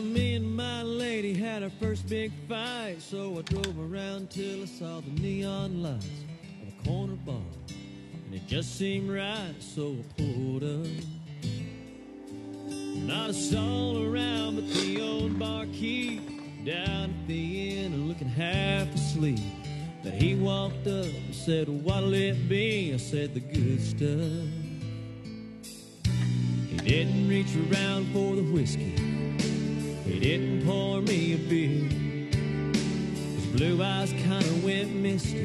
Me and my lady had our first big fight, so I drove around till I saw the neon lights of a corner bar, and it just seemed right, so I pulled up. Not a soul around but the old barkeep down at the and looking half asleep. But he walked up and said, What'll it be? I said, The good stuff. He didn't reach around for the whiskey. He didn't pour me a beer. His blue eyes kind of went misty.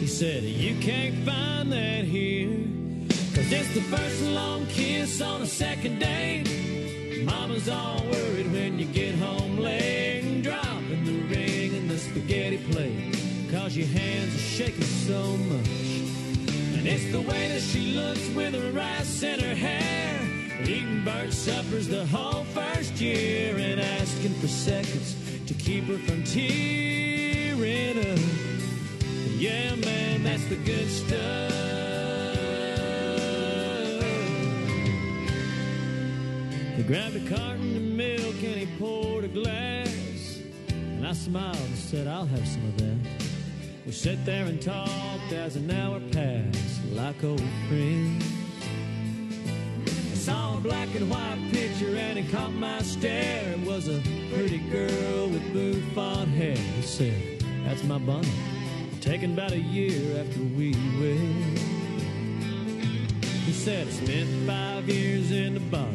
He said, You can't find that here. Cause it's the first long kiss on a second date. Mama's all worried when you get home late. Dropping the ring in the spaghetti plate. Cause your hands are shaking so much. And it's the way that she looks with her rice in her hair. Eating bird suppers the whole first year and asking for seconds to keep her from tearing up. Yeah, man, that's the good stuff. He grabbed a carton of milk and he poured a glass. And I smiled and said, I'll have some of that. We sat there and talked as an hour passed like old friends. A black and white picture and it caught my stare. It was a pretty girl with bouffant hair. He said, That's my Bonnie. Taken about a year after we wed. He said, I spent five years in the bottom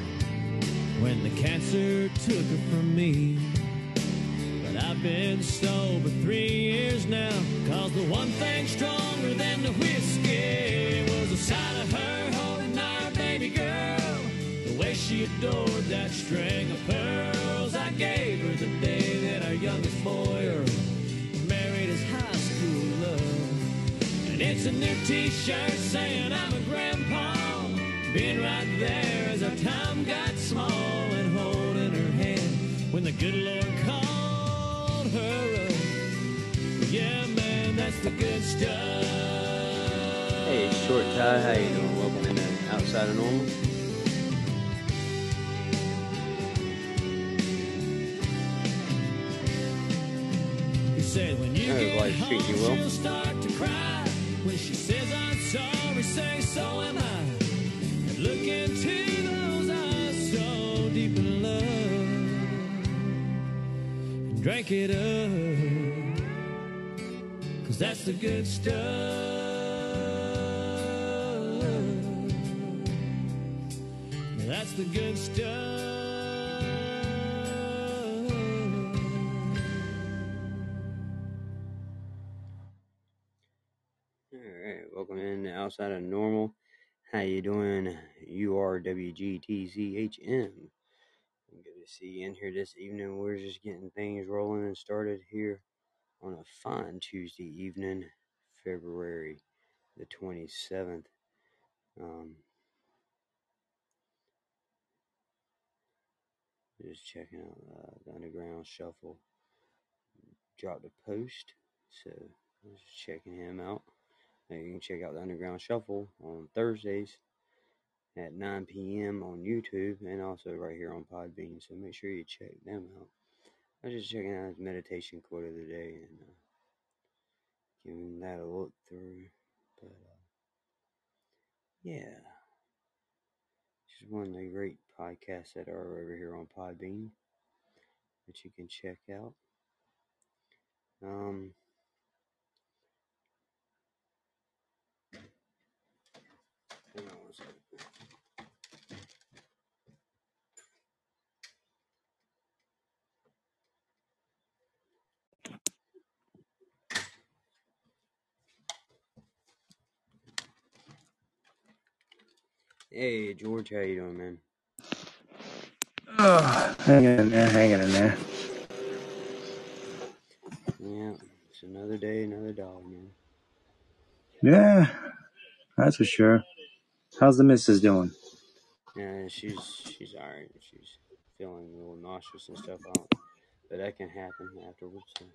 when the cancer took her from me. But I've been sober three years now. Cause the one thing stronger than the whiskey was the sight of her way she adored that string of pearls I gave her the day that our youngest boy married his high school love. And it's a new t-shirt saying I'm a grandpa. Being right there as our time got small and holding her hand when the good Lord called her up. Yeah, man, that's the good stuff. Hey, Short Tie, how you doing? Welcome into Outside of Normal. Said, when you get life home, you well? she'll start to cry. When she says, I'm sorry, say, so am I. And look into those eyes so deep in love. And drink it up. Cause that's the good stuff. That's the good stuff. Outside of Normal. How you doing? You are WGTZHM. Good to see you in here this evening. We're just getting things rolling and started here on a fine Tuesday evening, February the 27th. Um, just checking out uh, the Underground Shuffle. Dropped a post, so just checking him out. You can check out the Underground Shuffle on Thursdays at 9 p.m. on YouTube and also right here on Podbean. So make sure you check them out. I was just checking out his meditation quote of the day and uh, giving that a look through. But uh, yeah, just one of the great podcasts that are over here on Podbean that you can check out. Um, hang on one second. Hey George, how you doing, man? Oh, hanging in there, hanging in there. Yeah, it's another day, another dollar, man. Yeah, that's for sure. How's the missus doing? Yeah, she's she's alright. She's feeling a little nauseous and stuff. I but that can happen afterwards. So,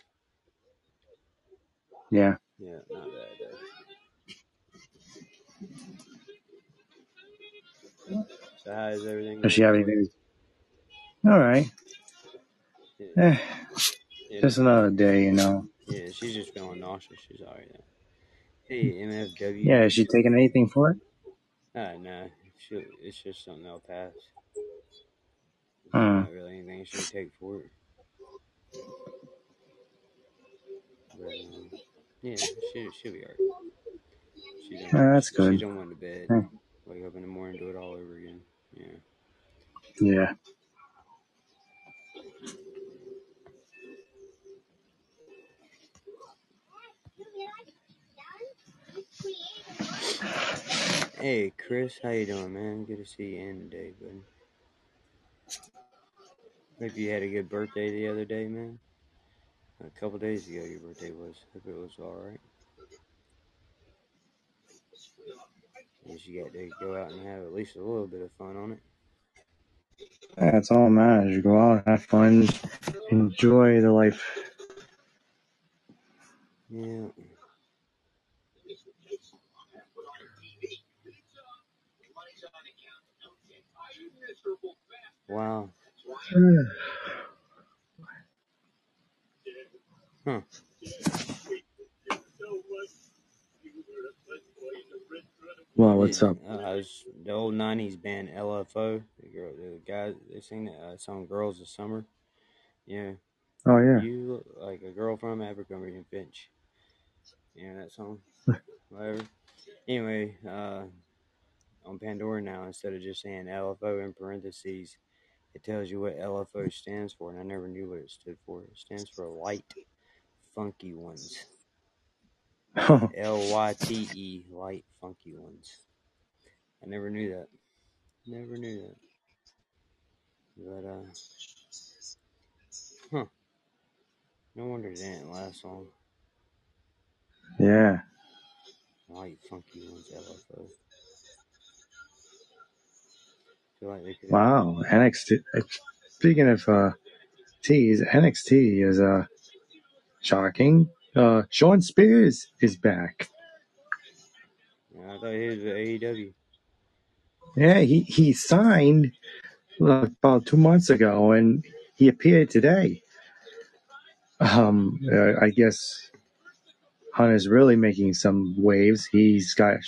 Yeah. yeah, not bad though. So how is everything Does she going have anything? All right. Yeah, Eh, yeah, just another day, you know. yeah, she's just feeling nauseous. She's alright. Though. Hey, MFW. Yeah, is she taking anything for it? Uh, no, she, it's just something that'll pass. Hmm. not really anything she take for it. But, um, yeah, she, she'll be alright. She don't, that's good. She don't want to bed. Hmm. Wake up in the morning, do it all over again. Yeah. Yeah. Hey, Chris, how you doing, man? Good to see you in today, bud. Hope you had a good birthday the other day, man. A couple days ago, your birthday was. Hope it was all right. Guess you got to go out and have at least a little bit of fun on it. That's all that matters. You go out, have fun, enjoy the life. Yeah. Wow. Huh. Well, what's up? Uh, I was the old '90s band LFO. The girl, the guy, they sing that uh, song "Girls of Summer." Yeah, Oh yeah. you look like a girl from Abercrombie and Fitch. Yeah, that song. Whatever. Anyway, uh, on Pandora now, instead of just saying LFO in parentheses, it tells you what LFO stands for, and I never knew what it stood for. It stands for Lyte Funky Ones. L Y T E, Lyte Funky Ones. I never knew that. Never knew that. But, uh, huh. No wonder it didn't last long. yeah. Lyte Funky Ones, LFO. like. Wow. NXT. uh, Speaking of uh, T's, NXT is uh shocking. Uh, Shawn Spears is back. I thought he was with AEW. Yeah, he he signed uh, about two months ago, and he appeared today. Um, uh, I guess Hunter's really making some waves. He's got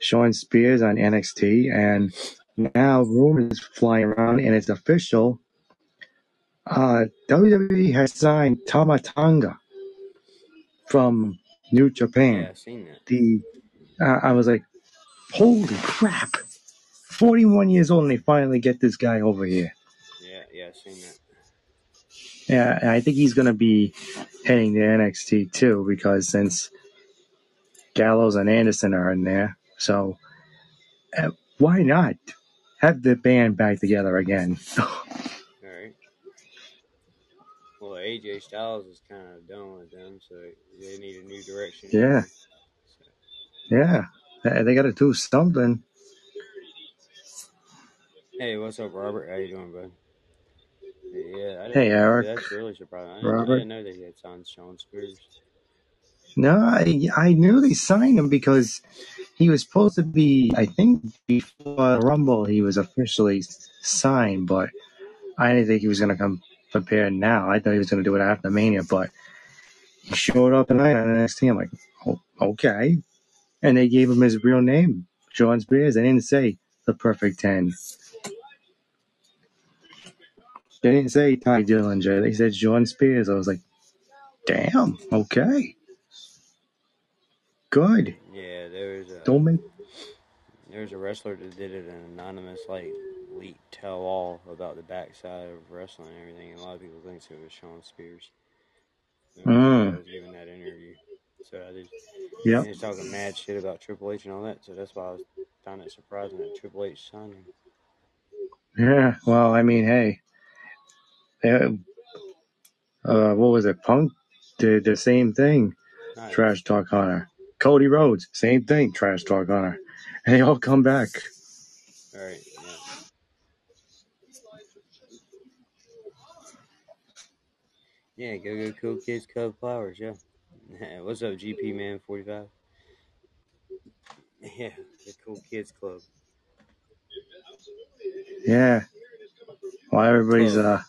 Shawn Spears on NXT, and now rumors flying around, and it's official. Uh, WWE has signed Tama Tonga from New Japan. Yeah, I seen that. The uh, I was like, holy crap! Forty-one years old, and they finally get this guy over here. Yeah, yeah, I seen that. Yeah, and I think he's going to be heading to NXT too because since Gallows and Anderson are in there, so uh, why not have the band back together again? All right. Well, AJ Styles is kind of done with them, so they need a new direction. Yeah. So, yeah, they, they got to do something. hey, what's up, Robert? How you doing, bud? Yeah, I didn't, Hey, Eric, That's really surprising. I didn't, I Robert. didn't know he had signed Shawn Spears. No, I, I knew they signed him because he was supposed to be. I think before Rumble he was officially signed, but I didn't think he was going to come prepared now. I thought he was going to do it after the Mania, but he showed up tonight on NXT. I'm like, oh, okay. And they gave him his real name, Shawn Spears. They didn't say the perfect 10. They didn't say Tye Dillinger. They said Shawn Spears. I was like, damn, okay. Good. Yeah, there was a Don't make. there was a wrestler that did it an anonymous like tell all about the backside of wrestling and everything. And a lot of people think it was Shawn Spears. You know, I Mm, was giving that interview, so I just yep. he was talking mad shit about Triple H and all that. So that's why I was found it surprising that Triple H signed him. Yeah. Well, I mean, hey, uh, uh, what was it? Punk did the same thing. Nice. Trash talk Hunter. Cody Rhodes, same thing. Trash talk Hunter. And they all come back. All right. Yeah. Go go cool kids club flowers, yeah. What's up, GP man forty five? Yeah, the cool kids club. Yeah. Well, everybody's uh,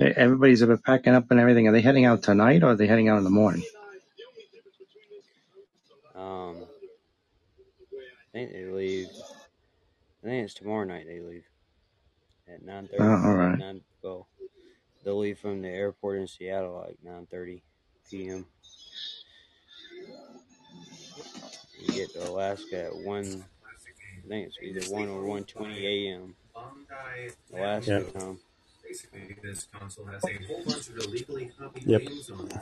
Everybody's ever packing up and everything. Are they heading out tonight or are they heading out in the morning? Um, I think they leave. I think it's tomorrow night they leave at nine thirty. Oh, all right. Nine. Well, they'll leave from the airport in Seattle like nine thirty p.m. You get to Alaska at one. I think it's either one or one twenty a.m. Alaska Yeah. time. Basically, this console has a whole bunch of illegally copied Yep. games on it.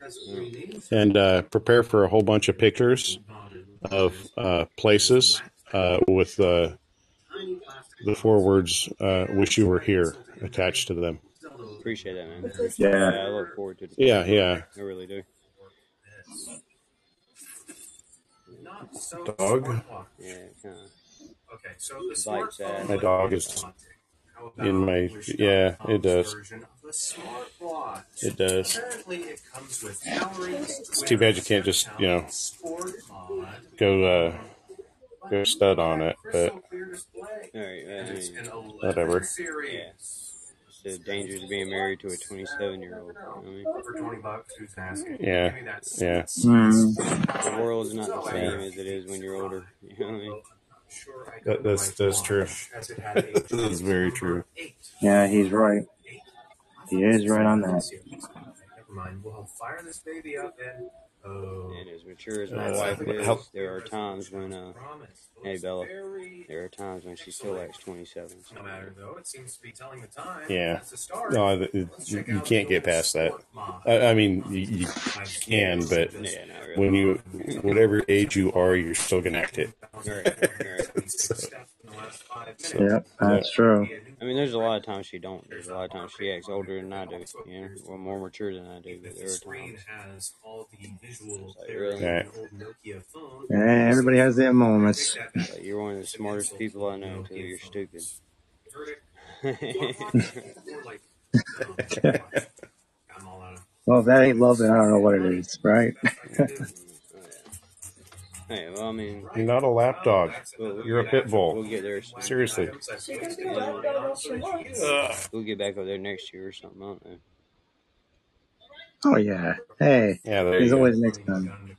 Has three names And uh, prepare for a whole bunch of pictures of uh, places uh, with uh, the four words uh, "Wish you were here" attached to them. Appreciate that, man. Yeah. I look forward to it. Yeah, yeah. I really do. Not so Dog? smart. Yeah, kind of. Okay, so the Bites smartphone. My dog is in my- yeah, it does. version of the smart watch? It does. It comes. It's too bad you can't just, you know, sport Go uh, go stud on it, but crystal clear display, All right, and it's man. an 11 Whatever. series. Yeah. It's the dangers of being married to a 27 year old. You know I mean? For 20 bucks, who's asking? Yeah, Give me that yeah. Mm. The world's not the same as it is when you're older. You know what I mean? Sure, That- that's- that's true. watch, as it had a That is very true. Yeah, he's right. He is right on that. Never mind. We'll fire this baby up and oh, And as mature as my Uh, wife is, how- there are times when, uh, hey, Bella, there are times when she still acts 27. No matter though, it seems to be telling the time. Yeah. That's a start. No, it, it- you you can't get past that. I, I mean, you, you can, but Yeah, really. when you, whatever age you are, you're still gonna act it. Right, right. Yep, that's true. I mean, there's a lot of times she don't. There's a lot of times she acts older than I do. You know, or more mature than I do. But there are times. has all the visuals Like, really? in Right. the old Nokia phone. Yeah, everybody has their moments. Like, you're one of the smartest people I know until you're stupid. Like, I'm all out of Well, if that ain't love, then I don't know what it is, right? Hey, well, I mean, You're not a lap dog. we'll, You're a pit bull. we'll get there. soon. Seriously. We'll get back over there next year or something. I don't know. Oh yeah. Hey, Yeah, there there's go. always next time.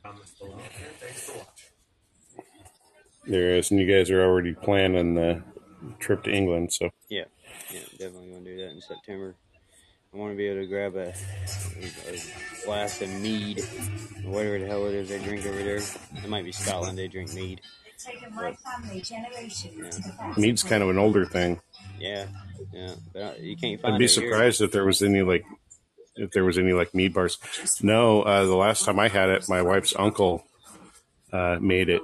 There is, and you guys are already planning the trip to England. So Yeah, yeah, definitely gonna do that in September. I want to be able to grab a, a glass of mead, whatever the hell it is they drink over there. It might be Scotland. They drink mead. taken my family generations to the best. mead's kind of an older thing. Yeah, yeah, but uh, you can't find. I'd be it here. surprised if there was any like if there was any like mead bars. No, uh, the last time I had it, my wife's uncle uh, made it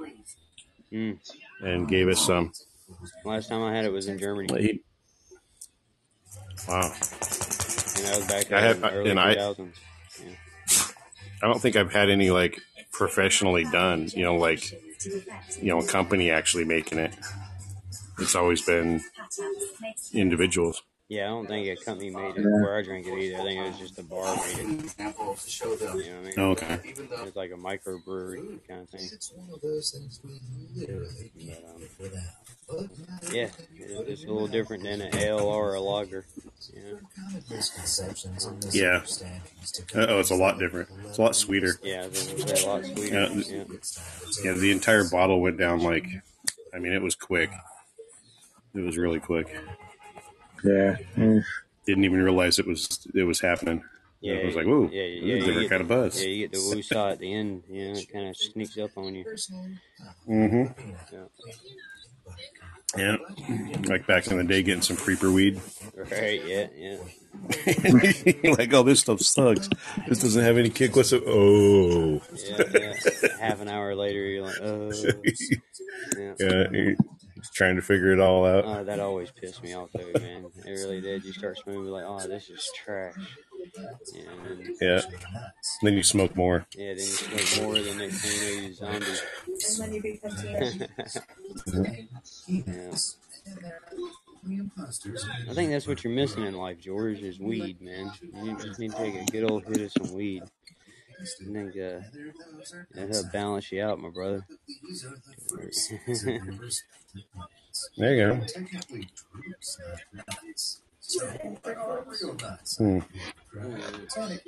Mm. and gave us some. Last time I had it was in Germany, He- wow, that was back I in have- the early and I- 2000s. I don't think I've had any like professionally done. You know, like you know, a company actually making it. It's always been individuals. Yeah, I don't think a company made it Yeah. where I drink it either. I think it was just a bar made it. You know what I mean? Okay. It's like a microbrewery kind of thing. It's one of those things we literally can't But, um, live without. But Yeah, it's it's a little different than an ale or a lager. You know? kind of misconceptions and Yeah. misunderstandings Oh, it's a lot different. It's a lot sweeter. Yeah, it's a lot sweeter. Yeah, Yeah. Yeah, the entire bottle went down like, I mean, it was quick. It was really quick. Yeah. Mm. Didn't even realize it was it was happening. Yeah, it was like, whoa, yeah, this yeah, is different get- kind of buzz. Yeah, you get the woo-saw at the end. You know, it kind of sneaks up on you. Mm-hmm. Yeah. Yeah, like back in the day, getting some creeper weed. Right? Yeah, yeah. like, oh, this stuff sucks. This doesn't have any kick. What's it? Oh, Yeah, yeah. Half an hour later, you're like, oh, yeah. yeah, you're trying to figure it all out. Oh, that always pissed me off though, man. It really did. You start smoking, like, oh, this is trash. Yeah, and then, Yeah. Then you smoke more. yeah, then you smoke more. The next thing you know, you zombie. And when you be 58, yeah. I think that's what you're missing in life, George, is weed, man. You just need to take a good old hit of some weed. I think uh, that'll balance you out, my brother. These are the first rivers. There you go. Technically, troops, not nuts. So, are real nuts. Hmm.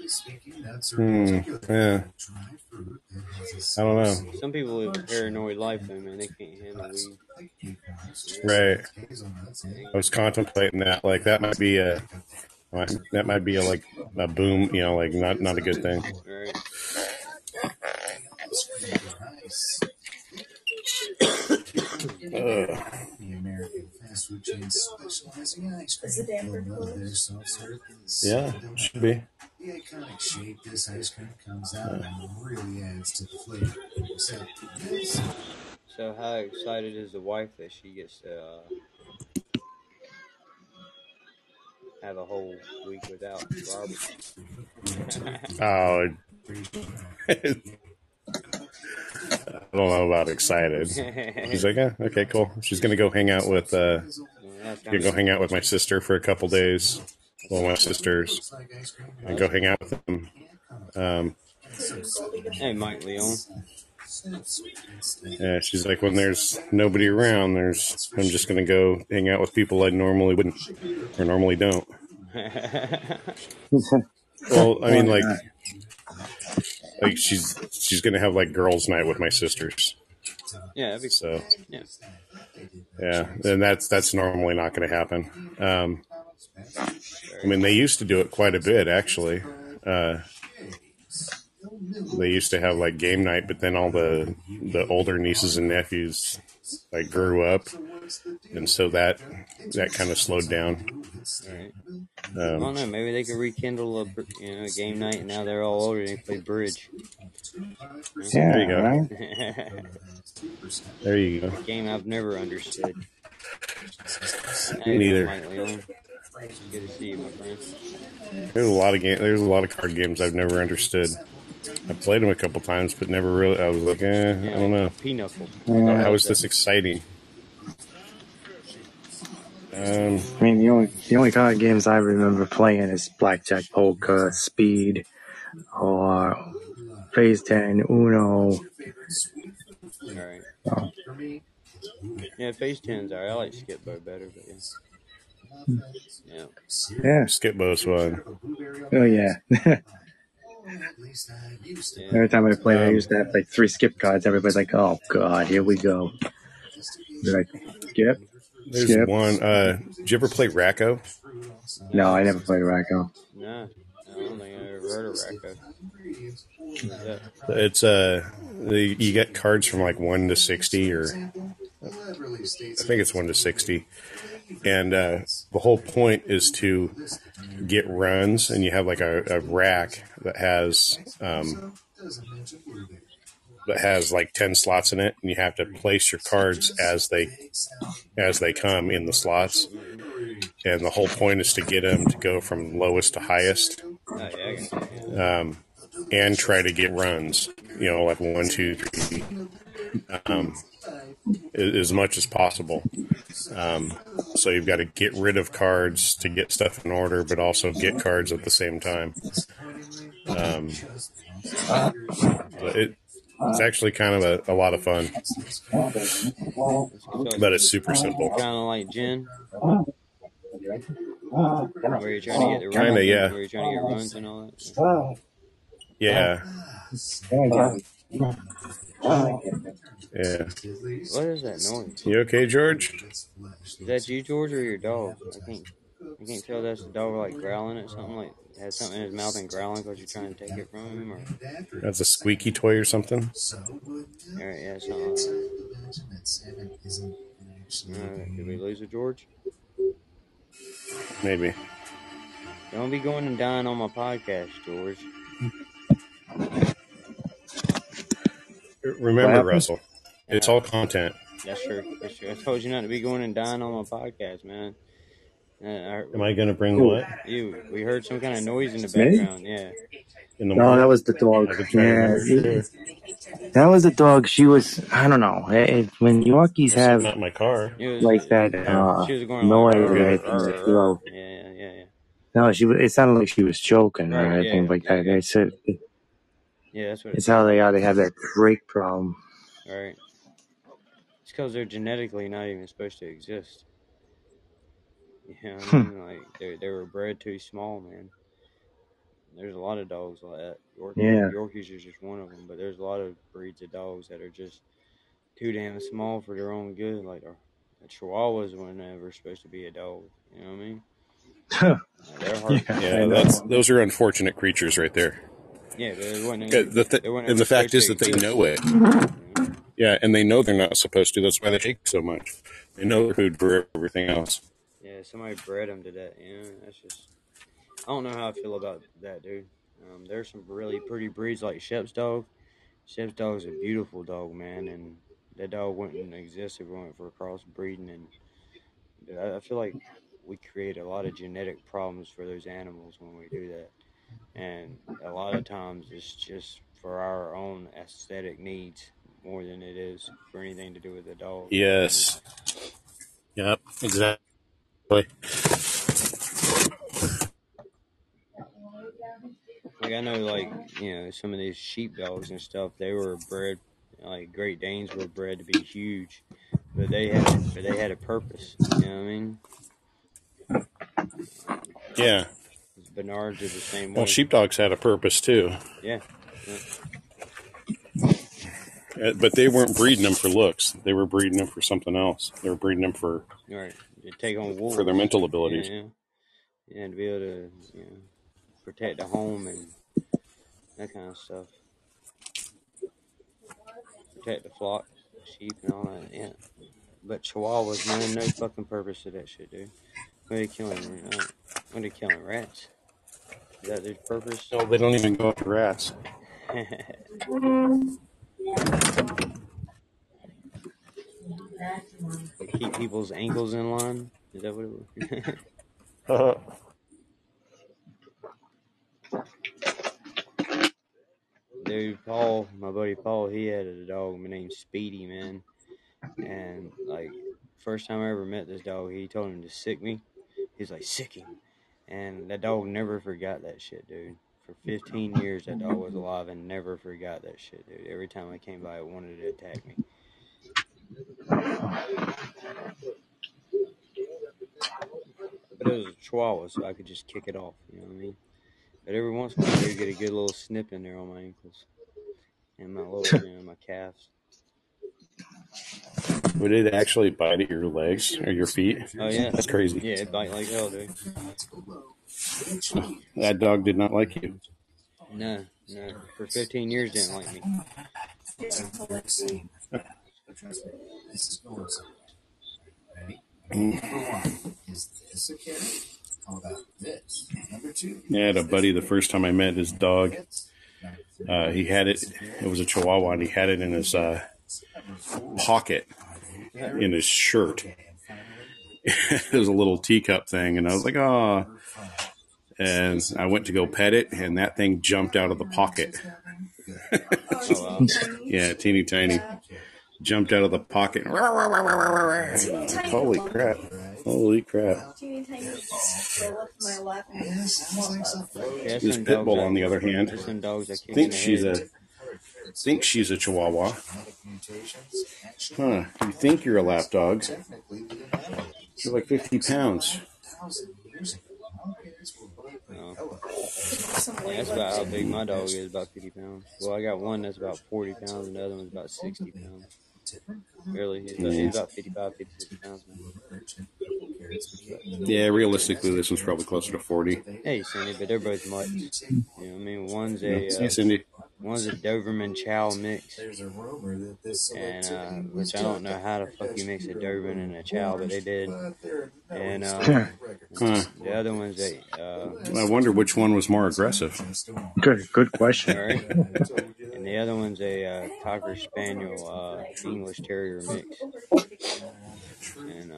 Speaking, nuts Hmm. Yeah. dry fruit that has a I don't know. Some people live a paranoid life, though, man. They can't handle weed. Right. I was contemplating that. Like that might be a might- that might be a like a boom. You know, like not not a good thing. Right? The American fast food chain specializing in ice cream. Is the damper You'll love closed? their soft serve is Yeah, should be. The iconic shape this ice cream comes out and really adds to the flavor. So, this So, how excited is the wife that she gets to uh, have a whole week without Robert? Oh, I don't know about excited. She's like, yeah, okay, cool. She's gonna go hang out with uh, That's gonna go hang out with my sister for a couple days. Well, my sisters, and go hang out with them. Um, Hey, Mike Leon. Yeah, she's like, when there's nobody around, there's I'm just gonna go hang out with people I normally wouldn't or normally don't. Well, I mean, like, like she's she's gonna have like girls' night with my sisters. yeah, that'd be So yeah. yeah, and that's that's normally not going to happen. Um, I mean, they used to do it quite a bit actually. Uh, they used to have like game night, but then all the the older nieces and nephews like grew up, and so that that kind of slowed down. Right. I don't Um, know. Maybe they could rekindle a you know game night, and now they're all older and they play bridge. Yeah, There you go. right? there you go. game I've never understood. Me neither. Good to see you, my friend. There's a lot of game. There's a lot of card games I've never understood. I played them a couple times, but never really. I was like, eh, I don't know. Pinochle. Yeah. How is this exciting? Um, I mean, the only the only kind of games I remember playing is blackjack, poker, speed, or phase ten, Uno. All right. Oh. Yeah, phase ten's alright. I like skip Skip-Bo better, but yeah. Yeah. Yeah. Skip-Bo's fun. Oh yeah. yeah. Every time I played, I Um, used to have like three skip cards. Everybody's like, "Oh God, here we go." Be like, "Skip." There's Skip. one. Uh, did you ever play Rack-O? No, I never played Rack-O. Nah, I don't think I ever heard of Rack-O. What's? It's uh, you get cards from like one to sixty, or I think it's one to sixty, and uh, the whole point is to get runs, and you have like a, a rack that has um, that has like ten slots in it, and you have to place your cards as they as they come in the slots. And the whole point is to get them to go from lowest to highest, um, and try to get runs. You know, like one, two, three, um, as much as possible. Um, so you've got to get rid of cards to get stuff in order, but also get cards at the same time. Um, but it, it's actually kind of a, a lot of fun, but it's super simple. Kind of like gin. Where you're trying to get the. Kinda, yeah. Where you're trying to get runs and all that. Yeah, yeah. What is that noise? You okay, George? Is that you, George, or your dog? I can't. I can't tell that's the dog like growling at something like has something in his mouth and growling because you're trying to take it from him, or That's a squeaky toy or something. or yeah, something. Uh, did we lose a George? Maybe. Don't be going and dying on my podcast, George. What Remember. Russell, it's all content. That's true. That's true. I told you not to be going and dying on my podcast, man. Uh, Am I going to bring Who? what? you, we heard some kind of noise in the Me? background. Yeah. In the No, that was the dog. I could try to Yeah, that was the dog. She was. I don't know. It, it- when Yorkies Sitting have out in my car. Was, like that uh, she was going noise like, and Okay. everything, like, you yeah, yeah, yeah, yeah. no, she. was- It sounded like she was choking or Right, yeah, anything like yeah, that. yeah. It's it, Yeah, that's what it it's how they are. They have that trach problem. Right. It's because they're genetically not even supposed to exist. You know what I hmm. mean? Like they they were bred too small, man. There's a lot of dogs like that. Yorkies, Yeah. Yorkies is just one of them, but there's a lot of breeds of dogs that are just too damn small for their own good. Like a, a Chihuahuas were never supposed to be a dog. You know what I mean? Like, they're hard. Yeah. Yeah, I know. that's those are unfortunate creatures right there. Yeah, but it wasn't. Uh, The th- and the fact is that they know it. exist, you know? Yeah, and they know they're not supposed to. That's why they take so much. They know they're food for everything else. Yeah, somebody bred them to that. You know, that's just. I don't know how I feel about that, dude. Um, there's some really pretty breeds like Shep's dog. Shep's dog is a beautiful dog, man, and that dog wouldn't exist if it weren't for crossbreeding. And dude, I, I feel like we create a lot of genetic problems for those animals when we do that. And a lot of times it's just for our own aesthetic needs more than it is for anything to do with the dog. Yes. Yep. Exactly. Like I know, like you know, some of these sheep dogs and stuff, they were bred like Great Danes were bred to be huge, but they had but they had a purpose. You know what I mean? Yeah. Bernards are the same way. Well, sheepdogs had a purpose too, Yeah, Uh, but they weren't breeding them for looks. They were breeding them for something else. They were breeding them for right. Take on wolves for their mental abilities. yeah, yeah, and to be able to you know protect the home and that kind of stuff. Protect the flock, sheep and all that. Yeah, but Chihuahuas, man, no fucking purpose to that shit, dude. What are they killing? Uh, what are they killing? Rats? Is that their purpose? No, they don't even go after rats. Keep people's ankles in line. Is that what it was? Uh, Dude, Paul, my buddy Paul, he had a dog named Speedy, man. And like, first time I ever met this dog, he told him to sick me. He's like, sick him. And that dog never forgot that shit, dude. For 15 years, that dog was alive and never forgot that shit, dude. Every time I came by, it wanted to attack me. But it was a chihuahua, so I could just kick it off, you know what I mean? But every once in a while, do get a good little snip in there on my ankles and my little, you know, my calves. Would it actually bite at your legs or your feet? Oh yeah, That's crazy. yeah, it bite like hell, dude. That dog did not like you. No, no, for 15 years didn't like me. Trust me, this is going somewhere. Ready? Number one, is this a carrot? How about this? Number two, I had a buddy the first time I met his dog. carrots. Number three, Uh, he had it. It was a Chihuahua, and he had it in his uh, pocket in his shirt. was a little teacup thing, and I was like, "Oh." number. And I went to go pet it, and that thing jumped out of the pocket. Oh Yeah, teeny tiny. Jumped out of the pocket. Holy crap! Holy crap! This pit bull, on the other hand, There's thinks she's a thinks she's a Chihuahua. Genetic mutations, actually, Huh? You think you're a lap dog? technically, we didn't have any. You're like 50 pounds. 1,000 years ago, monkeys were black like elephants. Yeah, that's about how big my dog is, about 50 pounds. Well, I got one that's about 40 pounds, and the other one's about 60 pounds. Really, he's about, he's about 55, 56 pounds now. Yeah, realistically, this one's probably closer to 40. Hey, Cindy, but they're both mutts. You know what I mean? One's a Hey, uh, Cindy. one's a Doberman Chow mix, There's a rumor that this and uh, which I don't know how the fuck you mix a Doberman and a Chow, but they did. but there are no And uh, historic records to Huh. the other one's a uh, I wonder which one was more aggressive. Just go on. Good, good question. all right, I told you that. and the other one's a uh, Cocker Spaniel uh, English Terrier mix, and uh,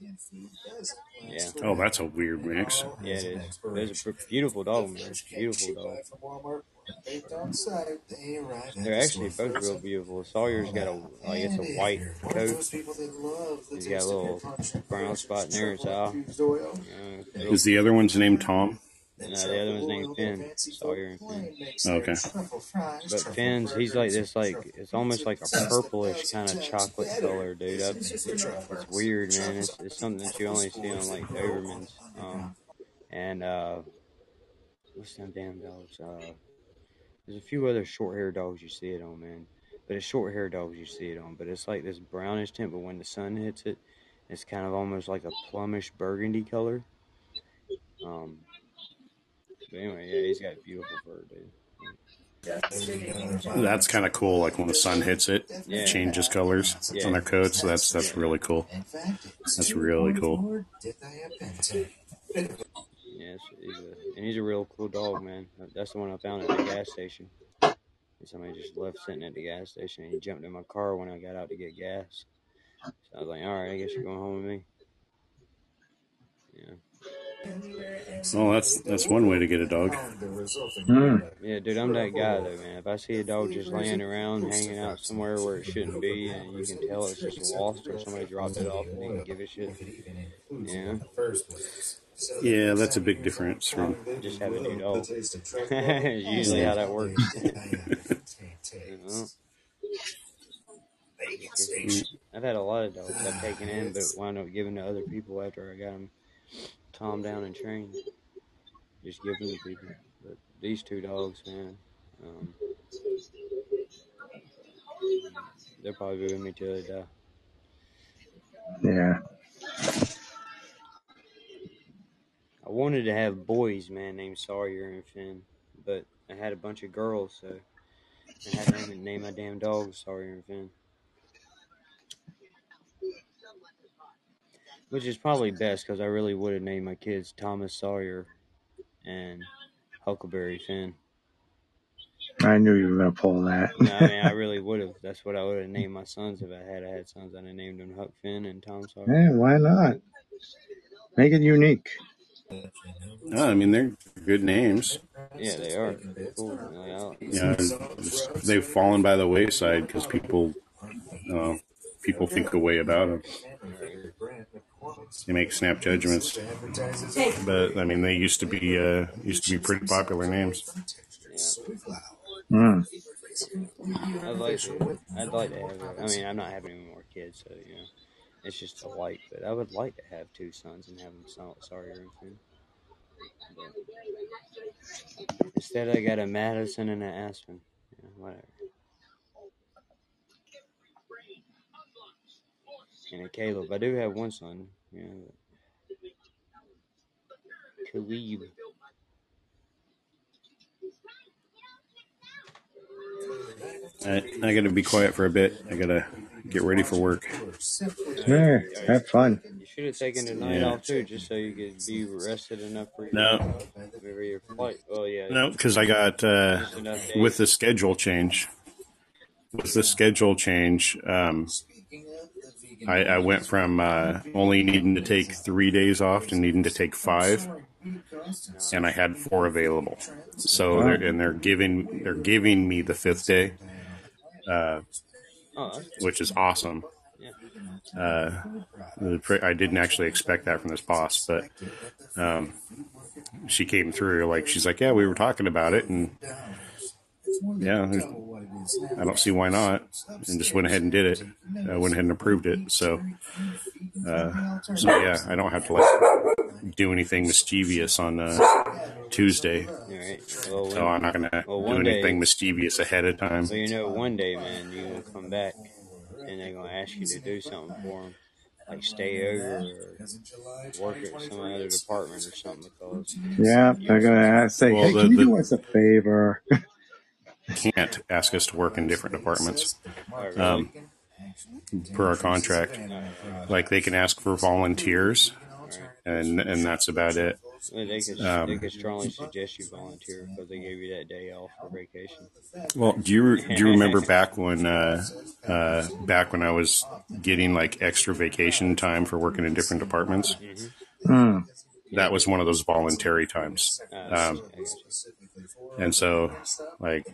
yeah. Oh, that's a weird mix. Yeah, it is. Those are beautiful dogs, man. Beautiful dogs. From Walmart, baked on site, they arrive at They're actually both real beautiful. Sawyer's got a like it's a white coat. those people that love the He's got a little your punch and brown spot near his eye. infused oil. You know, Is the other one's name Tom? No, the other one's named Finn. Sawyer and Finn. Okay. But Finn's, he's like this, like it's almost like a purplish kind of chocolate color, dude. Up, it's weird, man. It's, it's something that you only see on like Dobermans. Um, and uh, what's them damn dogs? Uh, there's a few other short-haired dogs you see it on, man. But it's short-haired dogs you see it on. But it's like this brownish tint, but when the sun hits it, it's kind of almost like a plumish burgundy color. Um, but anyway, yeah, he's got a beautiful fur, dude. That's kind of cool. Like when the sun hits it, Yeah. it changes colors Yeah. on their coats. So that's that's really cool. In fact, it was That's really cool. board, Did they a Pentair? Yes, he's a, and he's a real cool dog, man. That's the one I found at the gas station. Somebody just left sitting at the gas station, and he jumped in my car when I got out to get gas. So I was like, "All right, I guess you're going home with me." Yeah, Well, that's that's one way to get a dog. The resulting Hmm. yeah, dude, I'm that guy though, man. If I see a dog just laying around, hanging out somewhere where it shouldn't be, and you can tell it's just lost or somebody dropped it off and didn't give a shit, yeah, Yeah, that's a big difference from. just have a new dog. Usually how that works. You know? I've had a lot of dogs I've taken in, but wound up giving to other people after I got them calmed down and train. Just give them to people. But these two dogs, man, um, they'll probably be with me till they die. Yeah. I wanted to have boys, man, named Sawyer and Finn, but I had a bunch of girls, so I had to name, name my damn dogs Sawyer and Finn. Which is probably best because I really would have named my kids Thomas Sawyer and Huckleberry Finn. I knew you were going to pull that. No, I mean, I really would have. That's what I would have named my sons if I had I had sons. I'd have named them Huck Finn and Tom Sawyer. yeah, why not? Make it unique. No, I mean they're good names. Yeah, they are. They're cool. Like, yeah, they've fallen by the wayside because people, uh, people think a way about them. They make snap judgments, but I mean they used to be uh, used to be pretty popular names. Hmm. I'd like to. I'd like to have. it. I mean, I'm not having any more kids, so you know, it's just a light. But I would like to have two sons and have them Saw- Sawyer and Finn. But instead, I got a Madison and an Aspen. Yeah, whatever. And a Caleb. I do have one son. Yeah. but- Khalib. I, I got to be quiet for a bit. I got to get ready for work. Yeah, have fun. You should have taken the night Yeah. off too, just so you could be rested enough for your, No, for your flight. Oh yeah. no, because I got uh, Just enough days. with the schedule change. With the schedule change, um, I, I went from uh, only needing to take three days off to needing to take five, and I had four available. So they're, and they're giving they're giving me the fifth day, uh, Oh, which is awesome. Uh, the I didn't actually expect that from this boss, but um, she came through like she's like, yeah, we were talking about it, and yeah, I don't see why not, and just went ahead and did it. I went ahead and approved it. So, uh, so yeah, I don't have to like do anything mischievous on uh, Tuesday. all right. Well, So I'm not gonna Well, do one day- anything mischievous ahead of time. So you know, one day, man, you're gonna come back, and they're gonna ask you to do something for them, like stay over or work at some other department or something. Because Yeah, they're going to ask, say, Well, hey, the- can you the- do us a favor? Can't ask us to work in different departments. oh. Um, per our contract. Like they can ask for volunteers, and and that's about it. Well, they could um, they could strongly suggest you volunteer because they gave you that day off for vacation. Well, do you do you remember back when uh, uh, back when I was getting like extra vacation time for working in different departments? Hmm. That was one of those voluntary times, Uh, um, I got you. And so like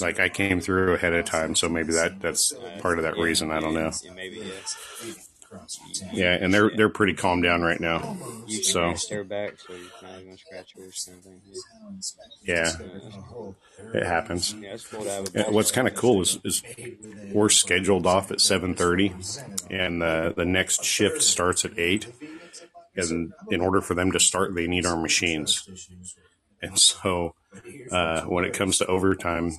like I came through ahead of time, so maybe that that's part of that reason. I don't know. Yeah, maybe yeah. across your town. Yeah, and they're they're pretty calm down right now. So scratch their back, so you're not gonna scratch yours, kind of thing. yeah, it happens. yeah it's cool to have a Yeah, boss What's kind of cool is, is we're scheduled off at seven thirty, and the the next shift starts at eight. And in order for them to start, they need our machines. And so, uh, when it comes to overtime,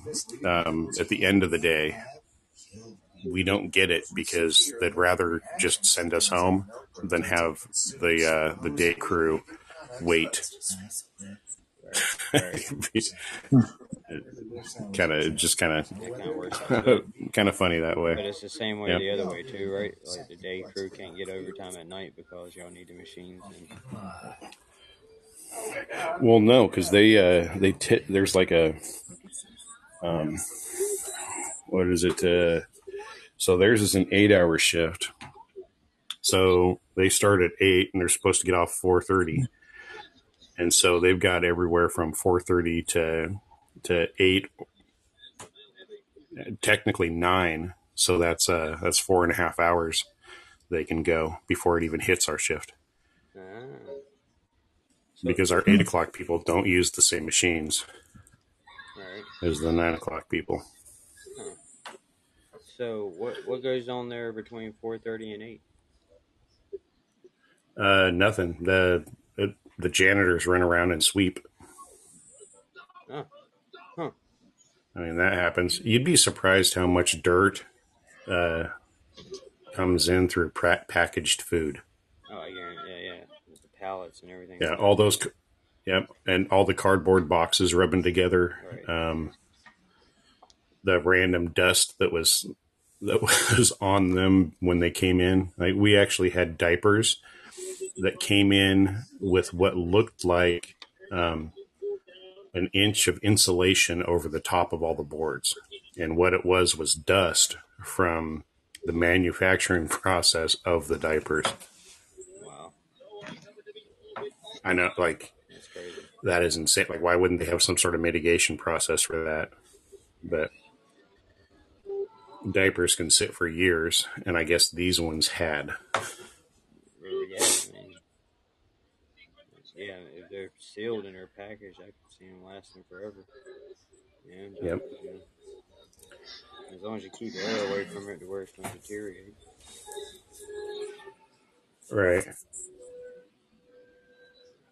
um, at the end of the day, we don't get it because they'd rather just send us home than have the uh, the day crew wait. Kind of just kind of works out of good. kind of funny that way. But it's the same way Yeah. the other way too, right? Like the day crew can't get overtime at night because y'all need the machines. And, Well, no, because they uh, they t- there's like a um, what is it? Uh, so theirs is an eight hour shift. So they start at eight and they're supposed to get off four thirty, and so they've got everywhere from four thirty to to eight, technically nine. So that's uh that's four and a half hours they can go before it even hits our shift ah. So, because our eight o'clock people don't use the same machines right. as the nine o'clock people. So what what goes on there between four thirty and eight? Uh, nothing. The the, the janitors run around and sweep. Oh, huh. I mean that happens. You'd be surprised how much dirt uh, comes in through pra- packaged food. Oh yeah, yeah, yeah. With the pallets and everything. Yeah, all those. Yep, and all the cardboard boxes rubbing together. Right. Um, the random dust that was that was on them when they came in. Like we actually had diapers that came in with what looked like um, an inch of insulation over the top of all the boards, and what it was was dust from the manufacturing process of the diapers. I know, like that is insane. Like, why wouldn't they have some sort of mitigation process for that? But diapers can sit for years, and I guess these ones had. Really, yeah. If they're sealed and they're packaged, I could see them lasting forever. Yeah. Yep. as long as you keep air away from it to where it's going to deteriorate. Right.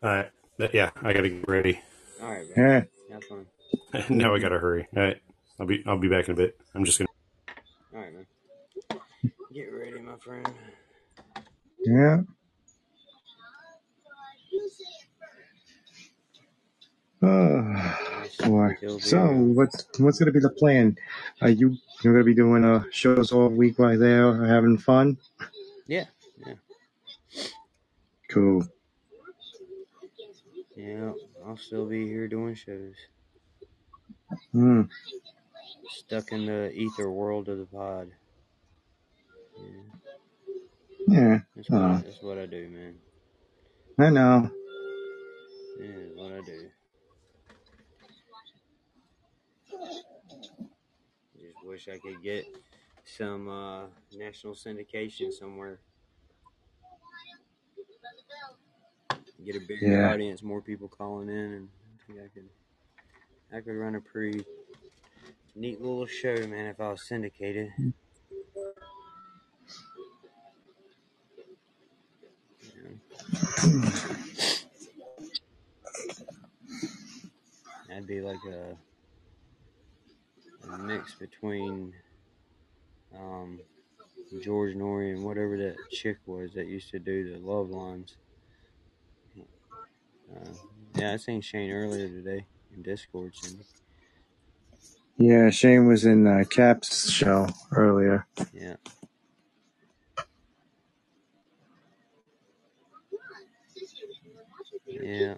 All right. Yeah, I got to get ready. All right, man. Yeah. Have fun. now I got to hurry. All right. I'll be I'll be back in a bit. I'm just gonna. All right, man. Get ready, my friend. Yeah. Oh, boy. So, what's what's gonna be the plan? Are you you're gonna be doing uh, shows all week while there, having fun? yeah, yeah, Cool. Yeah. I'll still be here doing shows. Hmm. Stuck in the ether world of the pod. Yeah, Yeah. that's what I, Oh, that's what I do, man. I know. Yeah, that's what I do. Just wish I could get some uh, national syndication somewhere. Get a bigger Yeah. audience, more people calling in, and I think I could, I could run a pretty neat little show, man, if I was syndicated. That'd be like a, a mix between um, George Noory and whatever that chick was that used to do the love lines. Uh, yeah, I seen Shane earlier today in Discord. Cindy. Yeah, Shane was in uh, Cap's show earlier. Yeah, yeah.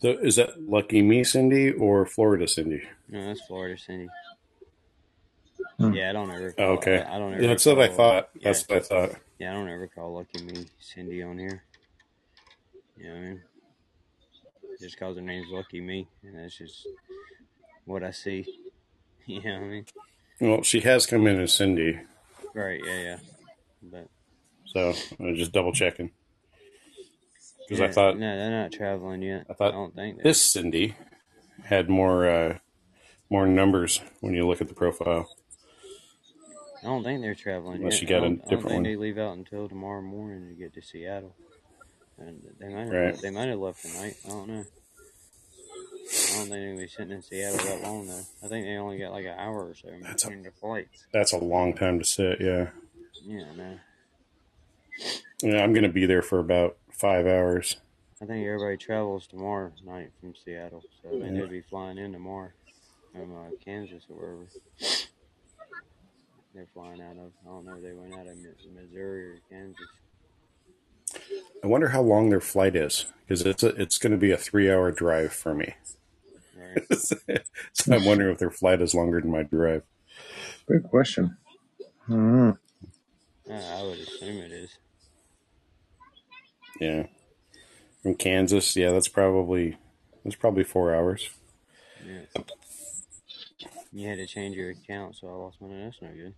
So is that Lucky Me Cindy or Florida Cindy? No, that's Florida Cindy. Hmm. Yeah, I don't ever. Call, okay. I, I don't Yeah, ever. that's what I thought. Yeah, That's what I thought. yeah, I don't ever call Lucky Me Cindy on here. You know what I mean? Just cause her name's Lucky Me, and that's just what I see. You know what I mean? Well, she has come in as Cindy. Right? Yeah, yeah. But So I was just double checking because yeah, I thought no, they're not traveling yet. I thought I don't think this Cindy had more uh, more numbers when you look at the profile. I don't think they're traveling Unless yet. you got a don't, I don't different think one. they leave out until tomorrow morning to get to Seattle. And they might have Right. left, they might have left tonight. I don't know. I don't think they're gonna be sitting in Seattle that long though. I think they only got like an hour or so in That's a between the flights. that's a long time to sit. Yeah, Yeah, no. yeah. I'm gonna be there for about five hours. I think everybody travels tomorrow night from Seattle, so I Yeah. they'll be flying in tomorrow from uh, Kansas or wherever they're flying out of. I don't know if they went out of Missouri or Kansas. I wonder how long their flight is because it's a, it's going to be a three hour drive for me. So I'm wondering if their flight is longer than my drive. Good question. I don't. Uh, I would assume it is. Yeah, from Kansas. Yeah, that's probably that's probably four hours. Yeah. You had to change your account, so I lost money. That's no good.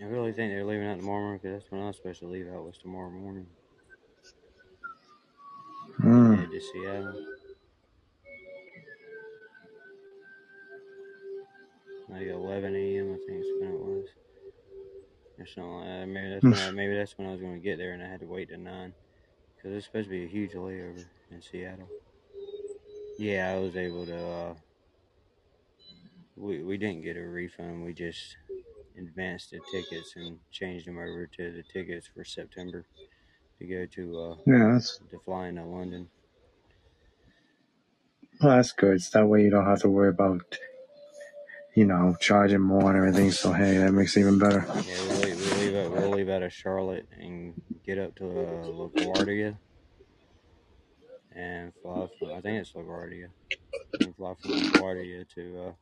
I really think they're leaving out tomorrow morning because that's when I was supposed to leave out was tomorrow morning. Hmm. Head to Seattle. Like 11 a.m. I think is when it was. Or something like that. Maybe that's when I, maybe that's when I was going to get there, and I had to wait to nine because it's supposed to be a huge layover in Seattle. Yeah, I was able to. Uh, we we didn't get a refund. We just advanced the tickets and changed them over to the tickets for September to go to uh Yeah, that's to fly into London. well, that's good. So that way you don't have to worry about, you know, charging more and everything. So hey, that makes it even better. Yeah, we leave, we leave out we'll leave out of Charlotte and get up to uh, LaGuardia and fly from I think it's LaGuardia. And fly from LaGuardia to uh,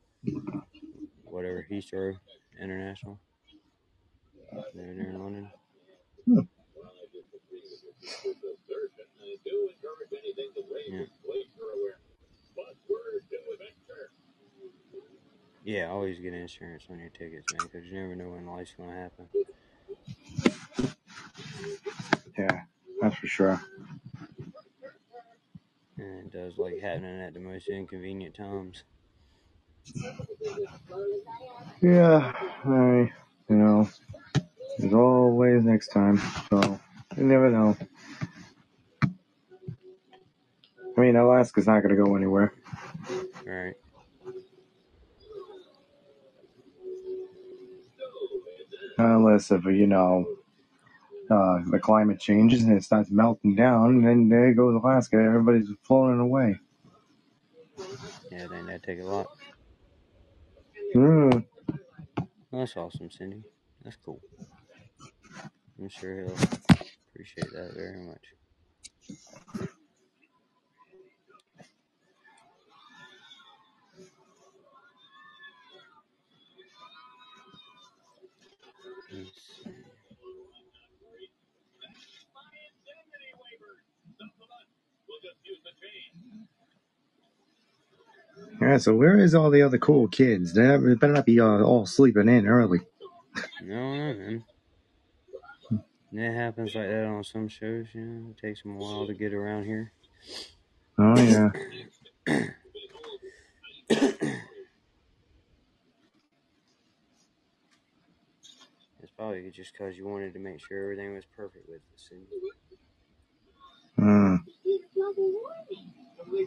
whatever Heathrow International. There, there in London. Yeah. Yeah, always get insurance on your tickets, man, because you never know when life's gonna happen. Yeah, that's for sure. And it does like happening at the most inconvenient times. Yeah, I, you know, there's always next time. So you never know. I mean, Alaska's not gonna go anywhere. Right. Unless if you know uh, the climate changes and it starts melting down, and then there goes Alaska. Everybody's floating away. Yeah, I think that'd take a lot. Mm. That's awesome, Cindy. That's cool. I'm sure he'll appreciate that very much. Yeah. So where is all the other cool kids? They they better not be uh, all sleeping in early. No, no, man. That happens like that on some shows, you know. It takes them a while to get around here. Oh yeah. It's probably just because you wanted to make sure everything was perfect with the Cindy. Mm. I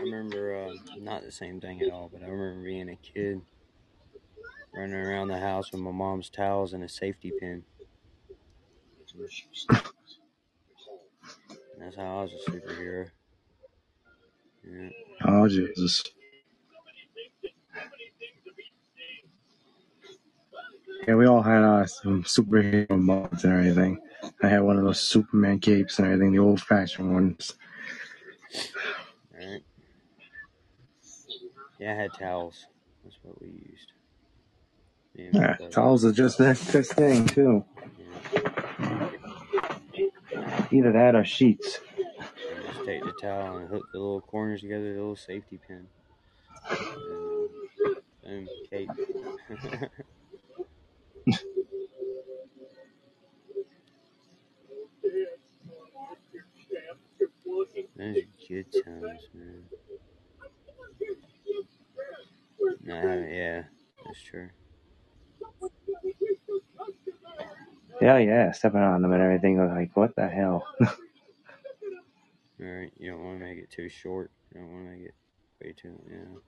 remember uh, not the same thing at all, but I remember being a kid running around the house with my mom's towels and a safety pin. That's how I was a superhero. Yeah. Oh Jesus. Yeah, we all had uh, some superhero mods and everything. I had one of those Superman capes and everything, the old fashioned ones. Right. Yeah, I had towels. That's what we used. And Yeah, towels are just the next thing too. Yeah. Either that or sheets. And Just take the towel and hook the little corners together, the little safety pin. And, um, boom, cake. Those are good times, man. No, yeah, that's true. Yeah, yeah, stepping on them and everything. I was like, what the hell? Alright, you don't want to make it too short. You don't want to make it way too, yeah.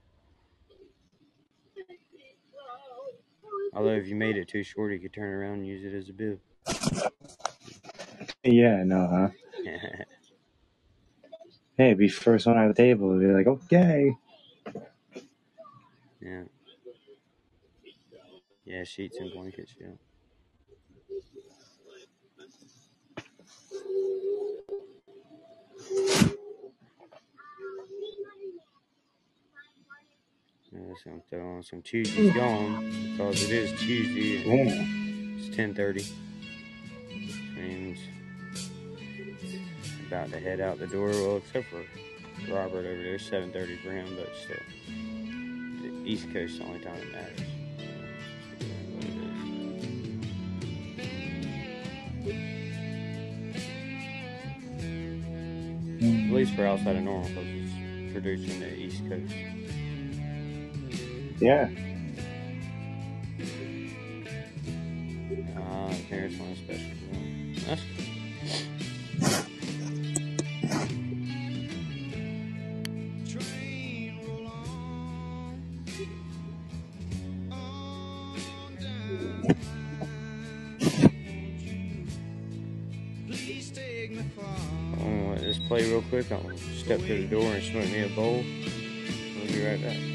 Although if you made it too short, you could turn around and use it as a bib. yeah, no, huh? Hey, be first one at the table. Be like, okay. yeah. Yeah, sheets and blankets, yeah. Yeah, so I'm throwing some Tuesday's gone because it is Tuesday it's ten thirty. Means about to head out the door. Well, except for Robert over there, seven thirty for him, but still, the East Coast is the only time it matters. So, what it is. At least for outside of normal, because it's producing the East Coast. Yeah. Ah, uh, parents want a special. one. Quick. Gonna step to the door and smoke me a bowl. We'll be right back.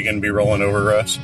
You going to be rolling over, Russ?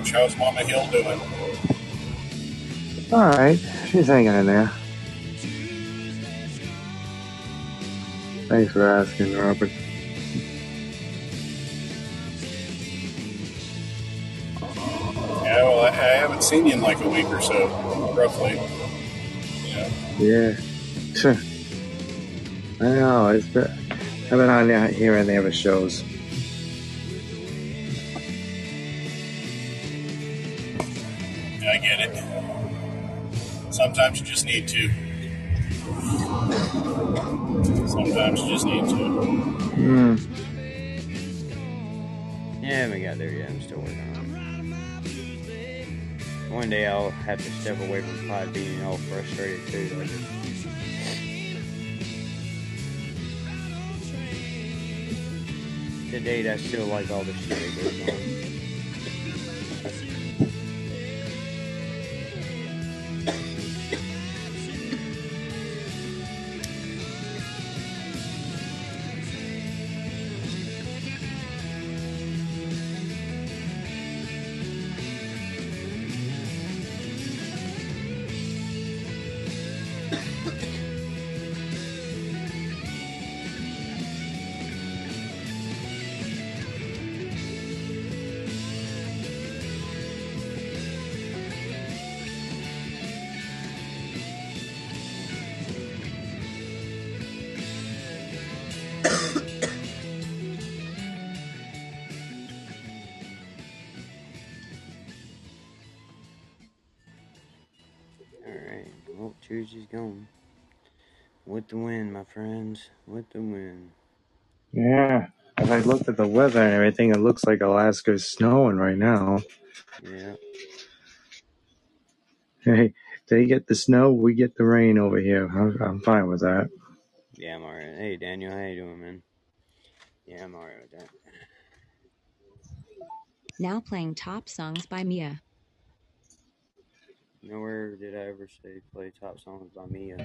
George, how's Mama Hill doing? All right, she's hanging in there. Thanks for asking, Robert. Yeah, well, I, I haven't seen you in like a week or so, roughly. Yeah. Yeah. Sure. I know. It's been, I've been on here and there with shows. Need to. Sometimes you just need to. Hmm. Yeah, we got there yet. I'm still working on it. One day I'll have to step away from pod being all frustrated too. I just, to date, I still like all the shit that goes on. Tuesday's. With the wind, my friends. With the wind. Yeah. As I looked at the weather and everything, it looks like Alaska's snowing right now. Yeah. Hey, they get the snow, we get the rain over here. I'm, I'm fine with that. Yeah, I'm alright. Hey, Daniel, how you doing, man? Yeah, I'm alright with that. Now playing top songs by Mia. Nowhere did I ever say play top songs by Mia.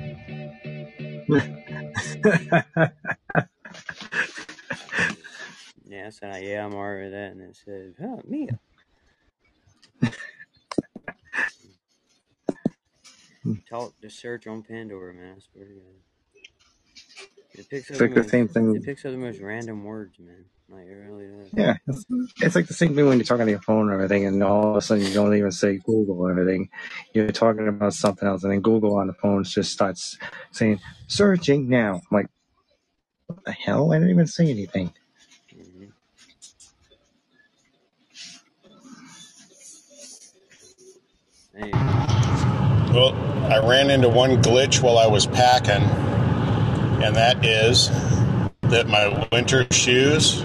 Yeah, I said, yeah, I'm alright with that. And it said, huh, Mia. Talk the search on Pandora, man. I swear to God. It picks up It's the like the most, same thing. it picks up the most random words, man. Like it really does. Yeah, it's, it's like the same thing when you're talking on your phone or everything, and all of a sudden you don't even say Google or everything. You're talking about something else, and then Google on the phone just starts saying "searching now." I'm like, what the hell? I didn't even say anything. hmm Hey, Well, I ran into one glitch while I was packing, and that is that my winter shoes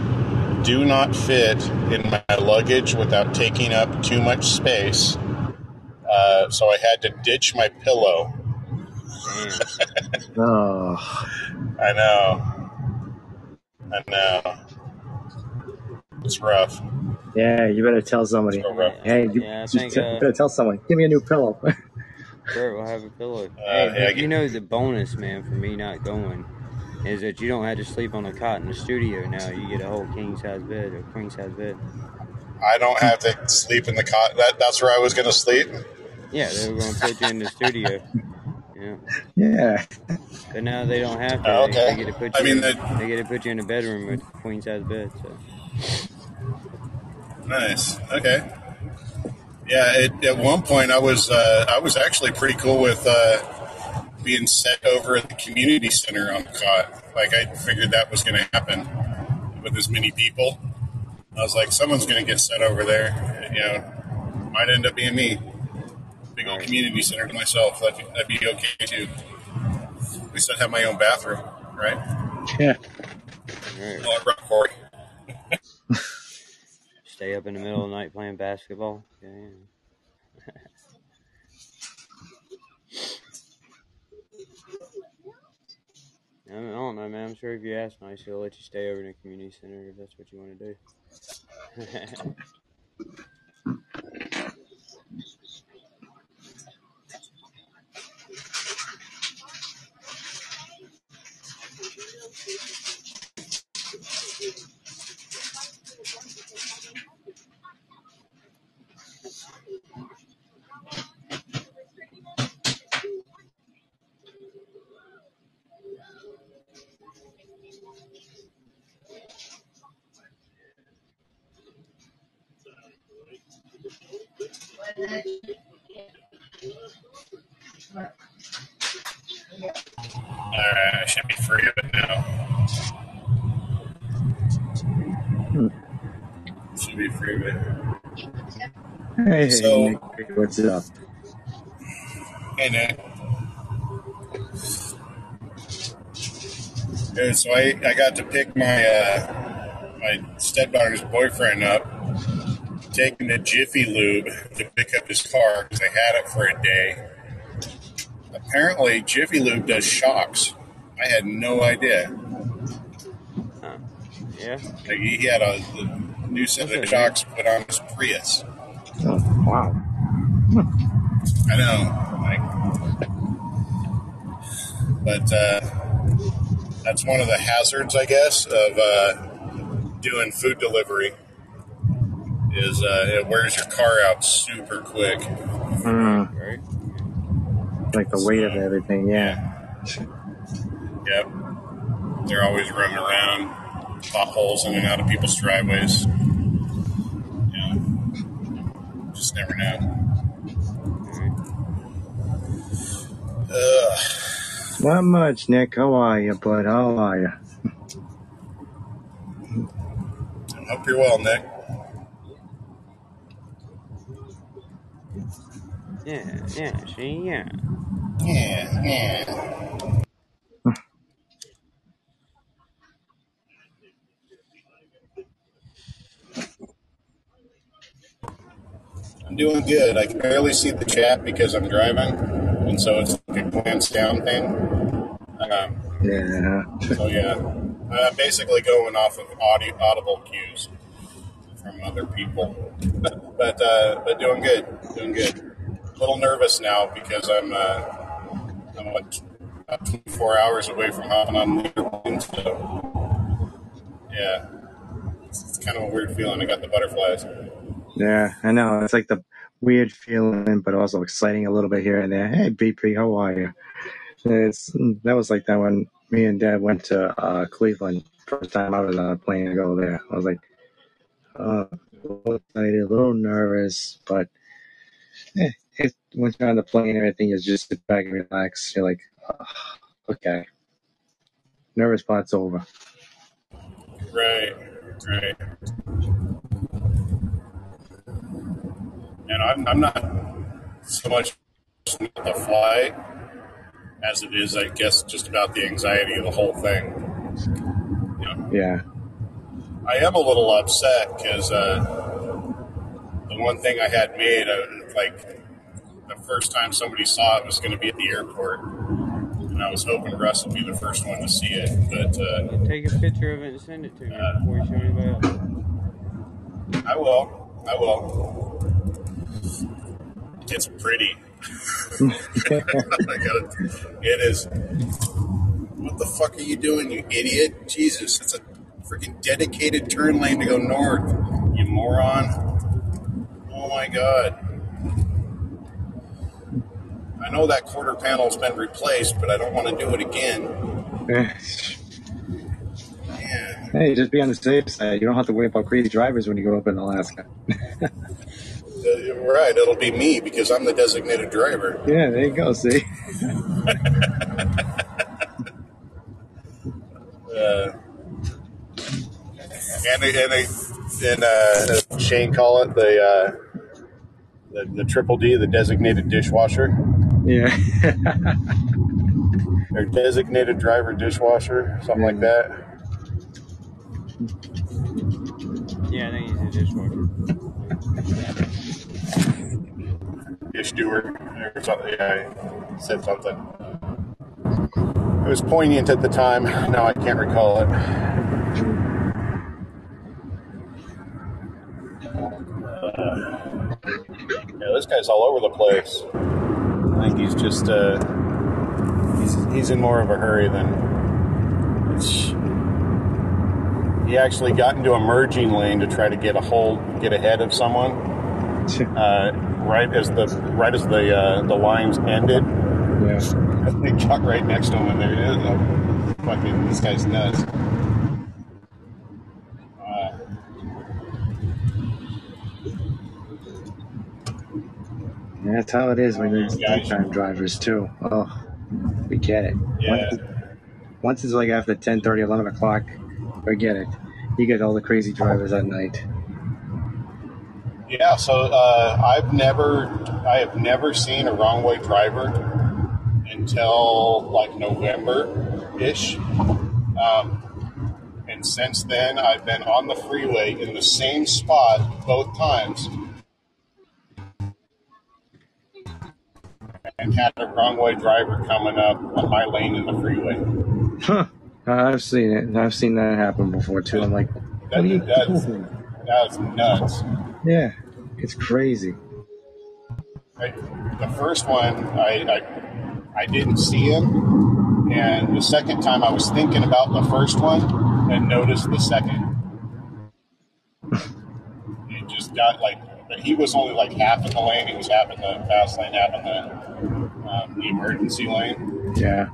do not fit in my luggage without taking up too much space. Uh, so I had to ditch my pillow. Oh, I know. I know. It's rough. yeah. You better tell somebody. It's real rough. Hey, you yeah, I just think t- uh, better tell someone. Give me a new pillow. Bert will have a pillow. Uh, Hey, yeah, you get, know the bonus, man, for me not going is that you don't have to sleep on a cot in the studio now. You get a whole king size bed or queen size bed. I don't have to sleep in the cot. That, that's where I was going to sleep. Yeah, they were going to put you in the studio. Yeah, yeah. but now they don't have to. Oh, They, they okay. get to put I mean, in. that, They get to put you in a bedroom with a queen size bed. So nice. Okay. Yeah. It, at one point, I was uh, I was actually pretty cool with uh, being set over at the community center on the cot. Like I figured that was going to happen with as many people. I was like, someone's going to get set over there. You know, might end up being me. Big old community center to myself. That'd, that'd be okay too. At least I'd have my own bathroom, right? Yeah. right. Well, I brought Corey. Stay up in the middle of the night playing basketball. Yeah, yeah. I don't- know, man. I'm sure if you ask nice, he'll let you stay over in the community center if that's what you want to do. All right, I should be free of it now. Should be free of it. Hey, hey, So- Nick, what's up? Hey, Nick. Yeah, so I, I got to pick my uh, my stepdaughter's boyfriend up, take him to Jiffy Lube to pick up his car because they had it for a day. Apparently, Jiffy Lube does shocks. I had no idea. Huh. Yeah. Like he had a, a new set of shocks put on his Prius. Oh, wow. I know, like, but uh, that's one of the hazards, I guess, of uh, doing food delivery. Is uh, it wears your car out super quick. Mm, Right. like the weight of everything, yeah. Yep, they're always running around potholes in and out of people's driveways. Yeah, just never know. Ugh. Not much, Nick. How are you, bud? How are you? I hope you're well, Nick. Yeah. Yeah. See. Yeah. Yeah, yeah. I'm doing good. I can barely see the chat because I'm driving, and so it's like a glance down thing. Um, Yeah. so yeah, uh, basically going off of audio, audible cues from other people, but uh, but doing good, doing good. Little nervous now because I'm uh, I'm what, about 24 hours away from hopping on the airplane. So yeah, it's, it's kind of a weird feeling. I got the butterflies. Yeah, I know. It's like the weird feeling, but also exciting a little bit here and there. Hey, BP, how are you? It's that was like that when me and Dad went to uh, Cleveland first time I was on a plane to go there. I was like, uh, a little excited, a little nervous, but eh, once you're on the plane, everything is just sit back and relax. You're like, oh, okay, nervous part's over. Right, right. And I'm, I'm not so much the flight as it is, I guess, just about the anxiety of the whole thing. You know, Yeah, I am a little upset because uh, the one thing I had made, uh, like the first time somebody saw it was going to be at the airport, and I was hoping Russ would be the first one to see it. But uh, Take a picture of it and send it to me before you show anybody else. I will, I will. It's pretty. I gotta, it is. What the fuck are you doing, you idiot? Jesus, it's a freaking dedicated turn lane to go north, you moron. Oh my god. I know that quarter panel's been replaced, but I don't want to do it again. Hey, just be on the safe side. You don't have to worry about crazy drivers when you go up in Alaska. Right, it'll be me because I'm the designated driver. Yeah, there you go. See. Uh, and they, and they, and uh, Shane call it the, uh, the the triple D, the designated dishwasher, Yeah. or designated driver dishwasher, something like that. Yeah, I think he's a dishwasher. Dish doer or something. Yeah, I said something. It was poignant at the time. Now I can't recall it. Uh, yeah, this guy's all over the place. I think he's just uh, he's he's in more of a hurry than it's. He actually got into a merging lane to try to get a hold, get ahead of someone. Uh, right as the right as the uh, the lines ended, Yeah. they got right next to him, and there it is. Fucking, this guy's nuts. Uh, Yeah, That's how it is when Yeah. daytime drivers too. Oh, we get it. Yeah. Once, once it's like after 10, 30, 11 o'clock, forget it. You get all the crazy drivers at night. Yeah, so uh, I've never, I have never seen a wrong way driver until like November ish. Um, and since then, I've been on the freeway in the same spot both times and had a wrong way driver coming up on my lane in the freeway. Huh. I've seen it. I've seen that happen before too. I'm like, what are you that's, doing? that's nuts. Yeah, it's crazy. I, the first one, I, I I didn't see him, and the second time I was thinking about the first one and noticed the second. It just got like, but he was only like half in the lane. He was half in the fast lane, half in the um, the emergency lane. Yeah.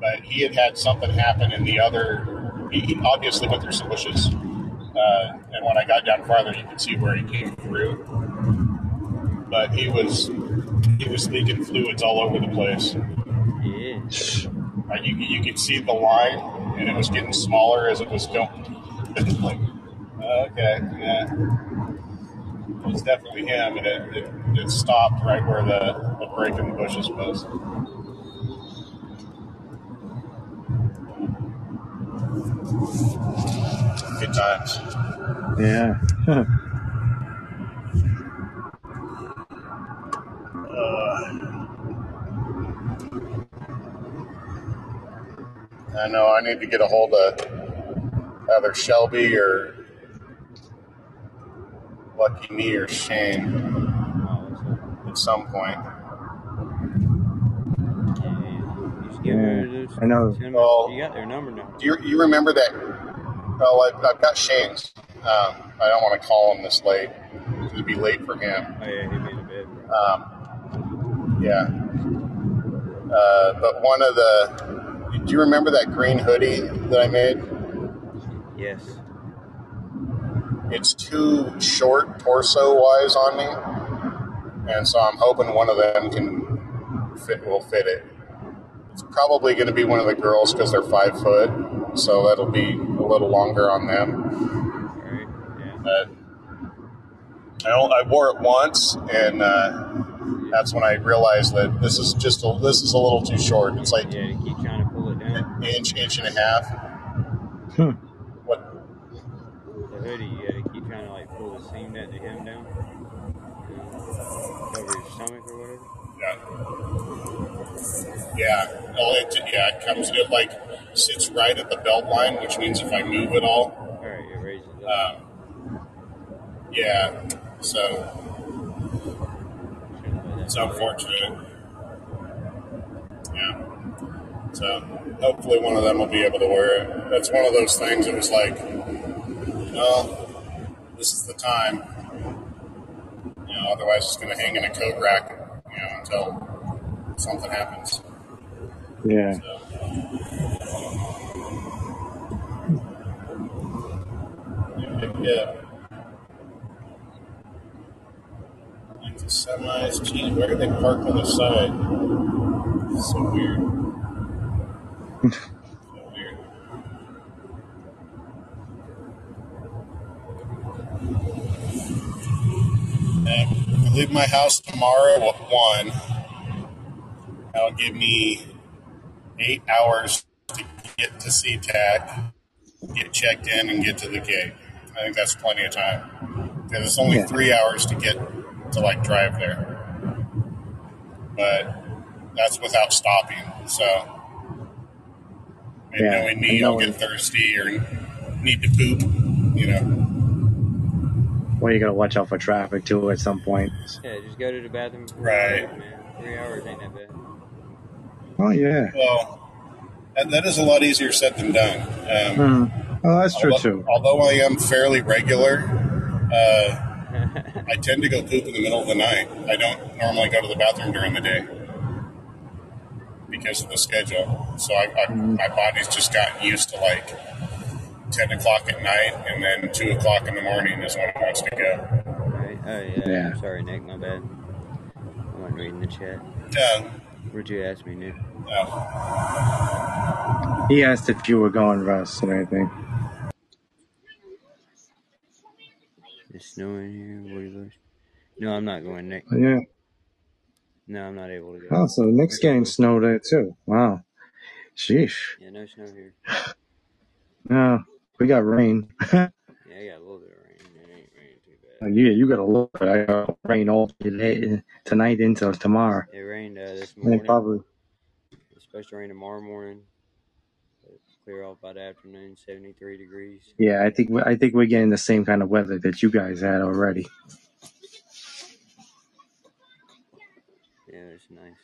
But he had had something happen in the other. He, he obviously went through some bushes, uh, and when I got down farther, you could see where he came through. But he was he was leaking fluids all over the place. Yeah. Uh, you, you could see the line, and it was getting smaller as it was going. Like, okay, yeah. It was definitely him, and it, it, it stopped right where the, the break in the bushes was. Good times. Yeah. Huh. I know I need to get a hold of either Shelby or Lucky Me or Shane Oh, what's up? at some point. Yeah, yeah. You just give her those- I know. Well- you got their number now. Do you, you remember that? Well, I've, I've got Shane's. Um, I don't want to call him this late. It'd be late for him. Oh yeah, he made a bed. Um, yeah. Uh, but one of the. Do you remember that green hoodie that I made? Yes. It's too short torso wise on me, and so I'm hoping one of them can fit. Will fit it. It's probably going to be one of the girls because they're five foot, so that'll be a little longer on them. All right. Yeah. But I, I wore it once, and uh, that's when I realized that this is just a, this is a little too short. It's like Yeah. To keep trying to pull it down. an inch, inch and a half. Hmm. What? The hoodie, you gotta keep trying to like pull the seam that the hem down. You know, Cover your stomach or whatever. Yeah. Yeah. Oh, it, yeah. It comes. It like sits right at the belt line, which means if I move it all, All right, it raises up. um, yeah. So Shouldn't let that it's unfortunate. Yeah. So hopefully one of them will be able to wear it. That's one of those things. It was like, well, this is the time. You know, otherwise it's going to hang in a coat rack, you know, until something happens. Yeah. So. Yeah. Like the semis, geez, where do they park on the side? It's so weird. so weird. And I leave my house tomorrow at one. That'll give me eight hours to get to SeaTac, get checked in, and get to the gate. I think that's plenty of time. Because it's only Yeah. three hours to get to like drive there, but that's without stopping. So And Yeah, knowing me, I'll get thirsty or need to poop. You know. Well, you gotta watch out for traffic too at some point. Yeah, just go to the bathroom. Right. you man. Three hours ain't that bad. Oh yeah. Well, that, that is a lot easier said than done. Um, Hmm. Oh, that's true although, too. although I am fairly regular, uh, I tend to go poop in the middle of the night. I don't normally go to the bathroom during the day because of the schedule. So I, I, my body's just gotten used to like 10 o'clock at night and then 2 o'clock in the morning is when it wants to go. right? Oh yeah. Yeah. I'm sorry, Nick. My bad. I wasn't reading the chat. Yeah. Where'd you ask me, Nick? No. He asked if you were going, Russ, or anything. It's snowing here. Woody Bush. No, I'm not going, Nick. Oh, yeah. No, I'm not able to go. Oh, so Nick's getting snow there too. Wow. Sheesh. Yeah, no snow here. No, we got rain. Yeah, I got a little bit of rain. It ain't raining too bad. yeah, you got a little bit. I got rain all today, tonight into tomorrow. It rained uh, this morning. it probably It's supposed to rain tomorrow morning. It's clear off by the afternoon, 73 degrees. Yeah, I think we- I think we're getting the same kind of weather that you guys had already. Yeah, it's nice.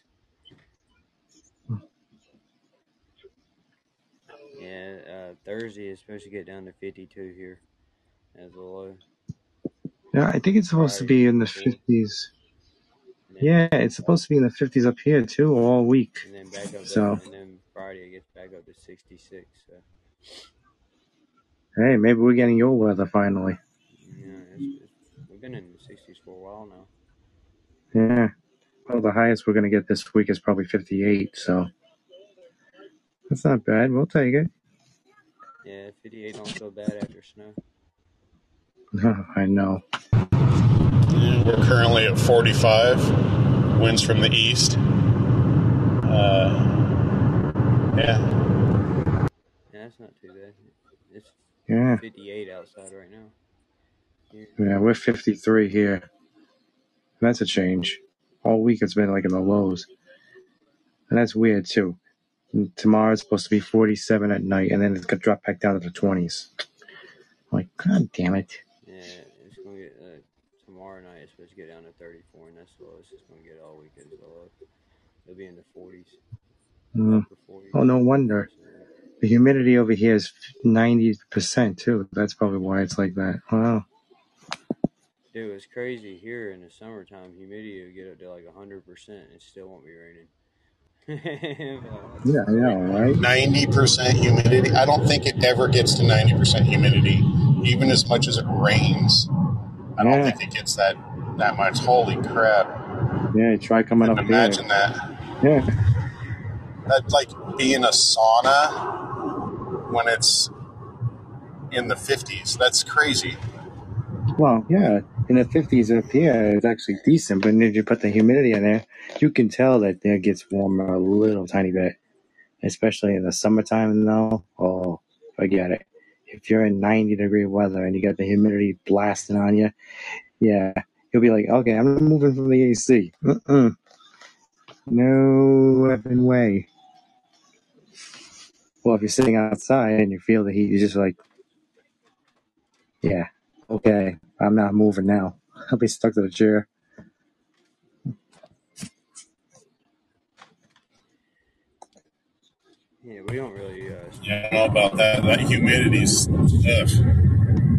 Yeah, uh, Thursday is supposed to get down to 52 here as a low. Yeah, I think it's supposed to be in the fifties. Yeah, it's supposed to be in the fifties up here too all week. And then back up So- to, and then Friday it gets back up to 66. So, Hey, maybe we're getting your weather finally. yeah, it's, it's, we've been in the 60s for a while now. Yeah. Well, the highest we're gonna get this week is probably fifty-eight. So that's not bad. We'll take it. Yeah, 58 don't feel bad after snow. I know. And we're currently at 45. Winds from the east. Uh, yeah. Yeah, that's not too bad. It's Yeah. 58 outside right now. Here. Yeah, we're 53 here. That's a change. All week it's been like in the lows. And that's weird too. And tomorrow it's supposed to be 47 at night and then it's going to drop back down to the 20s. I'm like, God damn it. Yeah, it's gonna get uh, tomorrow night. It's supposed to get down to 34, and that's the lowest it's gonna get all weekend. So. It'll be in the 40s, Mm. Oh, no wonder. The humidity over here is 90% too. That's probably why it's like that. Wow. Dude, it's crazy here in the summertime. Humidity will get up to like 100%. It still won't be raining. Yeah, I know, right? 90% humidity. I don't think it ever gets to 90% humidity, even as much as it rains. I don't Yeah. think it gets that that much. Holy crap! Yeah, try coming up here. Imagine that. Yeah. That's like being in a sauna when it's in the 50s. That's crazy. Well, yeah, in the 50s up here, it's actually decent, but if you put the humidity in there, you can tell that it gets warmer a little tiny bit, especially in the summertime though. Oh, forget it. If you're in 90 degree weather and you got the humidity blasting on you, yeah, you'll be like, okay, I'm moving from the AC. Mm-mm. No effing way. Well, if you're sitting outside and you feel the heat, you're just like, yeah, okay, I'm not moving now. I'll be stuck to the chair. yeah, we don't really. Uh, Yeah, I don't know about that. That humidity's. Ugh.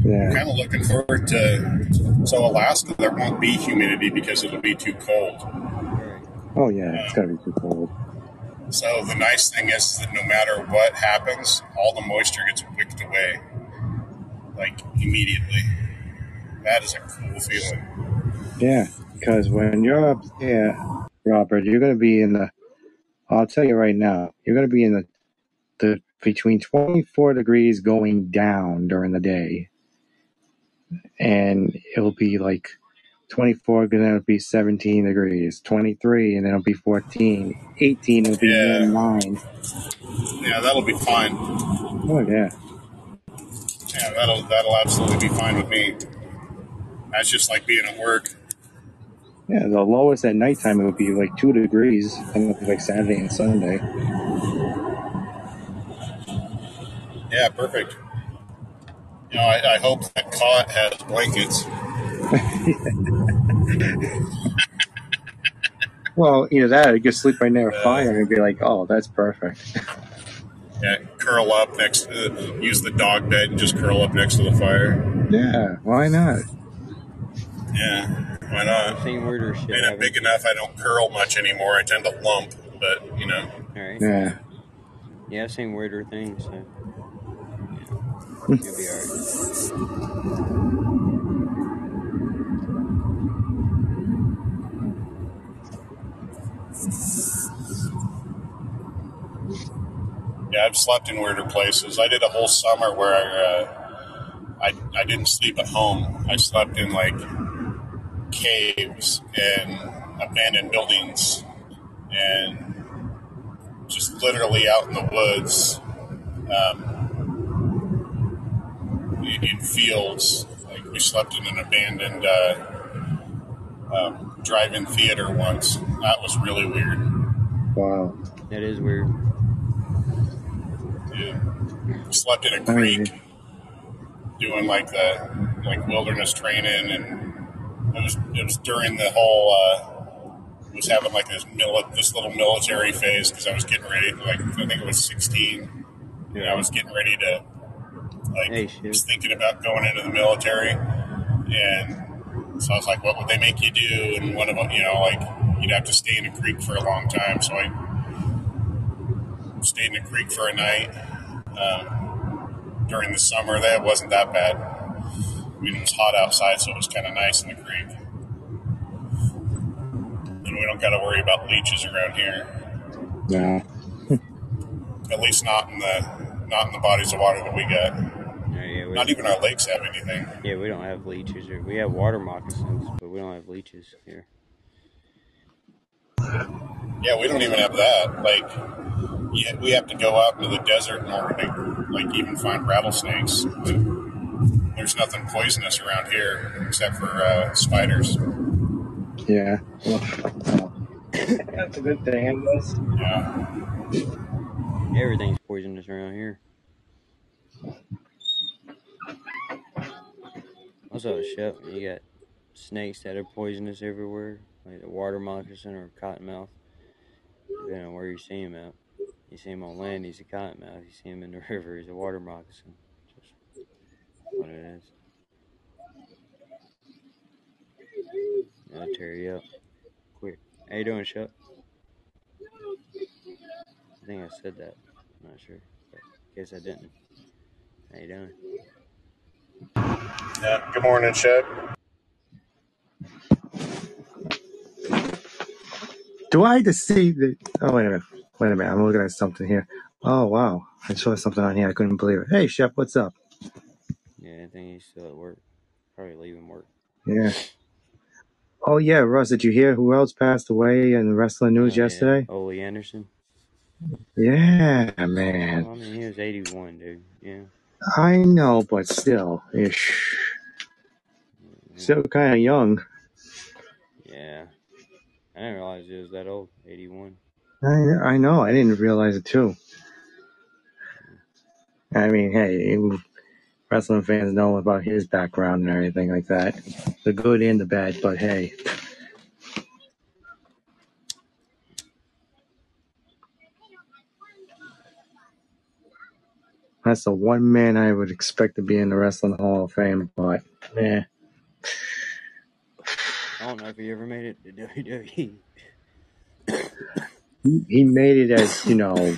Yeah. kind of looking forward to. So Alaska, there won't be humidity because it'll be too cold. Oh yeah, it's gotta be too cold. So the nice thing is that no matter what happens, all the moisture gets wicked away, like immediately. That is a cool feeling. Yeah, because when you're up there, Robert, you're gonna be in the. I'll tell you right now, you're gonna be in the the between 24 degrees going down during the day, and it'll be like 24, and then it'll be 17 degrees, 23, and then it'll be 14, 18, it'll be Yeah. nine. Yeah, that'll be fine. Oh yeah, Yeah, that'll that'll absolutely be fine with me. That's just like being at work. yeah. The lowest at nighttime it would be like two degrees, and like Saturday and Sunday. Yeah, perfect. You know, I, I hope that cot has blankets. Well, you know that you could sleep right near a uh, fire and be like, oh, that's perfect. Yeah, curl up next. To, use the dog bed and just curl up next to the fire. Yeah, why not? Yeah, why I've seen weirder shit I mean, I'm big enough. I don't curl much anymore. I tend to lump, but you know. Alright. Yeah. Yeah, I've seen weirder things, so yeah. You'll be alright. Yeah, I've slept in weirder places. I did a whole summer where I, uh, I, I didn't sleep at home. I slept in like caves and abandoned buildings and just literally out in the woods, um, in, in fields. Like we slept in an abandoned uh, um, drive-in theater once. That was really weird. Wow. That is weird. Yeah. Slept in a creek. doing like the like wilderness training, and it was it was during the whole uh, was having like this mili- this little military phase because I was getting ready. Like I think it was sixteen, and I was getting ready to like Hey, was thinking about going into the military, and so I was like, what would they make you do? And one of them, you know, like you'd have to stay in a creek for a long time. So I stayed in a creek for a night. Um, during the summer, that wasn't that bad. I mean, it was hot outside, so it was kind of nice in the creek. And we don't got to worry about leeches around here. no. At least not in the not in the bodies of water that we got. Yeah, yeah, we, Not even our lakes have anything. yeah, we don't have leeches here. We have water moccasins, but we don't have leeches here. Yeah, we don't even have that. Like, yeah, we have to go out into the desert in order to like even find rattlesnakes. There's nothing poisonous around here except for uh, spiders. Yeah. That's a good thing, I guess. Yeah. Everything's poisonous around here. Also, shit, you got snakes that are poisonous everywhere, like the water moccasin or cottonmouth. Depending on where you see him at. You see him on land, he's a cottonmouth. You see him in the river, he's a water moccasin. Just what it is. I'll tear you up quick. How you doing, Chuck? I think I said that. I'm not sure. But guess I didn't. How you doing? Yeah. Good morning, Chet. Do I just see the? Oh wait a minute. Wait a minute. I'm looking at something here. Oh wow. I saw something on here. I couldn't believe it. Hey, Shep, what's up? Yeah, I think he's still at work. Probably leaving work. Yeah. Oh yeah, Russ. Did you hear who else passed away in wrestling news Oh yeah, yesterday? Ole Anderson. Yeah, Well, man. I mean, he was 81, dude. Yeah. I know, but still, ish. Mhm. Still kind of young. Yeah. I didn't realize he was that old. 81. I I know. I didn't realize it too. I mean, hey, wrestling fans know about his background and everything like that, the good and the bad. But hey, that's the one man I would expect to be in the Wrestling Hall of Fame. But eh, I don't know if he ever made it to WWE. he, he made it as you know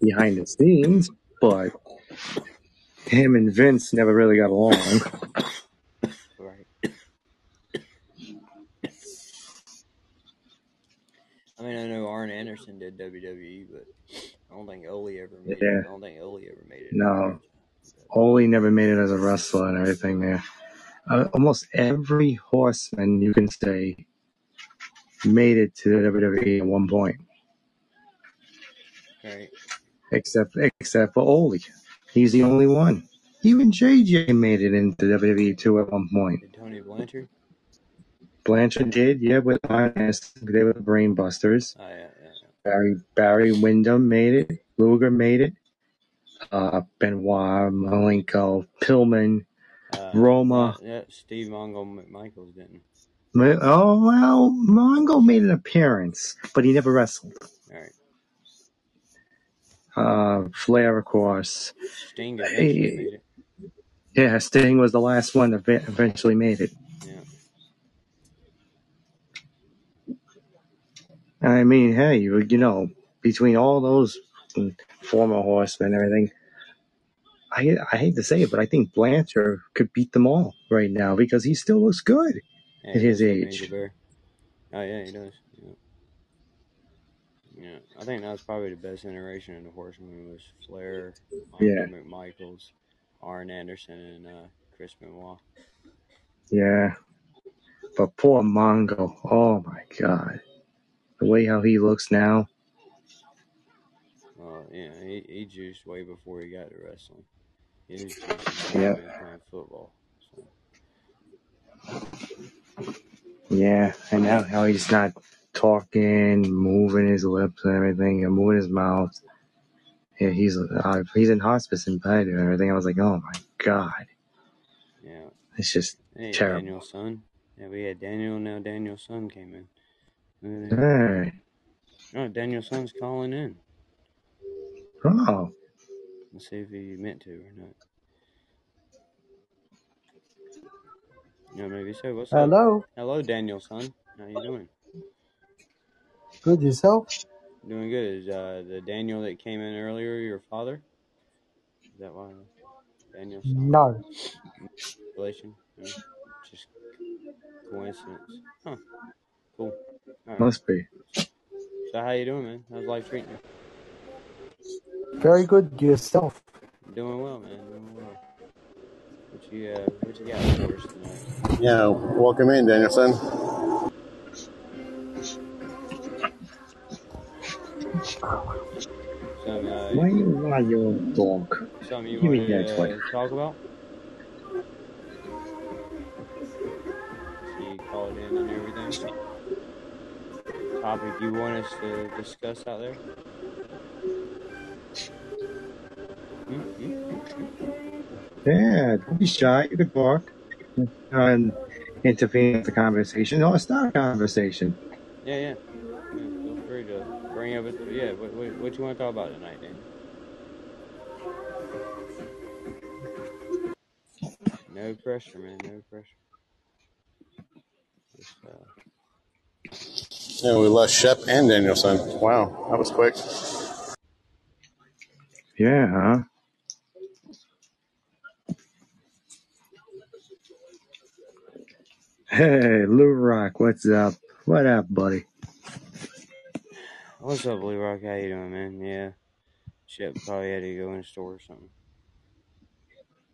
behind the scenes, but him and Vince never really got along. Right. I mean, I know Arn Anderson did WWE, but I don't think Ole ever made Yeah, it. I don't think Ole ever made it no. Ole never made it as a wrestler and everything. There, uh, almost every horseman you can say made it to the WWE at one point, Right. except except for Ole. He's the only one. Even JJ made it into WWE too at one point. Did Tully Blanchard? Blanchard did, yeah, with Honest. They were the Brainbusters. Oh, yeah, yeah. yeah. Barry Barry Windham made it. Luger made it. uh, Benoit, Malenko, Pillman, Uh, Roma. yeah, yeah, Steve Mongo McMichaels didn't. Oh well, Mongo made an appearance, but he never wrestled. All right. Uh, Flair, of course. Sting eventually made it. Yeah, Sting was the last one that eventually made it. Yeah. I mean, hey, you you know, between all those former horsemen and everything, I I hate to say it, but I think Blanchard could beat them all right now because he still looks good Yeah, at his does look Major age. Oh yeah, he does. Yeah. Yeah, I think that was probably the best iteration of the Horsemen was Flair, Yeah, Mongo McMichaels, Arn Anderson, and uh, Chris Benoit. yeah. But poor Mongo, oh my God, the way how he looks now. Well, yeah, he, he juiced way before he got to wrestling. He was Yeah, playing football. So. yeah. And now how he's not talking, moving his lips and everything, and moving his mouth. Yeah, he's uh, he's in hospice in bed and everything. I was like, oh my God, Yeah. it's just And he had terrible. Daniel's son. Yeah, we had Daniel. Now Daniel's son came in. Look. Hey, Oh, Daniel's son's calling in. oh, Let's see if he meant to or not. Yeah, maybe so. What's up? Hello. Hello, Daniel's son. How you doing? Good yourself? Doing good. Is uh, the Daniel that came in earlier your father? Is that why Daniel? No. Relation? No? Just coincidence. Huh. Cool. All right. must be. So how you doing, man? How's life treating you? Very good yourself. Doing well, man. Doing well. What you uh, what you got for us tonight? Yeah, welcome in, Danielson. Some uh, Why you want your dog? you Give me that uh, talk about? You called in and everything. Topic you want us to discuss out there? Yeah, don't be shy. You can talk and intervene in the conversation or start a conversation. Yeah, yeah. Yeah, feel free to bring up it. Yeah, what, what, what you want to talk about tonight, Dan? No pressure, man. No pressure. Just, uh, Yeah, we lost Shep and Danielson. Wow, that was quick. Yeah, huh? Hey, Lou Rock, what's up? What up, buddy? What's up, Blue Rock? How you doing, man? Yeah. Shit, probably had to go in the store or something.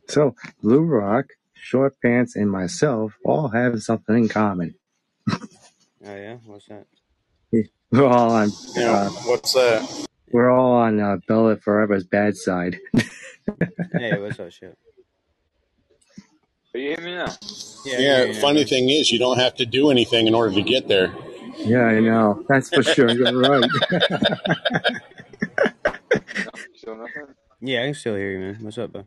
So, Blue Rock, Short Pants, and myself all have something in common. Oh yeah, what's that? We're all on, Yeah, uh, what's that? we're all on uh, Bella Forever's bad side. Hey, what's up, shit? Are you hearing me now? Yeah, I can hear Yeah, you now, funny man. thing is, you don't have to do anything in order to get there. Yeah, I know. That's for sure. You're right. No, still nothing? Yeah, I can still hear you, man. What's up, bro?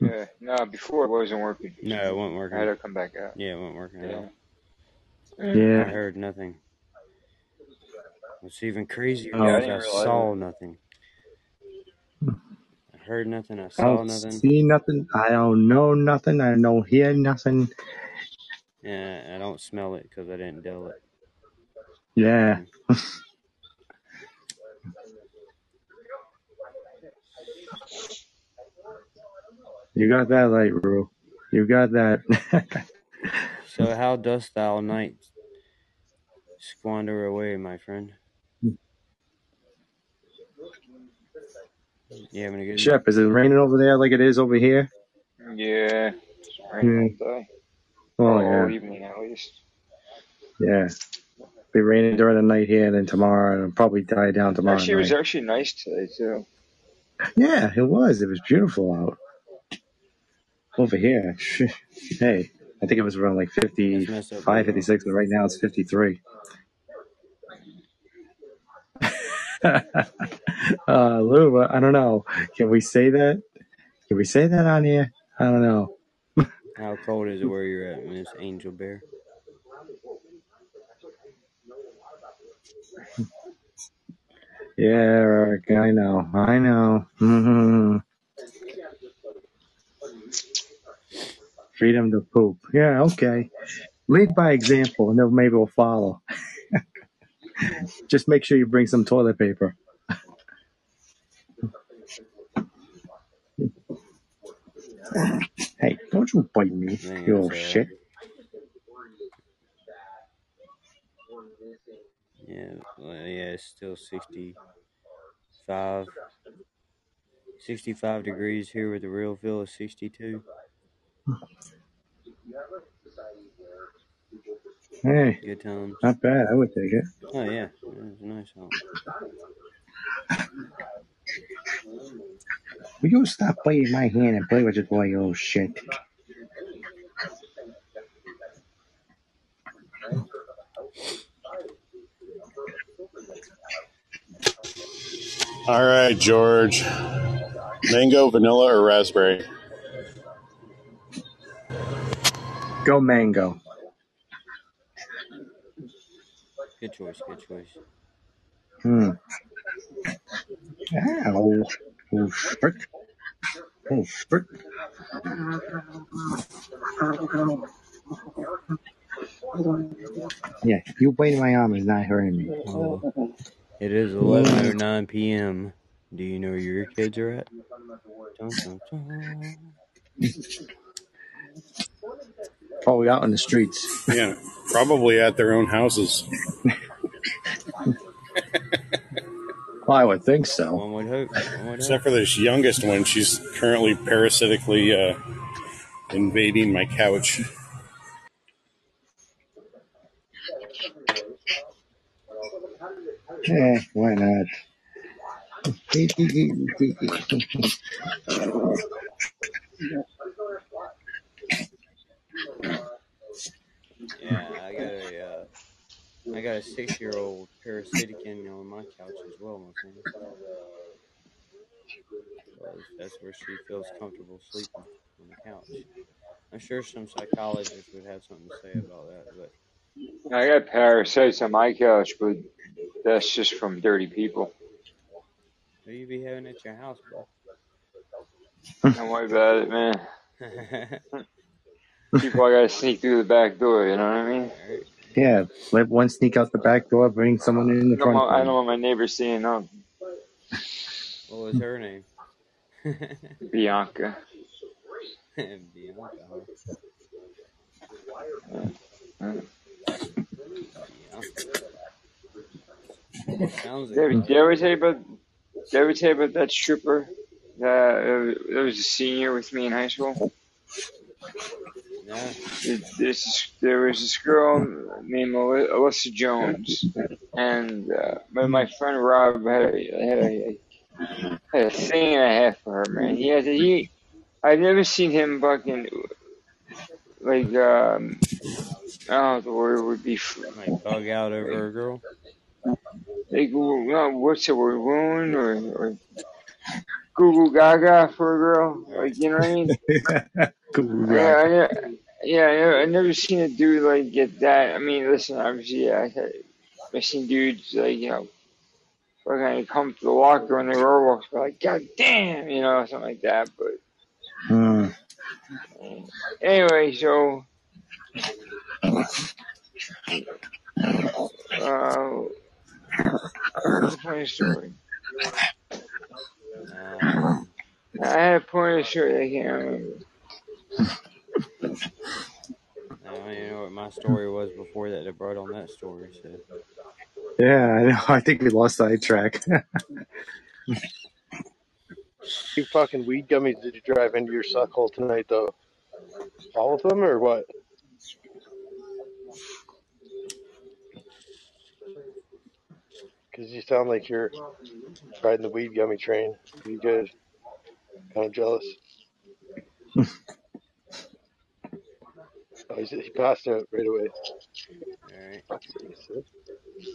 Yeah, no, before it wasn't working. No, it wasn't working. I had to come back out. Yeah, it wasn't working at all. Yeah. I heard nothing. What's even crazier oh. Yeah, I Oh, is didn't I saw it. nothing. I heard nothing. I saw nothing. I saw don't nothing. see nothing. I don't know nothing. I don't hear nothing. And I don't smell it because I didn't dill it. Yeah. Mm. You got that light, Rue. You got that. So how dost thou night squander away, my friend? You having a good night? Shep, is it raining over there like it is over here? Yeah, it's raining all day. Oh, yeah. evening at least. Yeah. Be raining during the night here, and then tomorrow, and it'll probably die down tomorrow Actually, it was actually nice today too. Yeah, it was. It was beautiful out. Over here. Hey, I think it was around like That's messed up, 55, 56, but right now it's 53. uh, Lou, I don't know. Can we say that? Can we say that on here? I don't know. How cold is it where you're at, Miss Angel Bear? Yeah, Eric, I know. I know. hmm Freedom to poop. Yeah, okay. Lead by example, and then maybe we'll follow. Just make sure you bring some toilet paper. Hey, don't you bite me, you little shit. Yeah, well, yeah, it's still 65, 65 degrees here with the real feel of 62. Hey, Good times. not bad. I would take it. Oh yeah, it's a nice out. Will you stop biting my hand and play with your toy, you little shit? All right, George. Mango, vanilla, or raspberry? Go mango. Good choice. Good choice. Hmm. Ow. Oh, shit. Oh, shit. Yeah, you biting my arm is not hurting me. Well, it is 11:09 p.m. Do you know where your kids are at? Dun, dun, dun. Oh, probably out in the streets. Yeah, probably at their own houses. Well, I would think so. One would hope. One would hope. Except for this youngest one, she's currently parasitically uh, invading my couch. Eh, why not? Yeah, I got a, I got a six-year-old parasitican on uh, my couch as well, my friend. That's where she feels comfortable sleeping on the couch. I'm sure some psychologists would have something to say about that, but I got parasites on my couch, but that's just from dirty people. who you be having at your house, bro? Don't worry about it, man. People I gotta sneak through the back door, you know what I mean? Alright. Yeah, let one sneak out the back door, bring someone in the I front want, I don't want my neighbors seeing them. What was her name? Bianca. Bianca. Uh, Bianca. Sounds Did, like did I ever tell you about? Did I ever tell you about that stripper that, uh, that was a senior with me in high school? No. This, there was this girl named Alyssa Jones, and uh, my, my friend Rob had a, had a, had a thing and a half for her, man. He had a, he, I've never seen him fucking like um, I don't know what the word would be. Like bug out over a girl. like no, what's the word, wound or, or goo goo gaga for a girl, like you know what I mean? Yeah. I, yeah, I never, I never seen a dude like get that. I mean, listen, obviously, yeah, I had, I've seen dudes like you know, fucking come to the locker when they were walks, but like, god damn, you know, something like that. But Hmm. anyway, so uh, funny story? Um, I had a point of story I can't remember. I don't even know what my story was before that that brought on that story. So Yeah, I know. I think we lost sidetrack. You fucking weed gummies did you drive into your suck hole tonight, though? All of them, or what? Because you sound like you're riding the weed gummy train. You good? Kind of jealous. passed out right away. Alright.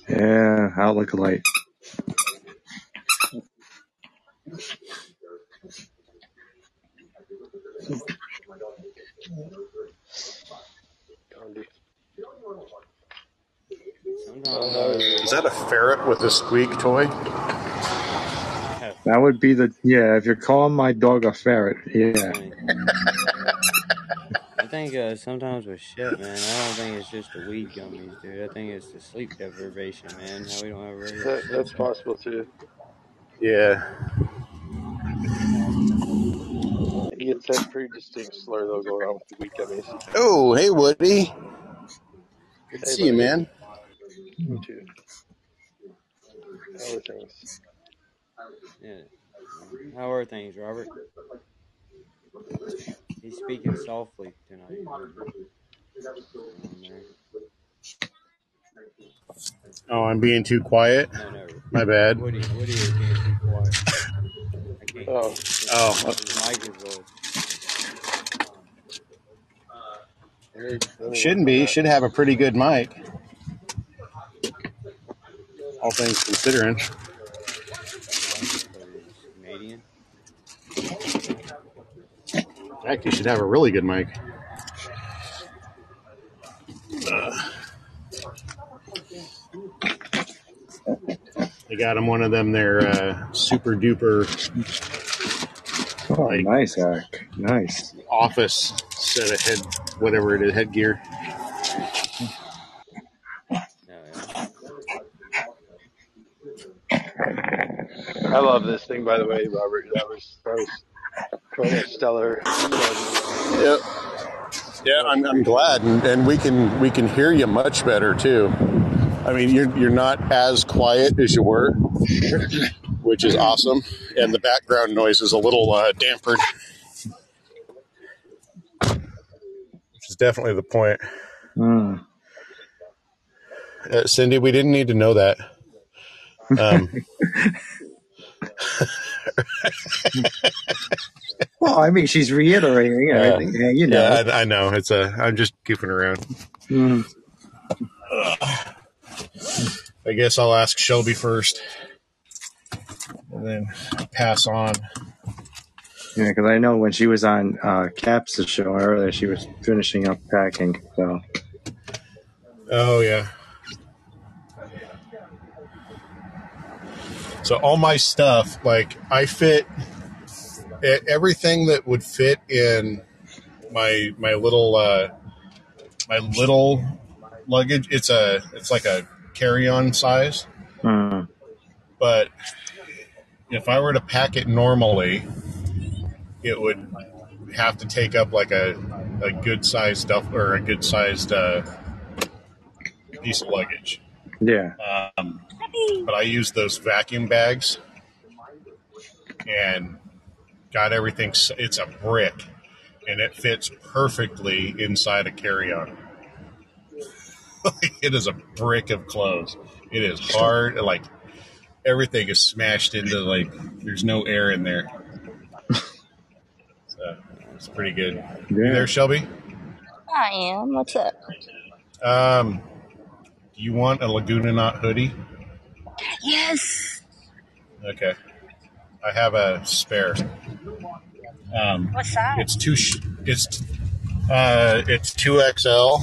Yeah, outlook light. Is that a ferret with a squeak toy? That would be the yeah. If you're calling my dog a ferret, yeah. I think uh, sometimes with shit, man, I don't think it's just the weed gummies, dude. I think it's the sleep deprivation, man. How we don't have regular that, sleep. that's possible too. Yeah. He gets that pretty distinct slur though going on with the weed gummies. Oh, hey, Woody. Good to Hey, see you, man. You too. How are things? Yeah. How are things, Robert? He's speaking softly tonight. Oh, I'm being too quiet. No, no. My bad. Woody, Woody is being too quiet. Oh. Oh. His mic is low. Let me- let me Shouldn't be. on Should have a pretty good mic. All things considering. Canadian. In fact, you should have a really good mic. Uh, I got him one of them. Their uh, super duper Oh, Like- nice, Eric. Nice. office set of head, whatever it is, headgear. No, I love this thing, by the way, Robert. That was that was quite a stellar. Yep. Yeah, I'm, I'm glad, and, and we can we can hear you much better too. I mean, you're you're not as quiet as you were, which is awesome, and the background noise is a little uh, dampered, which is definitely the point. Mm. Uh, Cindy, we didn't need to know that. Um, Well, I mean, she's reiterating Yeah. everything. Yeah, you know. yeah, I, I know. It's a. I'm just goofing around. Mm. I guess I'll ask Shelby first, and then pass on. Yeah, because I know when she was on uh, Caps' show earlier, she was finishing up packing. So, Oh yeah. So all my stuff, like I fit everything that would fit in my my little uh, my little luggage. It's a it's like a carry on size, mm. but if I were to pack it normally, it would have to take up like a a good sized stuff or a good sized uh, piece of luggage. yeah. Um, but I use those vacuum bags and got everything. It's a brick and it fits perfectly inside a carry on. it is a brick of clothes. It is hard. Like everything is smashed into like there's no air in there. So it's pretty good. You there, Shelby? I am. What's up? Um, do you want a Laguna Knot hoodie? Yes. Okay. I have a spare. Um, What size? it's two. Sh- it's uh, it's two XL.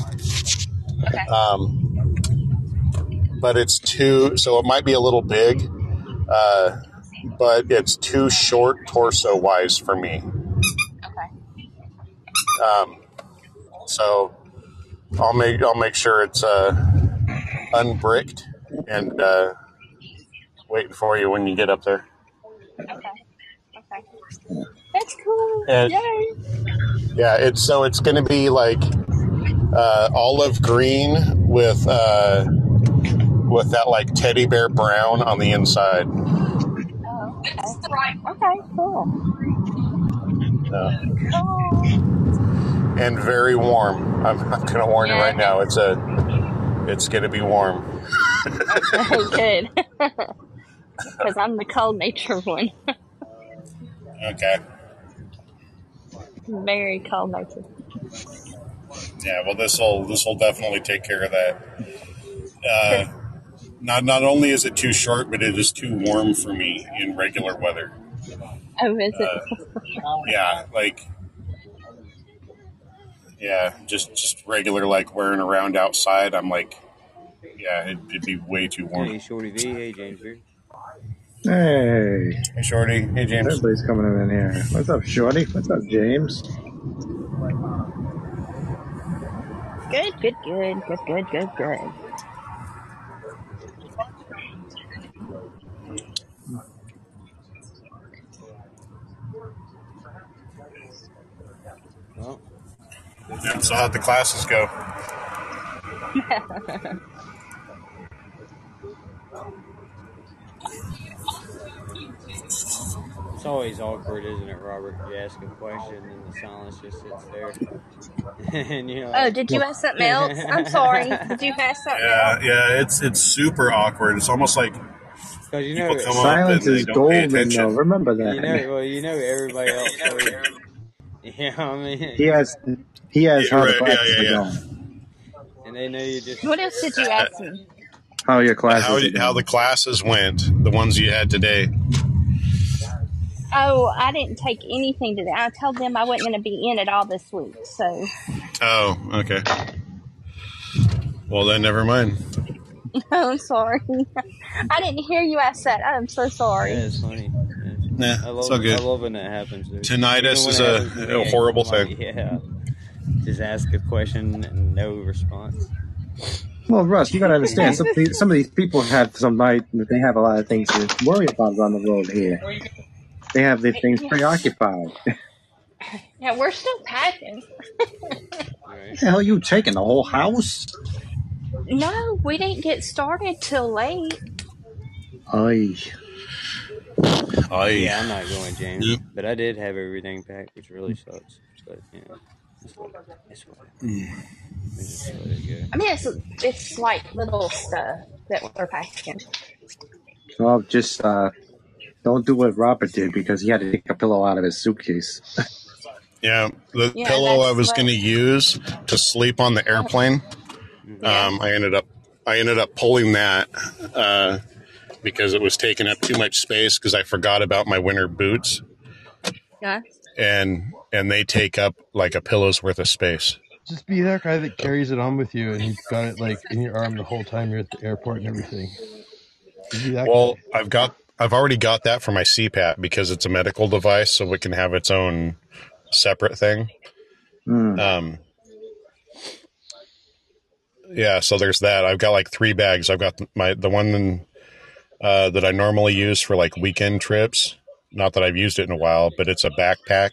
Okay. Um, but it's too. So it might be a little big. Uh, but it's too short torso wise for me. Okay. Um, so I'll make I'll make sure it's uh, unbricked and uh, waiting for you when you get up there. Okay. Okay. That's cool. And- Yay. Yeah, it's so it's going to be like uh, olive green with uh, with that like teddy bear brown on the inside. Oh, okay. Okay, cool. Uh, Cool. and very warm. I'm, I'm going to warn you right now. It's a it's going to be warm. Good. Because I'm the cold nature one. Okay. Very cold nature. Yeah. Well, this will this will definitely take care of that. Uh, not not only is it too short, but it is too warm for me in regular weather. Oh, is it? Uh, yeah, like Yeah, just just regular like wearing around outside. I'm like, yeah, it'd, it'd be way too warm. Hey, warm. Shorty V. Hey, James Beard. Hey, Hey, Shorty. Hey, James. everybody's coming in here. What's up, Shorty? What's up, James? Good, good, good, good, good, good, good. Well, Yeah, so how'd the classes go? it's always awkward, isn't it, Robert? You ask a question and the silence just sits there. and you're Oh, did you ask something else? I'm sorry. Did you ask something Yeah, else? yeah, it's it's super awkward. It's almost like Because you people know, come up Silence and they is don't pay golden, though. uh, attention. Remember that. you know, well, you know everybody else. knows. You know what I mean? He has, he has Yeah, how right, yeah, classes yeah, are yeah. going. And they know you just. What else did you ask me? How your classes How how the classes went, the ones you had today. Oh, I didn't take anything today. I told them I wasn't going to be in it all this week. So, Oh, okay. Well, then never mind. I'm sorry. I didn't hear you ask that. I'm so sorry. Yeah, sorry. it's funny. Nah, I it's love, all I love when that happens. dude. Tinnitus is when is a, happens to me, a horrible thing. Yeah. Just ask a question and no response. Well, Russ, you got to understand. Some of, these, some of these people have some night. They have a lot of things to worry about on the road here. They have their things preoccupied. Yeah, we're still packing. Right? the hell, you taking the whole house? No, we didn't get started till late. Aye. I Yeah, I'm not going, James. Yep. But I did have everything packed, which really sucks. But, you know, it's what, it's what we just let it go. I mean, it's it's like little stuff that we're packing. Well, just uh, don't do what Robert did because he had to take a pillow out of his suitcase. Yeah, the Yeah, pillow I was what- going to use to sleep on the airplane. Yeah. Um, I ended up I ended up pulling that uh, because it was taking up too much space because I forgot about my winter boots Yeah. and and they take up like a pillow's worth of space. Just be that guy that carries it on with you, and you've got it like in your arm the whole time you're at the airport and everything. Just be that Well, guy. I've got I've already got that for my CPAP because it's a medical device, so it can have its own separate thing. Hmm. Um, yeah, so there's that. I've got like three bags. I've got my the one uh, that I normally use for like weekend trips. Not that I've used it in a while, but it's a backpack,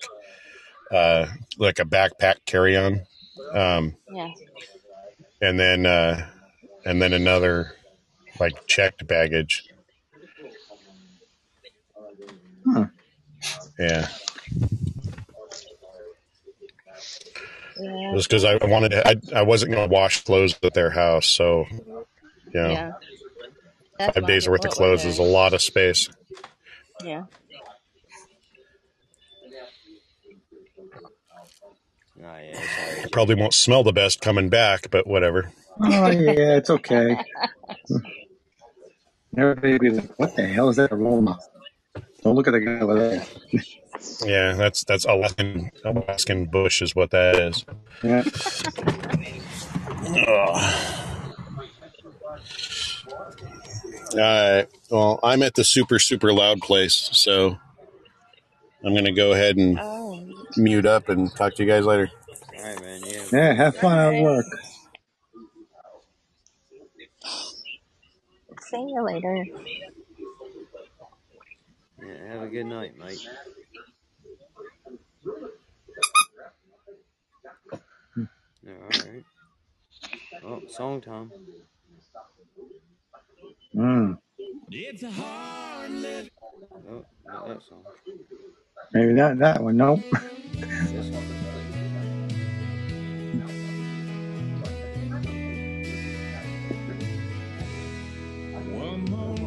uh, like a backpack carry on, um, Yeah. and then uh, and then another like checked baggage. Huh. Yeah, Yeah. just because I wanted to, I, I wasn't going to wash clothes at their house, so you know, Yeah. That's five days worth of clothes is a lot of space. Yeah. Oh, yeah. I probably won't smell the best coming back, but whatever. Oh yeah, it's okay. Everybody be like, "What the hell is that aroma?" Don't look at the guy over there. Yeah, that's that's Alaskan Alaskan bush is what that is. Yeah. All right. Well, I'm at the super super loud place, so I'm gonna go ahead and Oh. mute up and talk to you guys later. All right, man. Yeah. Yeah. Have fun at work. See you later. Yeah. Have a good night, mate. Yeah, all right. Oh, song time. Mm. It's a hard live. Oh, not that song. Maybe not that one. Nope. This one. One more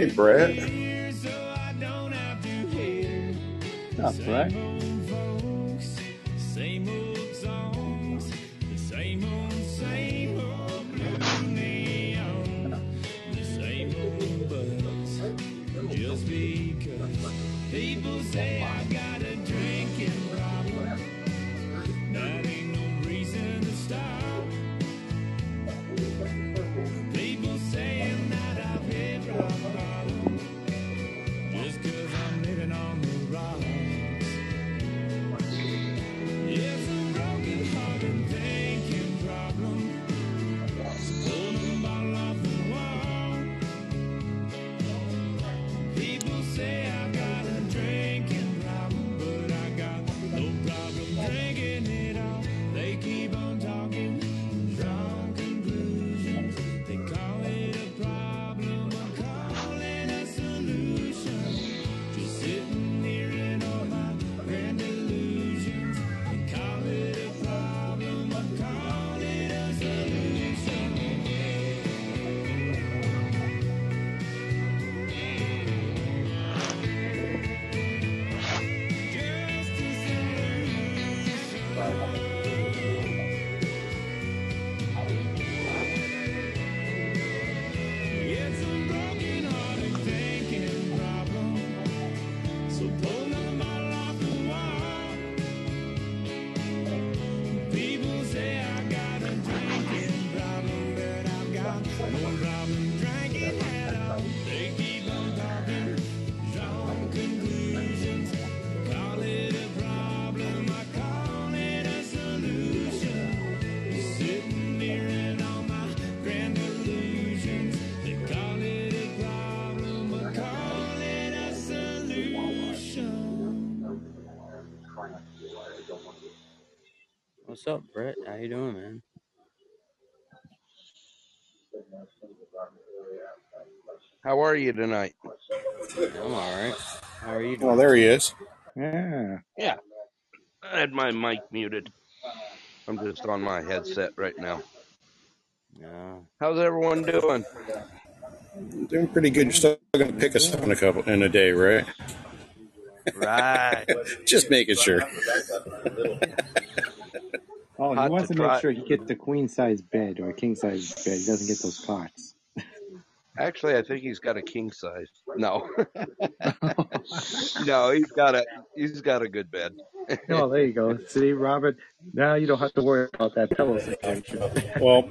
Hey, Brett. here so I don't have Up, right? How are you tonight? I'm all right. How are you Oh, doing? there he is. Yeah. Yeah, I had my mic muted. I'm just on my headset right now. Yeah. How's everyone doing? Doing pretty good. You're still going to pick us up in a couple in a day, right? Right. Just making sure. Oh, he Hot wants to to make sure he gets the queen size bed or a king size bed. He doesn't get those cots. Actually, I think he's got a king size. No, no, he's got a he's got a good bed. oh, there you go. See, Robert, now you don't have to worry about that pillow situation. Well,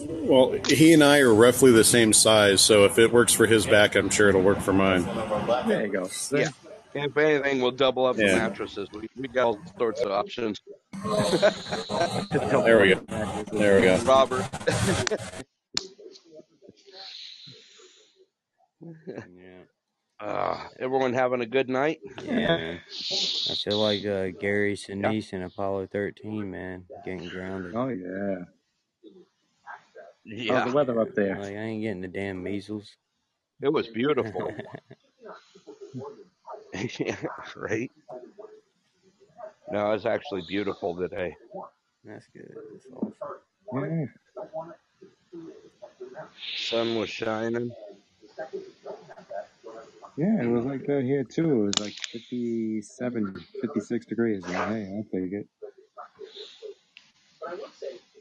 well, he and I are roughly the same size, so if it works for his back, I'm sure it'll work for mine. There you go. Yeah. If anything, we'll double up the mattresses. We we got all sorts of options. There we go. There we go. Robert. Yeah. Uh, everyone having a good night? Yeah. I feel like uh, Gary Sinise in Apollo 13, man, getting grounded. Oh, yeah. Yeah. How's the weather up there? Like, I ain't getting the damn measles. It was beautiful. yeah, right? No, it's actually beautiful today. That's good. That's awesome. Yeah. Sun was shining. Yeah, it was like that here too. It was like 57, 56 degrees. Well, hey, I'll take it.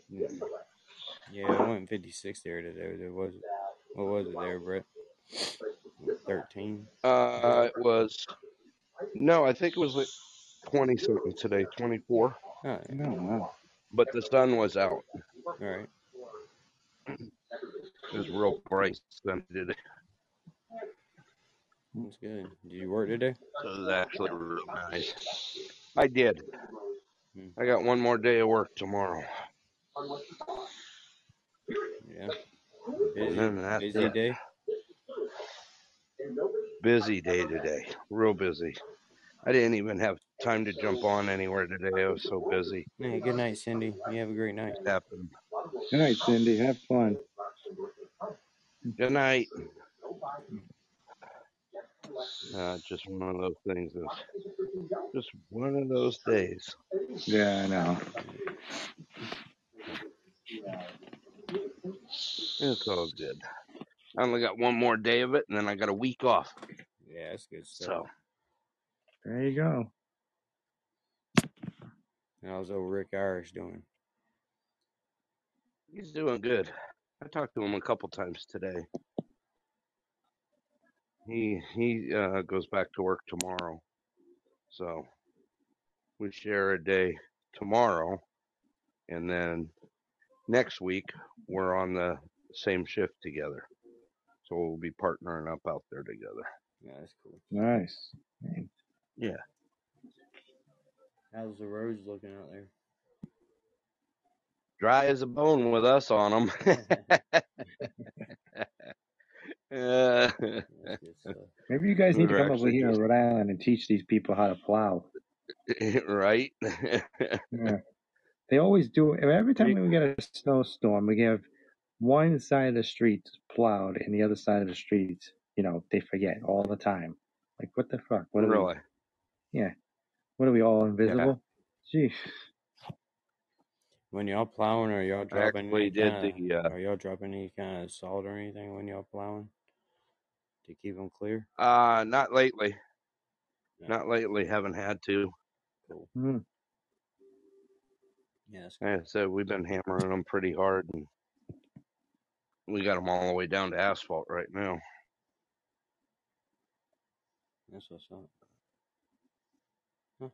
Yeah, yeah it went 56 there today. There was, what was it there, Brett? 13? Uh, it was No, I think it was like twenty something today, twenty four. Oh, No, wow. But the sun was out. all right. It was real bright sun today. That's good. Did you work today? So it was actually real nice. I did. Hmm. I got one more day of work tomorrow. Yeah. And Busy, then busy day. Busy day today. Real busy. I didn't even have time to jump on anywhere today. I was so busy. Hey, good night, Cindy. You have a great night. Happened. Good night, Cindy. Have fun. Good night. Uh, just one of those things. Is just one of those days. Yeah, I know. It's all good. I only got one more day of it, and then I got a week off. Yeah, that's good stuff. So There you go. How's old Rick Irish doing? he's doing good. I talked to him a couple times today. He he uh, goes back to work tomorrow, so we share a day tomorrow, and then next week we're on the same shift together. So we'll be partnering up out there together. Yeah, that's cool. Nice. Yeah. How's the roads looking out there? Dry as a bone with us on them. uh, That's good stuff. Maybe you guys need to We're come over here in Rhode Island and teach these people how to plow. right. Yeah. They always do. Every time we get a snowstorm, we have one side of the street plowed and the other side of the street, you know, they forget all the time. Like, what the fuck? What are really. we? Yeah. What are we all invisible? Gee. When y'all plowing, are y'all dropping actually any did kind the, uh, Are y'all dropping any kind of salt or anything when y'all plowing to keep them clear? Uh, not lately. No. Not lately. Haven't had to. Cool. Hmm. Yeah, that's Like I said, we've been hammering them pretty hard, and we got them all the way down to asphalt right now. that's what's up.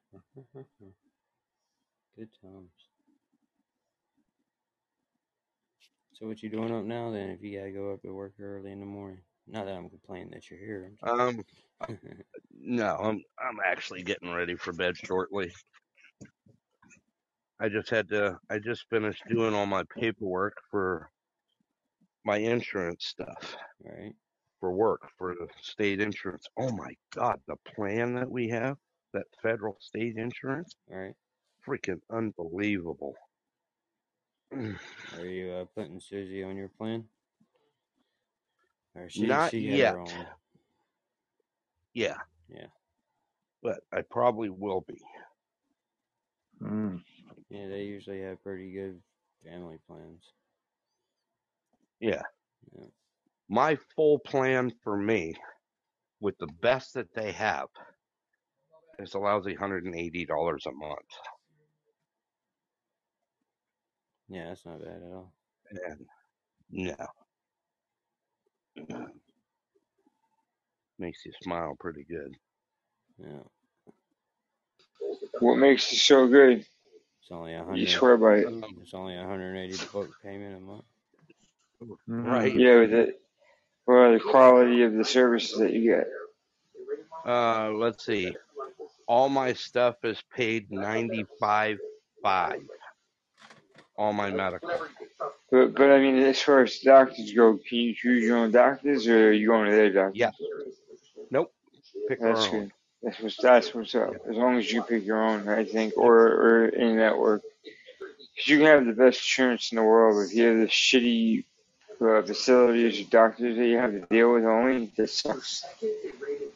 Good times. So what you doing up now then? If you gotta go up to work early in the morning, not that I'm complaining that you're here. Um, no, I'm I'm actually getting ready for bed shortly. I just had to. I just finished doing all my paperwork for my insurance stuff right. for work for the state insurance. Oh my God, the plan that we have, that federal state insurance, Right. freaking unbelievable. Are you uh, putting Susie on your plan? Or she Not she yet. Yeah, Yeah. but I probably will be. Mm. Yeah, they usually have pretty good family plans. Yeah. Yeah. My full plan for me, with the best that they have, is a lousy hundred and eighty dollars a month. Yeah, that's not bad at all. And no. Makes you smile pretty good. Yeah. What makes it so good? It's only a hundred. You swear by it. It's only a hundred and eighty buck payment a month. Right. Yeah, with it. Well, the quality of the services that you get. Uh let's see. All my stuff is paid ninety five five. All my medical. But but I mean, as far as doctors go, can you choose your own doctors, or are you going to their doctor? Yeah. Nope. Pick our That's own. good. That's what's that's what's up. As long as you pick your own, I think, or or in network. 'Cause you can have the best insurance in the world, but if you have the shitty uh, facilities or doctors that you have to deal with only, that sucks.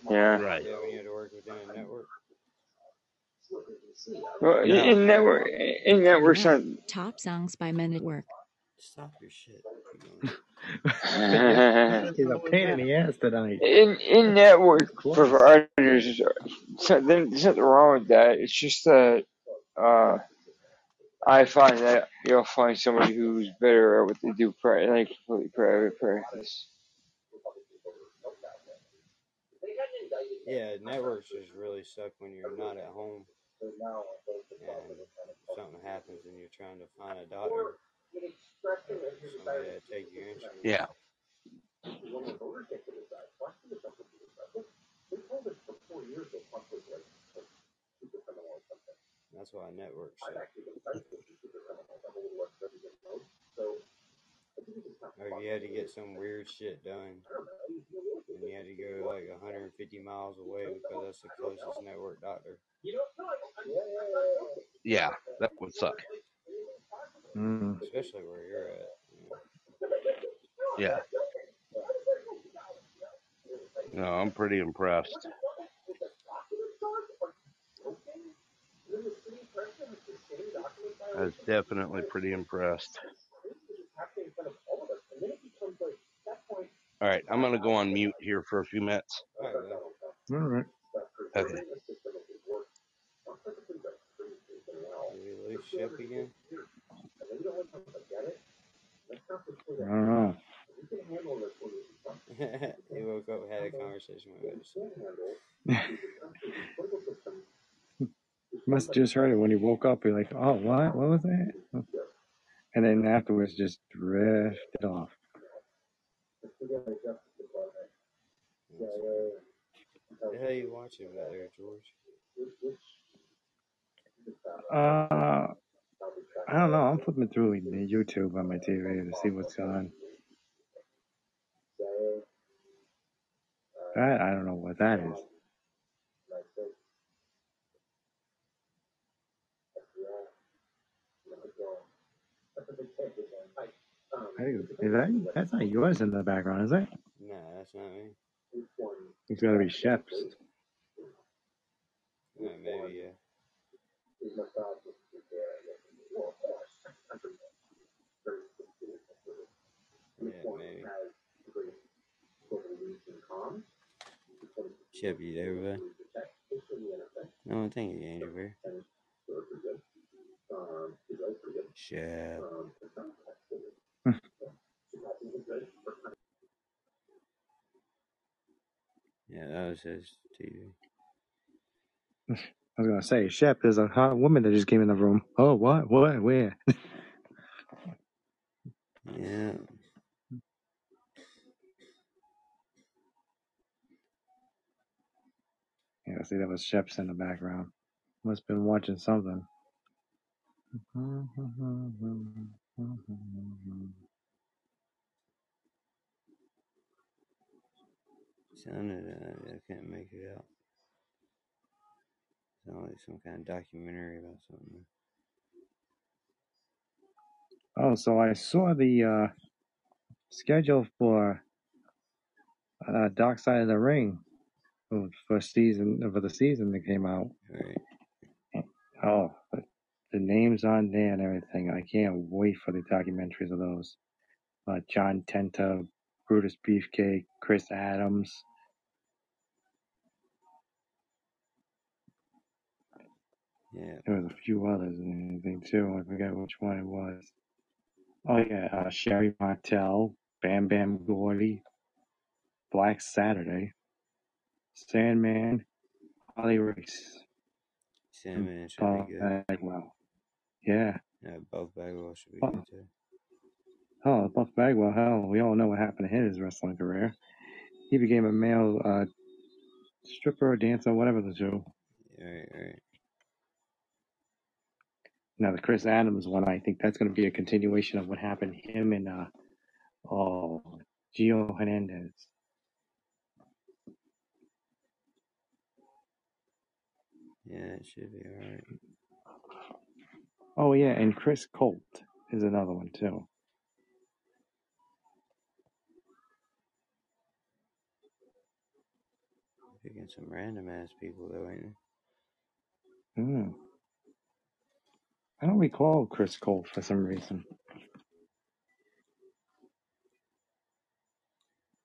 Yeah. Right. Yeah, when you had to work within a network. Well, No. in network, in network's not. Top songs by Men at Work. Stop your shit. Keep. He's a pain in the ass tonight. in in network providers, there's nothing there's nothing wrong with that. It's just that uh, I find that you'll find somebody who's better at what they do, pri- like completely private practice. Yeah, networks just really suck when you're not at home and something happens and you're trying to find a doctor. Somebody to take your insurance. Yeah. That's why networks suck. Or if you had to get some weird shit done, and you had to go like 150 miles away because that's the closest network doctor. Yeah, that would suck. Mm. Especially where you're at. Yeah. No, I'm pretty impressed. I was definitely pretty impressed. All right, I'm gonna go on mute here for a few minutes. Alright, man. All right. Did Okay. we ship again? I don't know. he woke up, had a conversation with us. Must have just heard it when he woke up. You're like, oh, what? What was that? And then afterwards, just drifted off. What the hell are you watching back there, George? Uh, I don't know. I'm flipping through YouTube on my TV to see what's on. That I don't know what that is. Hey, Is that that's not yours in the background, is it? Nah, that's not me. It's got to be Shep's. Nah, maybe, yeah. Yeah, maybe. Shep, you there, bud? No, thank you, Angel Bear. Shep. yeah, that was his TV. I was gonna say, Shep, there's a hot woman that just came in the room. Oh, what? What? Where? Yeah. Yeah, see, that was Shep's in the background. Must have been watching something. Sounded, uh, I can't make it out. Sounded like some kind of documentary about something. Oh, so I saw the uh, schedule for uh, Dark Side of the Ring for for season for the season that came out. Right. Oh, the names on there and everything. I can't wait for the documentaries of those. Uh, John Tenta, Brutus Beefcake, Chris Adams. Yeah. There was a few others and everything too. I forget which one it was. Oh yeah, uh, Sherri Martel, Bam Bam Gordy, Black Saturday, Sandman, Harley Race, Sandman should Bob be good. Bagwell. Yeah. Yeah, both Bagwell should be Oh, good too. oh, Buff Bagwell. Hell, we all know what happened to his wrestling career. He became a male uh, stripper or dancer, whatever the two. Right, right. Now the Chris Adams one, I think that's going to be a continuation of what happened to him and uh, oh, Gino Hernandez. Yeah, it should be alright. Oh yeah, and Chris Colt is another one too. Picking some random ass people though, ain't it? Hmm. I don't recall Chris Colt for some reason.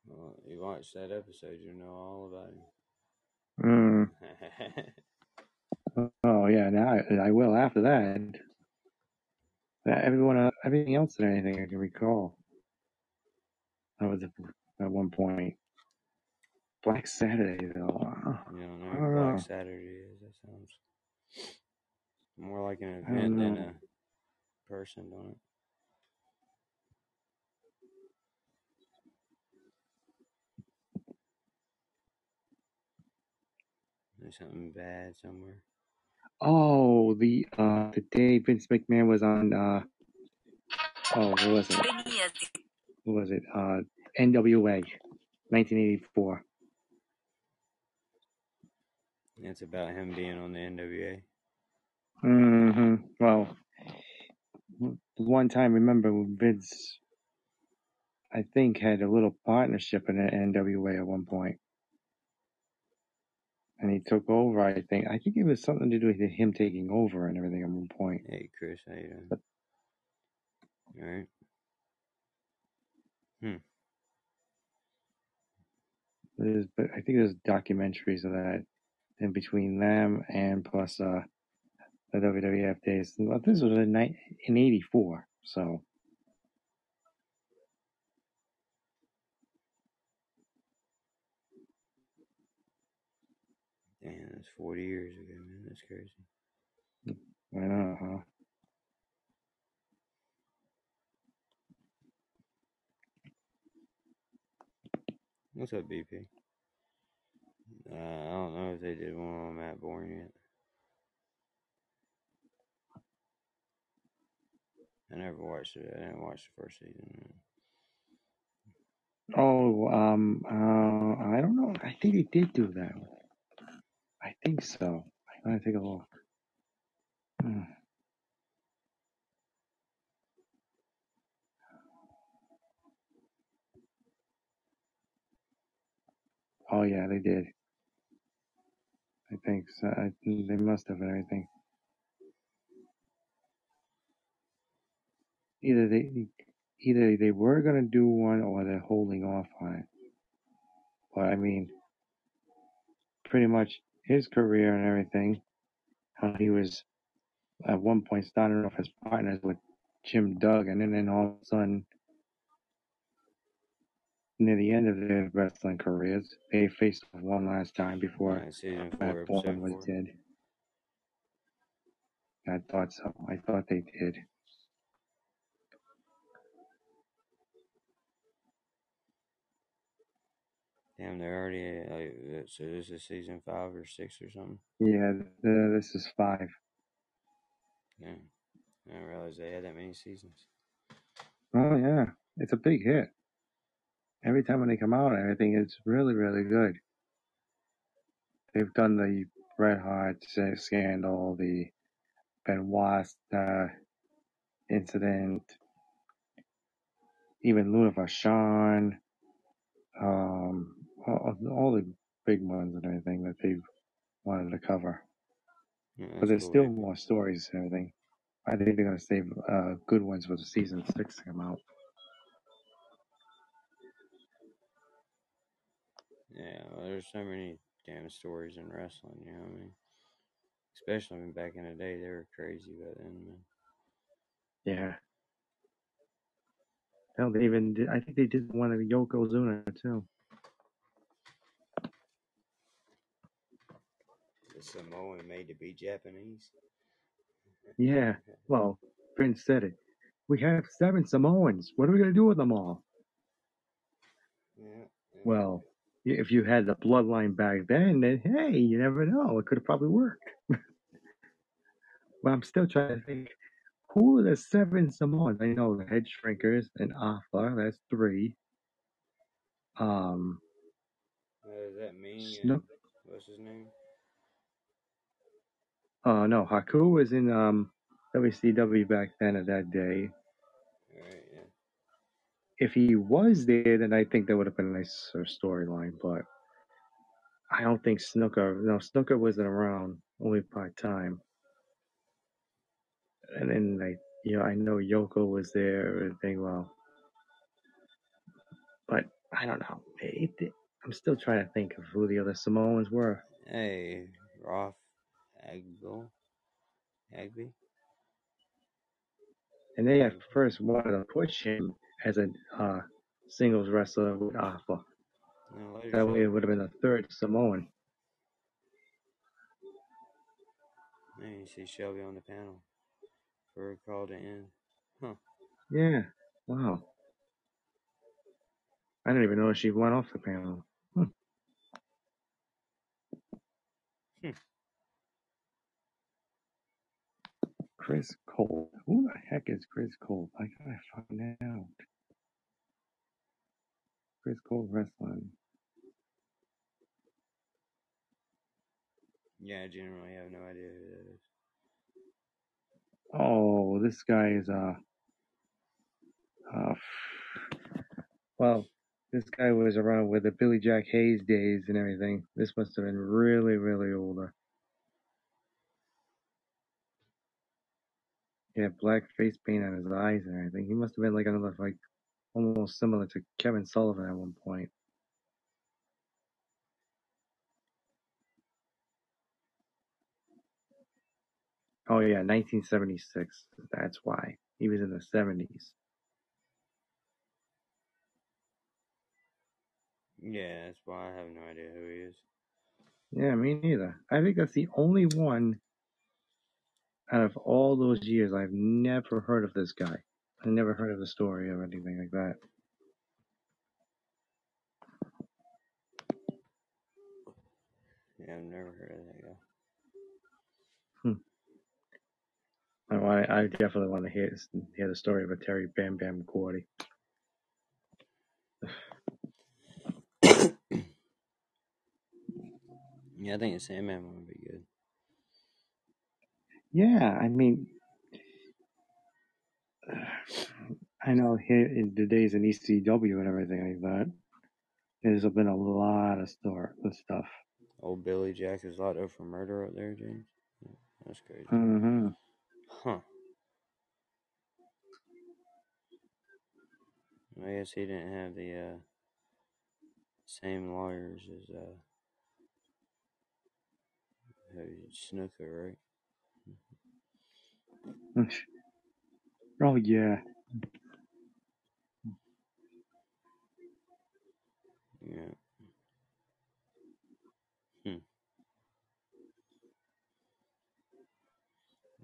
Well, you watch that episode, you know all about him. Hmm. Oh yeah, now I, I will after that. Everyone, uh, everything else and anything I can recall. That was at one point. Black Saturday though. You don't know I what don't Black. Saturday is? That sounds more like an event than a person, don't it? There's something bad somewhere. Oh, the uh the day Vince McMahon was on uh oh what was it? What was it? Uh NWA, 1984. It's about him being on the NWA. Mm-hmm. Well, one time, remember Vince, I think, had a little partnership in the NWA at one point, and he took over. I think. I think it was something to do with him taking over and everything at one point. Hey, Chris, how you doing? But All right. Hmm. there's, but I think there's documentaries of that in between them and plus uh the WWF days. Well, this was in in '84, so that's 40 years ago, man. That's crazy. I know, huh? What's up, BP? Uh, I don't know if they did one on Matt Borne yet. I never watched it. I didn't watch the first season. Oh, um, uh, I don't know. I think they did do that. I think so. I'm gonna take a look. Hmm. Oh yeah, they did. I think so. I, they must have and everything. Either they, either they were gonna do one or they're holding off on it. But I mean, pretty much his career and everything. How he was at one point starting off as partners with Jim Duggan, and then, then all of a sudden, near the end of their wrestling careers, they faced off one last time before Alright, season Matt 4, Borne episode was 4. dead. I thought so. I thought they did. Damn, they're already like uh, so. This is season five or six or something. Yeah, th- this is five. Yeah, I didn't realize they had that many seasons. Oh yeah, it's a big hit. Every time when they come out, everything it's really really good. They've done the Bret Hart scandal, the Benoit uh, incident, even Luna Vachon, um, all, all the big ones and everything that they wanted to cover. Yeah, But there's still more stories and everything. I think they're gonna save uh, good ones for the season six to come out. yeah, well, there's so many damn stories in wrestling. You know what I mean? Especially when back in the day, they were crazy back then, man. Yeah. Hell, they even did, I think they did one of Yokozuna too. Samoan made to be Japanese. Yeah. Well, Prince said it. We have seven Samoans. What are we gonna do with them all? Yeah. Well, if you had the bloodline back then, then hey, you never know. It could have probably worked. But I'm still trying to think. Who are the seven Samoans? I know the head shrinkers and Afa. That's three. Um, Uh, does that mean Snook. what's his name? Oh no, Haku was in um WCW back then at that day. Alright, yeah. If he was there, then I think that would have been a nicer storyline. But I don't think Snuka. No, Snuka wasn't around, only part time. And then like you know, I know Yoko was there. and Everything well, but I don't know. It, it, I'm still trying to think of who the other Samoans were. Hey, Roth Agbo, Agby. And they at first wanted to push him as a uh, singles wrestler with Afa. No, That way it would have been a third Samoan. Now you see Shelby on the panel for a call to end. Huh. Yeah. Wow. I didn't even know she went off the panel. Hmm. Hmm. Chris Colt. Who the heck is Chris Colt? I gotta find out. Chris Colt wrestling. Yeah, I generally have no idea who that is. Oh, this guy is uh, uh well, this guy was around with the Billy Jack Haynes days and everything. This must have been really, really older. He had black face paint on his eyes and everything. He must have been like another like almost similar to Kevin Sullivan at one point. Oh yeah, 1976. That's why he was in the 70s. Yeah, that's why I have no idea who he is. Yeah, me neither. I think that's the only one out of all those years I've never heard of this guy. I never heard of the story or anything like that. Yeah, I've never heard of that guy. Hmm. I, want- I definitely want to hear hear the story of a Terry Bam Bam Gordy. Yeah, I think the Sandman one would be. Yeah, I mean, I know here in the days in ECW and everything like that, there's been a lot of store of stuff. Old Billy Jack is locked up for murder up there, James. Yeah, That's crazy. hmm Huh. I guess he didn't have the uh, same lawyers as uh, Snuka, right? Oh yeah, Yeah. Hmm.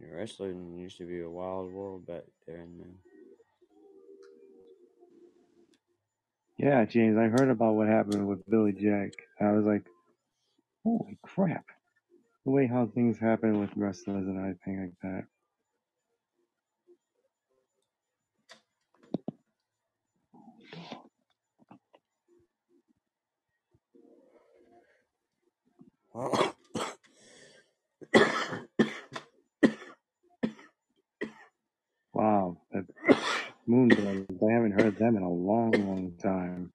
Yeah, Wrestling used to be a wild world back then, man. yeah, James. I heard about what happened with Billy Jack. I was like, holy crap! The way how things happen with wrestlers and everything like that. Wow, that Moondogs. I haven't heard them in a long, long time.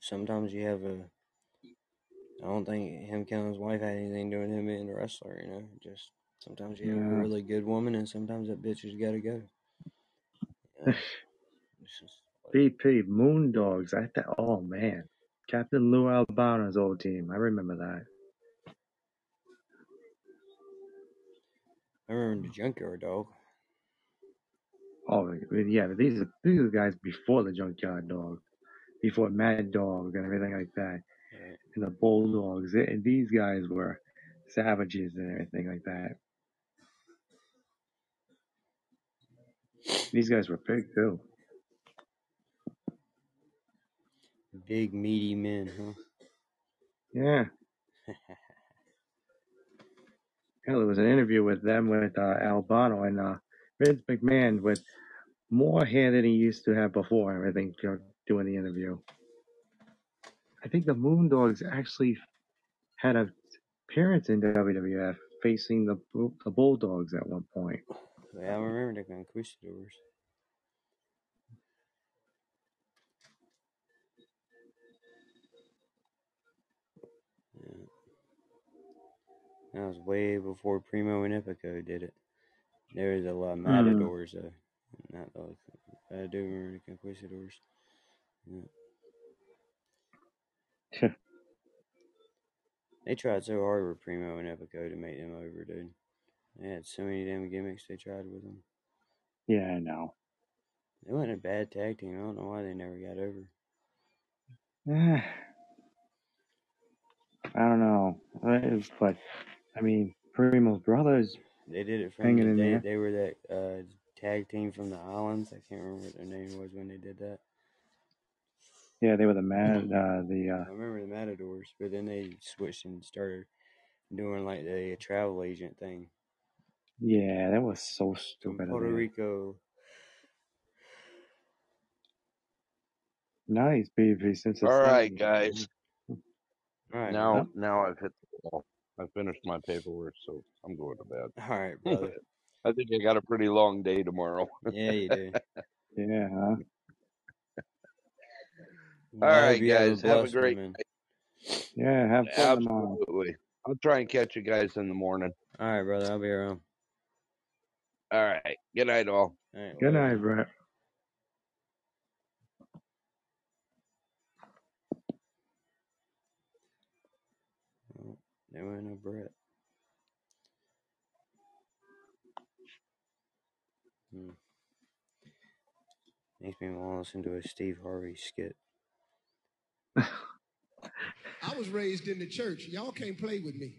sometimes you have a. I don't think him killing his wife had anything to do with him being a wrestler, you know. Just sometimes you have a Yeah. really good woman, and sometimes that bitch has got to go. You know? It's just like- BP Moondogs. I thought, oh man, Captain Lou Albano's old team. I remember that. I remember the Junkyard Dog. Oh yeah, but these are these are the guys before the Junkyard Dog, before Mad Dog and everything like that, Right. and the Bulldogs. They- these guys were savages and everything like that. These guys were big too. Big meaty men, huh? Yeah. Hell, there was an interview with them with uh, Albano and uh, Vince McMahon with more hair than he used to have before. I think doing the interview. I think the Moondogs actually had a appearance in WWF facing the the Bulldogs at one point. yeah, I remember the Conquistadors. That was way before Primo and Epico did it. There was a lot of Mhm. Matadors, though. Not those. I do remember the Conquistadors. Yeah. They tried so hard with Primo and Epico to make them over, dude. They had so many damn gimmicks they tried with them. Yeah, I know. They wasn't a bad tag team. I don't know why they never got over. I don't know. Uh, But, I mean, Primo's brothers They did it from hanging the in they there. they were that uh, tag team from the islands. I can't remember what their name was when they did that. Yeah, they were the mad, uh, the, I uh, remember the Matadors, but then they switched and started doing like the travel agent thing yeah, that was so stupid of Puerto. Rico. Nice, baby, since it's All right, guys. All right, Now, brother. now I've hit the wall. I finished my paperwork, so I'm going to bed. All right, brother. I think I got a pretty long day tomorrow. Yeah, you do. Yeah, huh? All Well, I right, you have a guys. Have a blessed one, great man. night. Yeah, have fun tomorrow. Absolutely. I'll try and catch you guys in the morning. All right, brother. I'll be around. All right. Good night, all. All right, Good later. night, Brett. There went no Brett. Hmm. Makes me want to listen to a Steve Harvey skit. I was raised in the church. Y'all can't play with me.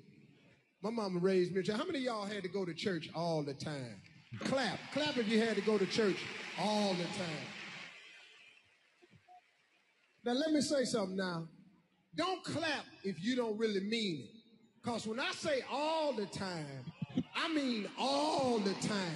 My mama raised me. How many y'all had to go to church all the time? Clap. Clap if you had to go to church all the time. Now, let me say something now. Don't clap if you don't really mean it. Because when I say all the time, I mean all the time.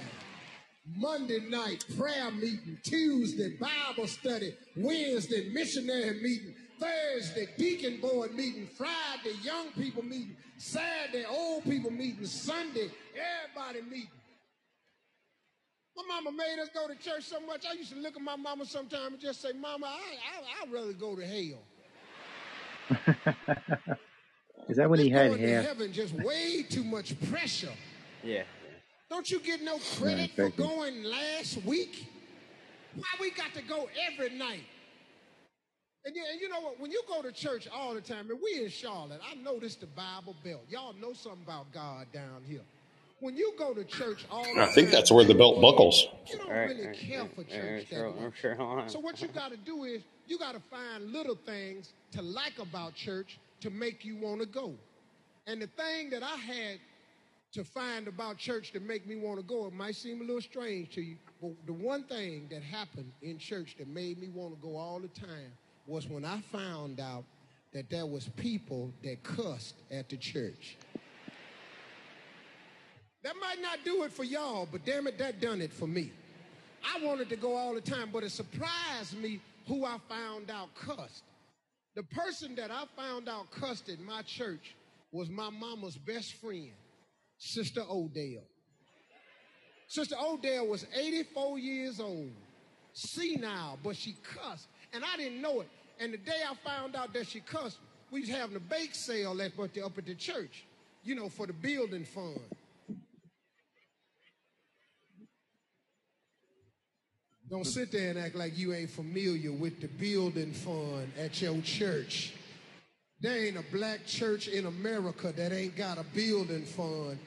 Monday night prayer meeting, Tuesday Bible study, Wednesday missionary meeting, Thursday deacon board meeting, Friday young people meeting, Saturday old people meeting, Sunday everybody meeting. My mama made us go to church so much. I used to look at my mama sometimes and just say, Mama, I, I, I'd rather go to hell. Is that when he had Going to hair? heaven just way too much pressure. Yeah. Don't you get no credit for going last week? Why we got to go every night? And yeah, and you know what? When you go to church all the time, and we in Charlotte, I know this the Bible Belt. Y'all know something about God down here. When you go to church all the I time, think that's where the belt buckles. you don't All right, really all right, care all for right, church that Charlotte, much. North Carolina. So what you got to do is you got to find little things to like about church to make you want to go. And the thing that I had to find about church to make me want to go, it might seem a little strange to you, but the one thing that happened in church that made me want to go all the time was when I found out that there was people that cussed at the church. That might not do it for y'all, but damn it, that done it for me. I wanted to go all the time, but it surprised me who I found out cussed. The person that I found out cussed at my church was my mama's best friend, Sister Odell. Sister Odell was 84 years old, senile, but she cussed, and I didn't know it. And the day I found out that she cussed, we was having a bake sale at, up at the church, you know, for the building fund. Don't sit there and act like you ain't familiar with the building fund at your church. There ain't a black church in America that ain't got a building fund.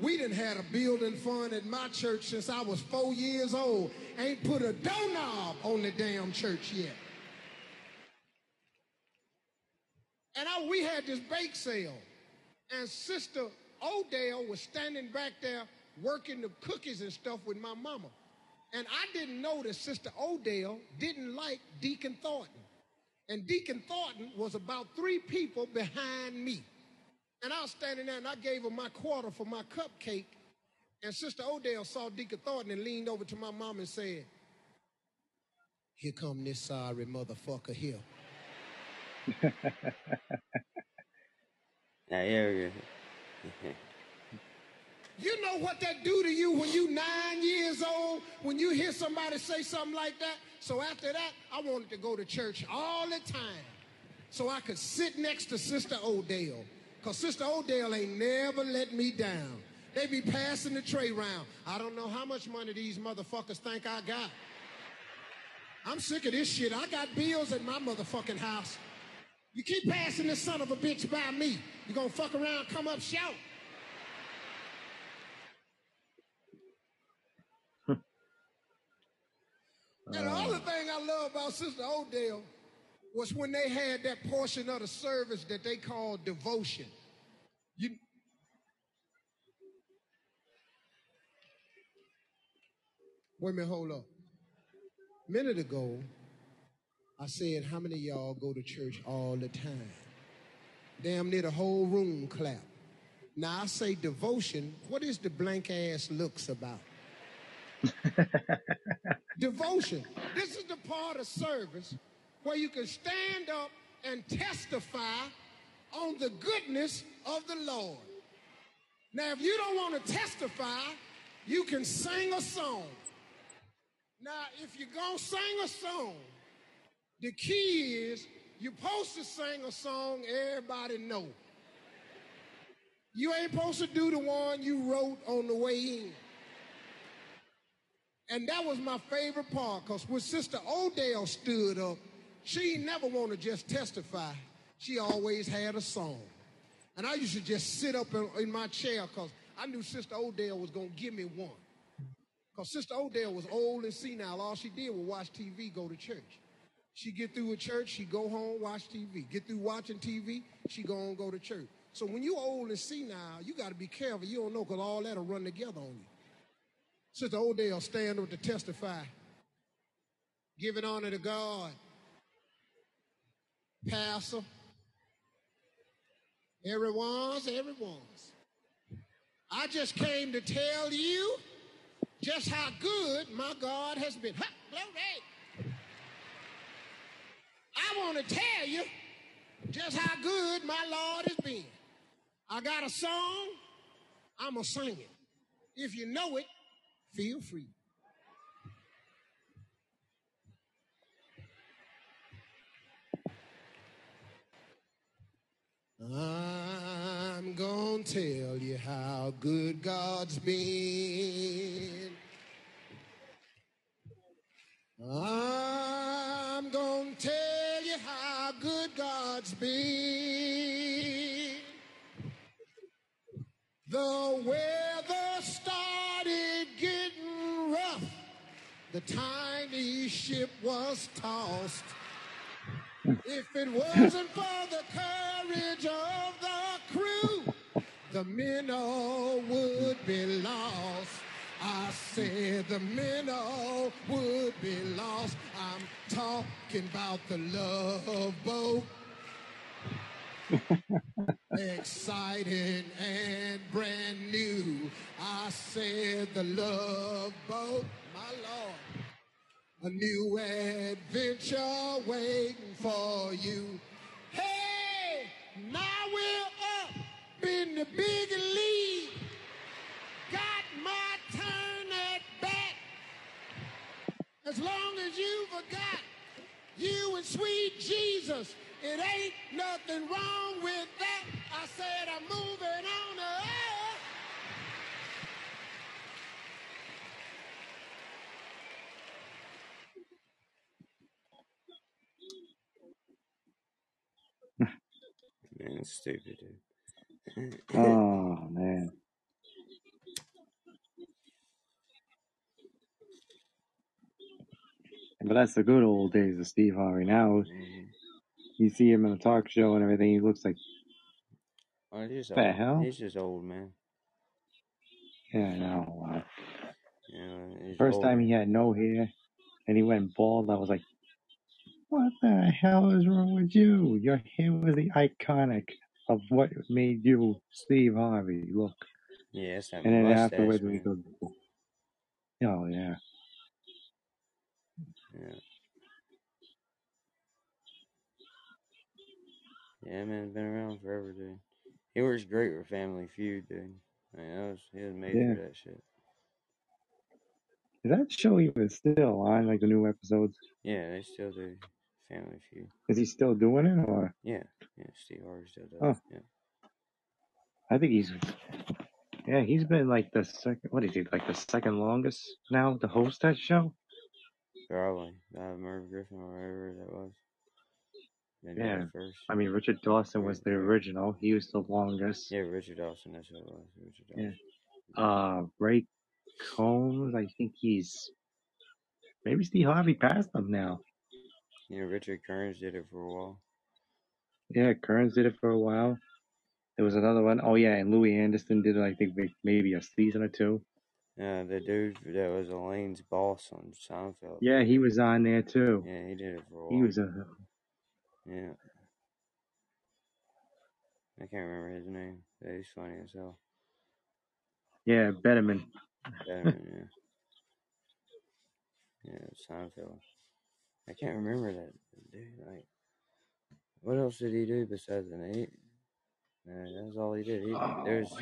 We didn't had a building fund at my church since I was four years old. Ain't put a doorknob on the damn church yet. And I, we had this bake sale, and Sister Odell was standing back there working the cookies and stuff with my mama. And I didn't know that Sister Odell didn't like Deacon Thornton. And Deacon Thornton was about three people behind me. And I was standing there and I gave her my quarter for my cupcake. And Sister Odell saw Deacon Thornton and leaned over to my mom and said, Here come this sorry motherfucker here. Yeah, yeah. You know what that do to you when you nine years old, when you hear somebody say something like that? So after that, I wanted to go to church all the time so I could sit next to Sister Odell. Because Sister Odell ain't never let me down. They be passing the tray round. I don't know how much money these motherfuckers think I got. I'm sick of this shit. I got bills at my motherfucking house. You keep passing this son of a bitch by me. You gonna fuck around, come up, shout. And the uh, other thing I love about Sister Odell was when they had that portion of the service that they called devotion. You, wait a minute, hold up. A minute ago, I said, How many of y'all go to church all the time? Damn near the whole room clap. Now I say devotion. What is the blank ass looks about? devotion. This is the part of service where you can stand up and testify on the goodness of the Lord. Now, if you don't want to testify, you can sing a song. Now, if you're going to sing a song, the key is you're supposed to sing a song everybody know. You ain't supposed to do the one you wrote on the way in. And that was my favorite part because when Sister Odell stood up, she never want to just testify. She always had a song. And I used to just sit up in, in my chair because I knew Sister Odell was going to give me one. Because Sister Odell was old and senile. All she did was watch TV, go to church. She get through with church, she go home, watch TV. Get through watching TV, she go on, go to church. So when you old and senile, you got to be careful. You don't know because all that'll run together on you. Sister Odell stand up to testify. Giving honor to God. Pastor. Everyone's, everyone's. I just came to tell you just how good my God has been. Ha, glory. I want to tell you just how good my Lord has been. I got a song, I'm going to sing it. If you know it, feel free. I'm gonna tell you how good God's been. I'm gonna tell you how good God's been. The weather started getting rough. The tiny ship was tossed. If it wasn't for the courage of the crew, the men minnow would be lost. I said the men minnow would be lost. I'm talking about the love boat. Exciting and brand new. I said the love boat, my Lord. A new adventure waiting for you. Hey, now we're up in the big league. Got my turn at bat. As long as you forgot you and sweet Jesus, it ain't nothing wrong with that. I said I'm moving on to up. Man, it's stupid, dude. Oh man. But that's the good old days of Steve Harvey. Now. You see him in a talk show and everything. He looks like Oh, he's just the old. hell. He's just old, man. Yeah, I know. He's First time he had no hair and he went bald. I was like, "What the hell is wrong with you? Your hair was the iconic of what made you Steve Harvey look." Yeah, And then mustache, afterwards, we go, "Oh yeah." Yeah. Yeah, man, been around forever, dude. He works great with Family Feud, dude. Man, that was he was made Yeah. for that shit. Is that show even still on? Like the new episodes? Yeah, they still do Family Feud. Is he still doing it, or Yeah, yeah, Steve Harvey still does. Oh. Yeah. I think he's yeah, he's been like the second. What is he like the second longest now to host that show? Probably. Uh, Merv Griffin or whatever that was. Yeah, first. I mean Richard Dawson was the original. He was the longest. Yeah, Richard Dawson, that's what it was. Richard Yeah. Uh, Ray Combs, I think he's Maybe Steve Harvey passed him now. Yeah, Richard Karn did it for a while. Yeah, Kearns did it for a while. There was another one. Oh yeah, and Louie Anderson did it. I think may- maybe a season or two. Yeah, the dude that was Elaine's boss on Seinfeld. Yeah, he was on there too. Yeah, he did it for a while. He was a Yeah. I can't remember his name. He's funny as hell. yeah Peterman. Peterman, yeah. Yeah, Seinfeld. I can't remember that dude. Like, what else did he do besides the He, no, that's all he did. He, there's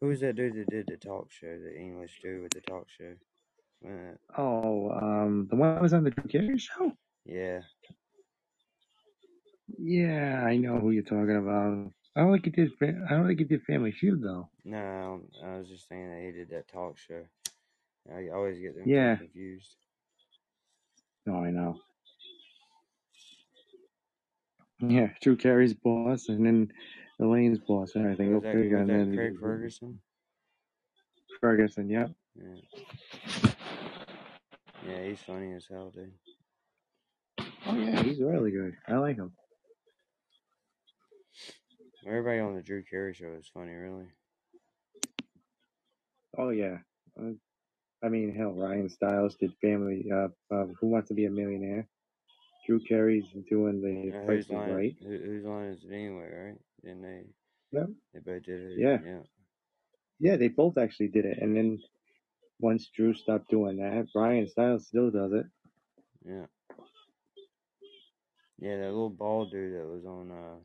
who was that dude that did the talk show? The English dude with the talk show. Oh, um, the one that was on the Drew Carey show. yeah, Yeah, I know who you're talking about. I don't think he did. fa- I don't think he did Family Feud though. no, I, don't- I was just saying that he did that talk show. I always get them two Yeah. confused. No, I know. Yeah, Drew Carey's boss, and then Elaine's boss, and everything. Was Go that, figure. was And that then Craig Ferguson? Ferguson, yep. Yeah. Yeah, he's funny as hell, dude. Oh yeah, he's really good. I like him. Everybody on the Drew Carey show is funny, really. Oh yeah. Uh, I mean, hell, Ryan Stiles did Family. Uh, uh, Who Wants to Be a Millionaire? Drew Carey's doing the Uh, Price is line? Right. Who, whose line is it anyway? Right? Didn't they? Yep. They both did it. Yeah. Yeah. Yeah, they both actually did it, and then once Drew stopped doing that, Ryan Stiles still does it. Yeah. Yeah, that little bald dude that was on uh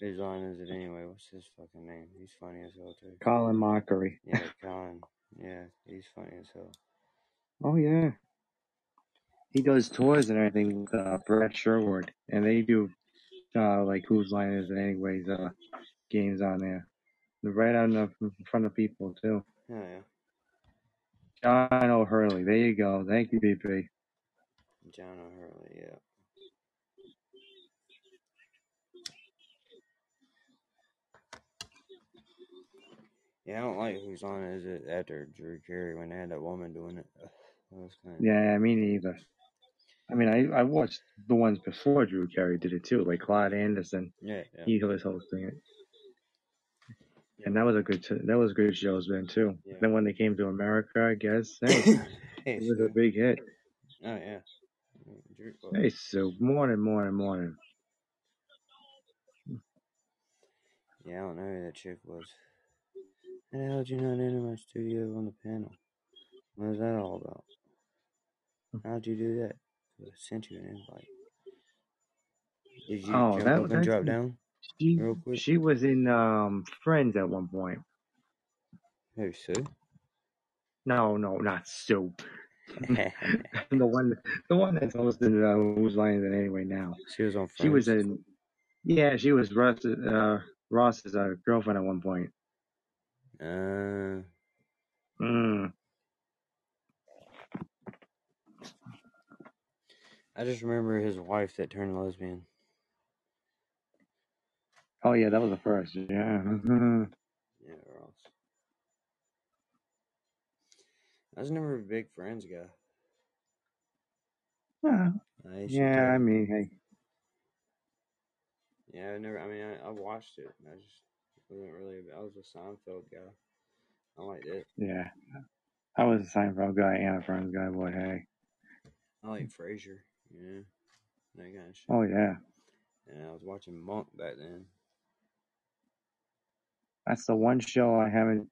whose line is it anyway? What's his fucking name? He's funny as hell too. Colin Mochrie. Yeah, Colin. Yeah, he's funny as hell. Oh yeah. He does tours and everything with uh, Brad Sherwood, and they do uh, like whose line is it anyways? Uh, games on there, They're right on the in front of people too. Oh yeah. John O'Hurley, there you go. Thank you, BP. John O'Hurley, yeah. Yeah, I don't like whose line is it after Drew Carey when they had that woman doing it. Ugh, That was kind of Yeah, me neither. I mean, I I watched the ones before Drew Carey did it too, like Clive Anderson. yeah, yeah. He was hosting it, and that was a good that was good shows then too. Yeah. Then when they came to America, I guess hey, Hey, it was a big hit. Oh yeah. Drew, well, Hey, Sue, morning, morning, morning. yeah, I don't know who that chick was. How did you not enter my studio on the panel? What was that all about? How'd you do that? I sent you an invite. Did you Oh, jump that up and drop down she. real quick? She was in um Friends at one point. Who, Sue? No, no, not Sue. the one, the one that's hosting uh, Who's Lines It Anyway now. she was on She was in. Yeah, she was Ross, uh, Ross's uh, girlfriend at one point. Uh, Mm. I just remember his wife that turned lesbian. Oh yeah, that was the first. Yeah. Yeah, Ross. I was never a big Friends guy. yeah. I Yeah, I mean, hey, Yeah, I never. I mean, I, I watched it. I just wasn't really. I was a Seinfeld guy. I liked it. yeah. I was a Seinfeld guy and a Friends guy, but hey. I like Frasier. Yeah, that kind of shit. Oh yeah, And I was watching Monk back then. that's the one show I haven't.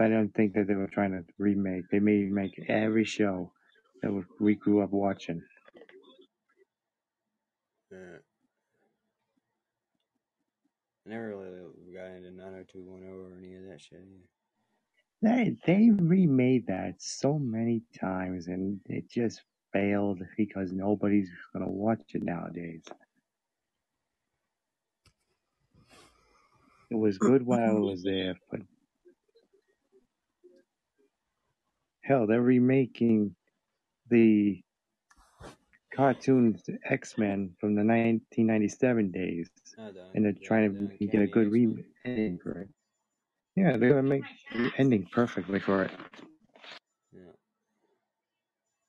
I don't think that they were trying to remake. They made make every show that we grew up watching. Yeah. I never really got into 90210 or any of that shit either. They they remade that so many times and it just failed because nobody's gonna watch it nowadays. It was good while it was there, but hell, they're remaking the cartoons X Men from the 1997 days, Oh, and they're the, trying the to get a good X-Men. re- ending for it. Yeah, they're gonna make the ending perfectly for it. Yeah.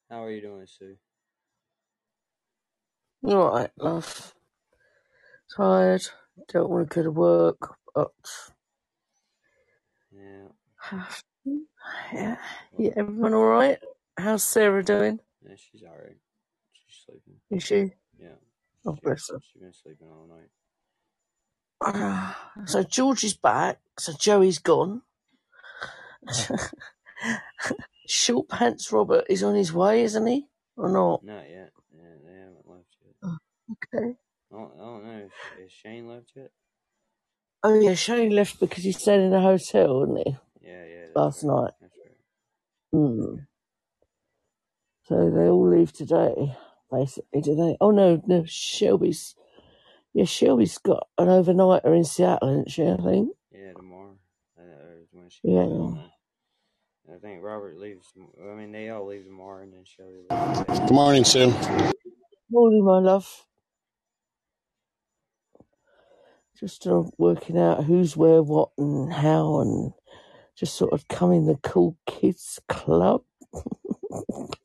How are you doing, Sue? All right, love. Tired. Don't want to go to work, but Yeah. yeah, yeah. Everyone all right? How's Sarah doing? Yeah, she's alright. She's sleeping. Is she? Yeah. Oh, bless her. she's been sleeping all night. Ah, So George is back. So Joey's gone. Short Pants Robert is on his way, isn't he? Or not? Not yet. Yeah, they haven't left yet. Okay. I don't, I don't know. Is, is Shane left yet? Oh yeah, Shane left because he stayed in a hotel, didn't he? Yeah, yeah. Last right. night. That's right. Mm. So they all leave today, basically, do they? Oh no, no, Shelby's yeah, Shelby's got an overnighter in Seattle, isn't she, I think? Yeah, tomorrow. Uh, when she Yeah. leaves. I think Robert leaves. I mean, they all leave tomorrow, and then Shelby. leaves. Good morning, Sue. Morning, my love. Just uh, working out who's where, what, and how, and just sort of coming the cool kids club.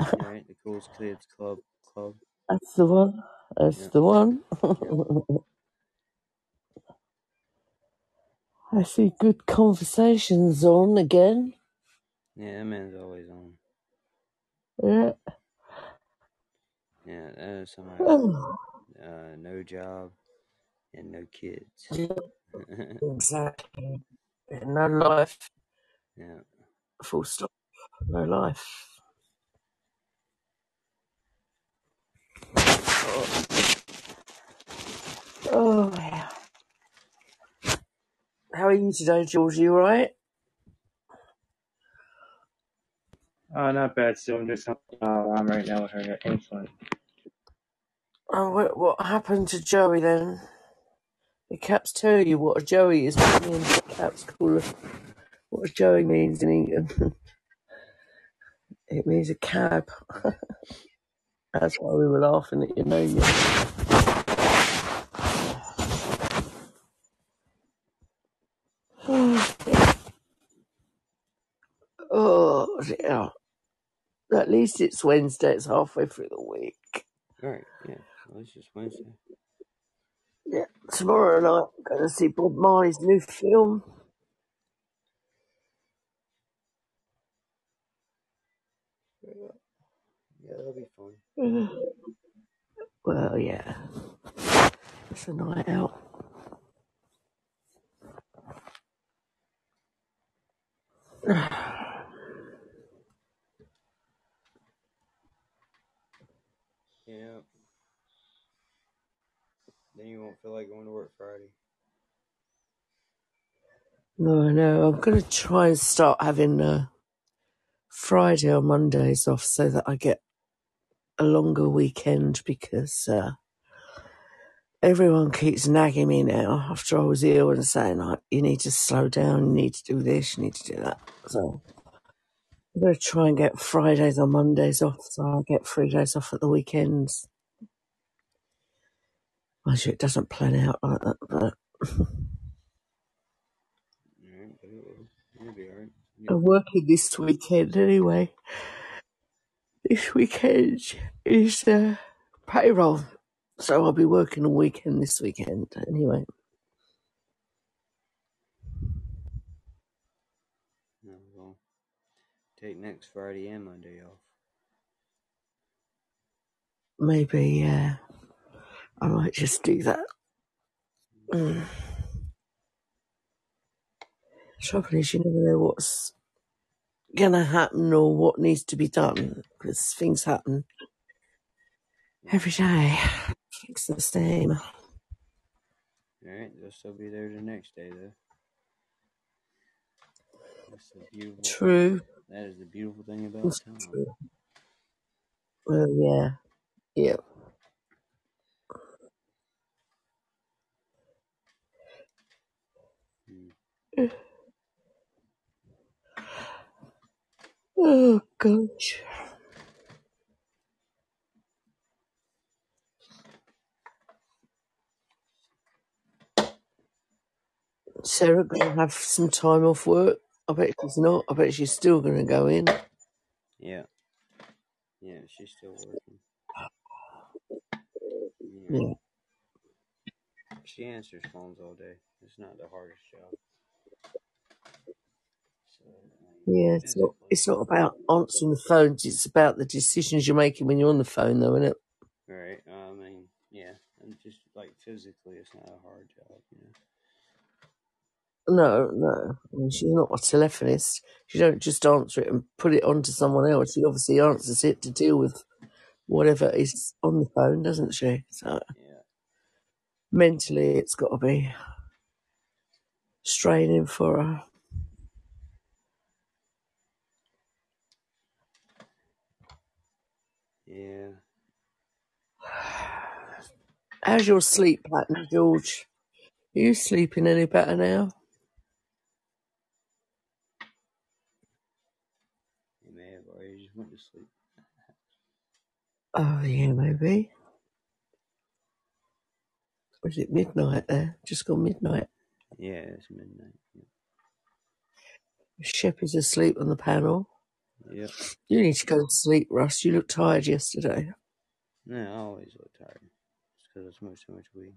and Alright, the Cool Kids Club Club. that's the one. That's Yeah. the one. Yep. I see good conversations on again. Yeah, that man's always on. Yeah. Yeah, that is somebody. Uh, no job and no kids. yeah, exactly. Yeah, No life. yeah. Full stop. No life. Oh, oh yeah. How are you today, George? You alright? Uh, not bad. Still, I'm just helping uh, I'm right now with her insulin. Oh, what, what happened to Joey then? The caps tell you what a Joey is. But me and the caps call it what a Joey means in England. it means a cab. That's why we were laughing at your name. oh, dear. At least it's Wednesday. It's halfway through the week. Alright, yeah. Well, it's just Wednesday. Yeah. Tomorrow night, I'm going to see Bob Marley's new film. Yeah, that'll be fun. Well, yeah. It's a night out. Yeah. Then you won't feel like going to work Friday. No, no. I'm going to try and start having uh, Friday or Mondays off so that I get a longer weekend because uh, everyone keeps nagging me now after I was ill and saying, like, you need to slow down, you need to do this, you need to do that. So I'm going to try and get Fridays or Mondays off so I'll get three days off at the weekends. Mind you, it doesn't plan out like that, but Alright, but it will. It'll be alright. Yeah. I'm working this weekend anyway. This weekend is the payroll, so I'll be working all weekend this weekend anyway. No, well, take next Friday and Monday off. Maybe uh, I might just do that. Mm. Trouble is, you never know what's gonna happen or what needs to be done because things happen every day. It's the same. Alright, they'll still be there the next day though. That's the beautiful. True. That is the beautiful thing about It's town. true. Well, yeah, yeah. Mm. Oh gosh. Sarah gonna have some time off work. I bet she's not. I bet she's still gonna go in. Yeah. Yeah, she's still working. Yeah. She answers phones all day. It's not the hardest job. Yeah, it's not. It's not about answering the phones. It's about the decisions you're making when you're on the phone, though, isn't it? right. I mean, yeah. And just like physically, it's not a hard job. You know. No, no. I mean, she's not a telephonist. She don't just answer it and put it on to someone else. She obviously answers it to deal with whatever is on the phone, doesn't she? So yeah. mentally, it's got to be straining for her. Yeah. How's your sleep pattern, George? Are you sleeping any better now? You may have already just went to sleep. Oh, yeah, maybe. Was it midnight there? Just gone midnight. Yeah, it's midnight. Shep is asleep on the panel. Yep. You need to go to sleep, Russ. You look tired yesterday. No, I always look tired. Because I smoke so much weed.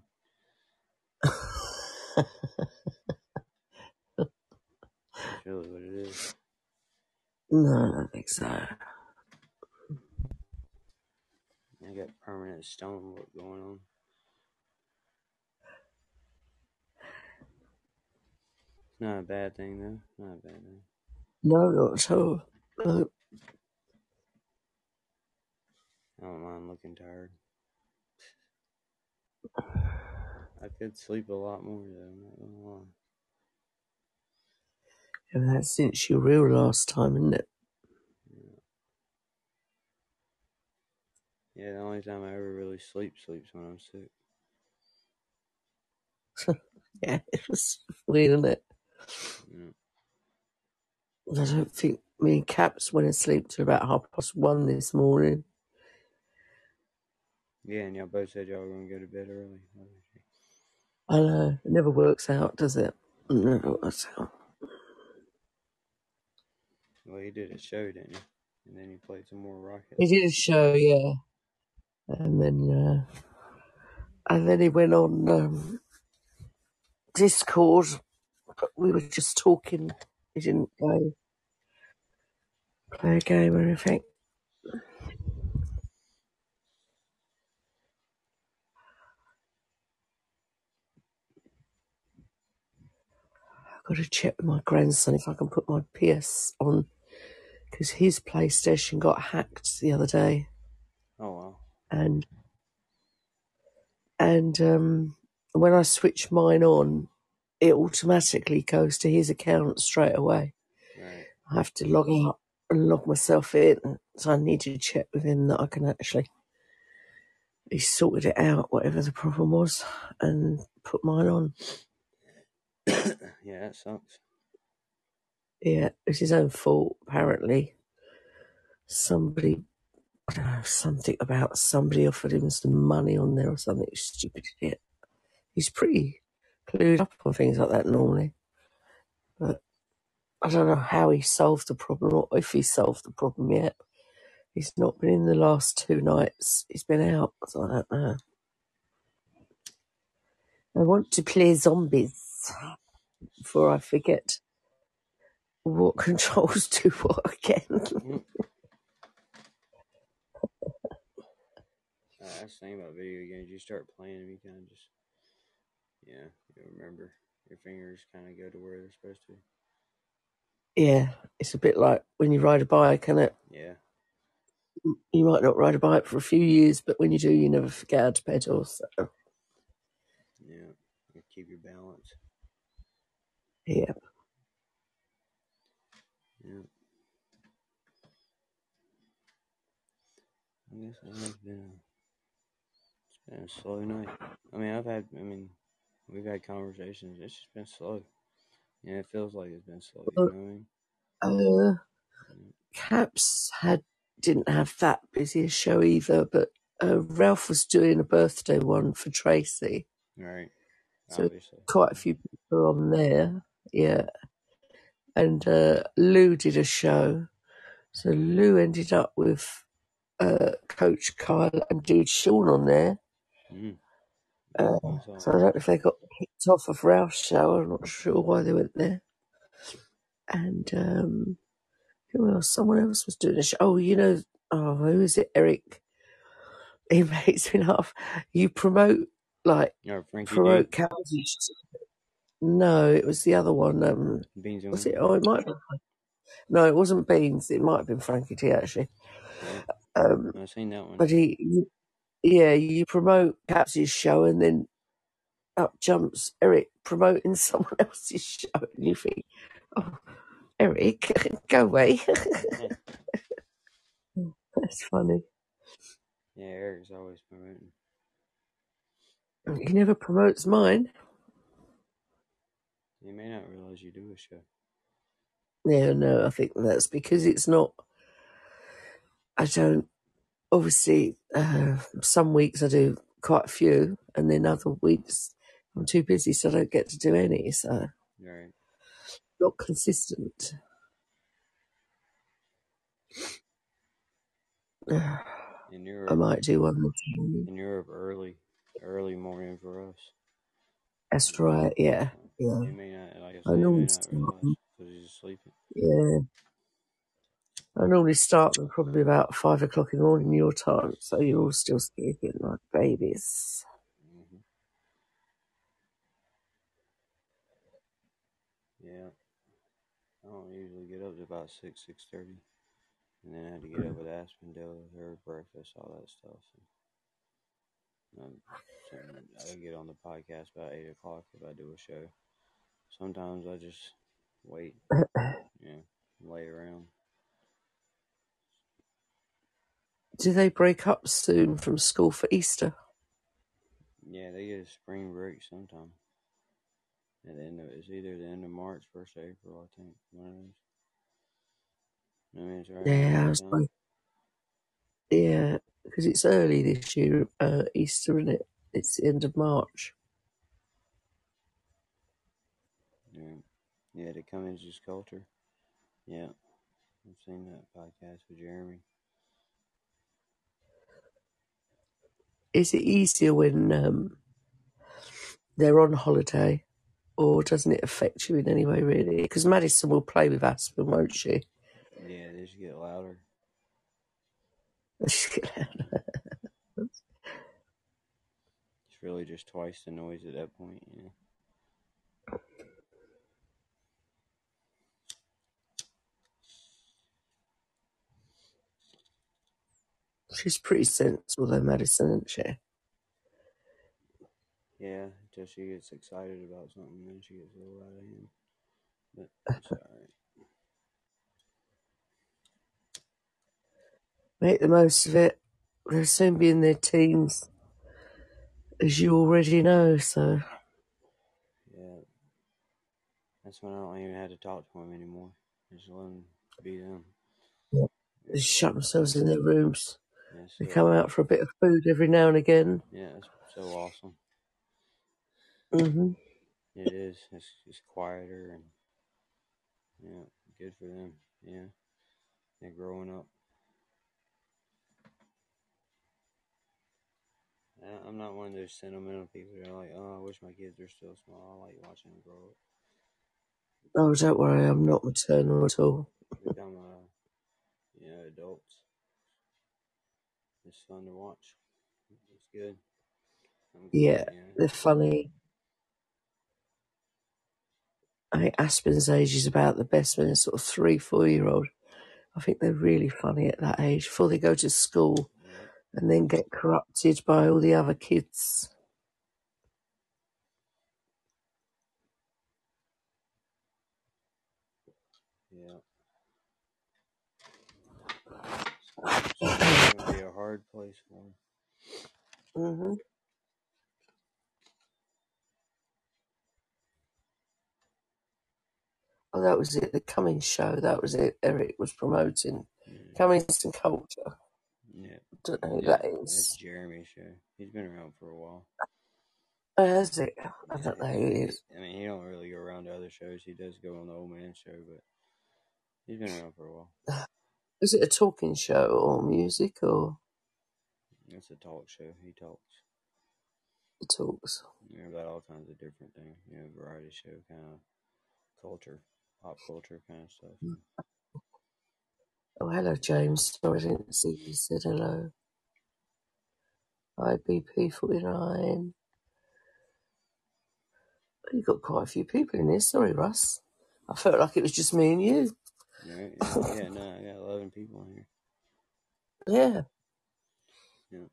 That's really what it is. No, I don't think so. I got permanent stone work going on. It's not a bad thing though. Not a bad thing. No, not all. No. Uh, I don't mind looking tired. I could sleep a lot more though. I'm not gonna lie. And that's since your real last time, isn't it? Yeah, the only time I ever really sleep sleeps when I'm sick. Yeah, it was weird, isn't it? Yeah. I don't think me and Caps went to sleep till about half past one this morning. Yeah, and y'all both said y'all were gonna go to bed early. I know. It never works out, does it? It never works out. Well, you did a show, didn't you? And then you played some more Rocket. He did a show, yeah. And then, uh, and then he went on um, Discord, but we were just talking. He didn't go play a game or anything. Got to check with my grandson if I can put my PS on because his PlayStation got hacked the other day, Oh wow. and and um, when I switch mine on, it automatically goes to his account straight away. Right. I have to log out and log myself in, so I need to check with him that I can actually. He sorted it out, whatever the problem was, and put mine on. yeah, that sucks. Yeah, it's his own fault, apparently. Somebody, I don't know, something about somebody offered him some money on there or something stupid idiot. He's pretty clued up on things like that normally. But I don't know how he solved the problem or if he solved the problem yet. He's not been in the last two nights. He's been out, so I don't know. I want to play zombies before I forget what controls do what again. Uh, that's the thing about video games. You start playing them, you kind of just, yeah, you remember. Your fingers kind of go to where they're supposed to. yeah, it's a bit like when you ride a bike, and it Yeah. you might not ride a bike for a few years, but when you do, you never forget how to pedal. So Yeah. You keep your balance. Yeah, Yeah. I guess it has been a, it's been a slow night. I mean, I've had, I mean, we've had conversations. It's just been slow. Yeah, it feels like it's been slow. You know what I mean? uh, Caps had didn't have that busy a show either, but uh, Ralph was doing a birthday one for Tracy, Right. so Obviously. quite a few people on there. Yeah, and uh, Lou did a show, so Lou ended up with uh, Coach Kyle and Dude Sean on there. Mm. Uh, so I don't know if they got kicked off of Ralph's show. I'm not sure why they went there. And um, who else? Someone else was doing a show. Oh, you know, oh, who is it? Eric. He makes me laugh. You promote like Yeah, promote cows. No, it was the other one. Um, Beans and was Weenie. it? Oh, it might. Have been. No, it wasn't Beans. It might have been Frankie T actually. Yeah, Um, I've seen that one. but he, you, yeah, you promote Caps's show, and then up jumps Eric promoting someone else's show, and you think, oh, Eric, go away. That's funny. Yeah, Eric's always promoting. He never promotes mine. You may not realize you do a show. Yeah, no, I think that's because it's not. I don't. Obviously, uh, some weeks I do quite a few, and then other weeks I'm too busy, so I don't get to do any. So Right. not consistent. I In Europe, I might do one or two. in Europe, early, early morning for us. That's right. Yeah, yeah. You may not, like I I you may normally not start. realize them- because you're just sleeping. Yeah, I normally start them probably about five o'clock in the morning your time, so you're all still sleeping like babies. hmm Yeah, I don't usually get up to about six, six thirty, and then I had to get up with Aspen, deal with her breakfast, all that stuff. Um, I get on the podcast about eight o'clock if I do a show. Sometimes I just wait, know, lay around. Do they break up soon from school for Easter? Yeah, they get a spring break sometime. At the end of it's either the end of March, first of April, I think. One of those. I mean, it's right Yeah, I was like, yeah, because it's early this year, uh, Easter, isn't it? It's the end of March. Yeah, yeah, into Cummings' culture. Yeah, I've seen that podcast with Jeremy. Is it easier when um, they're on holiday, or doesn't it affect you in any way, really? Because Madison will play with Aspen, won't she? Yeah, they just get louder. It's really just twice the noise at that point. You know. She's pretty sensible, though, Madison, isn't she? Yeah, until she gets excited about something, then she gets a little out of hand. But it's alright. Make the most of it. They'll soon be in their teens, as you already know, so. Yeah, that's when I don't even have to talk to them anymore. Just let them be them. Yeah. They shut themselves in their rooms. Yeah, it's They come out for a bit of food every now and again. yeah, it's so awesome. hmm It is. It's it's quieter and yeah, good for them. Yeah, they're growing up. I'm not one of those sentimental people that are like, oh, I wish my kids were still small. I like watching them grow up. Oh, don't worry, I'm not maternal at all. Become, uh, you know, adults. It's fun to watch. It's good. I'm Yeah, glad, you know. they're funny. I think Aspen's age is about the best when they're sort of three, four year old. I think they're really funny at that age before they go to school and then get corrupted by all the other kids. Yeah. It's gonna be a hard place for them. hmm Oh, that was it. The Cummings show. That was it. Eric was promoting Cummings and Culture. Yeah. Don't know who Yeah, that that's is. Jeremy's show. He's been around for a while. Oh, is it? I don't know who it is. I mean, he don't really go around to other shows. He does go on the old man show, but he's been around for a while. Is it a talking show or music or It's a talk show. He talks. he talks? Yeah, about all kinds of different things. You know, variety show kind of culture, pop culture kind of stuff. Hmm. Oh, hello, James. Sorry, I didn't see you said hello. Hi, BP49. You've got quite a few people in here. Sorry, Russ. I felt like it was just me and you. Yeah, yeah, yeah, no, I got 11 people in here. Yeah. Yeah.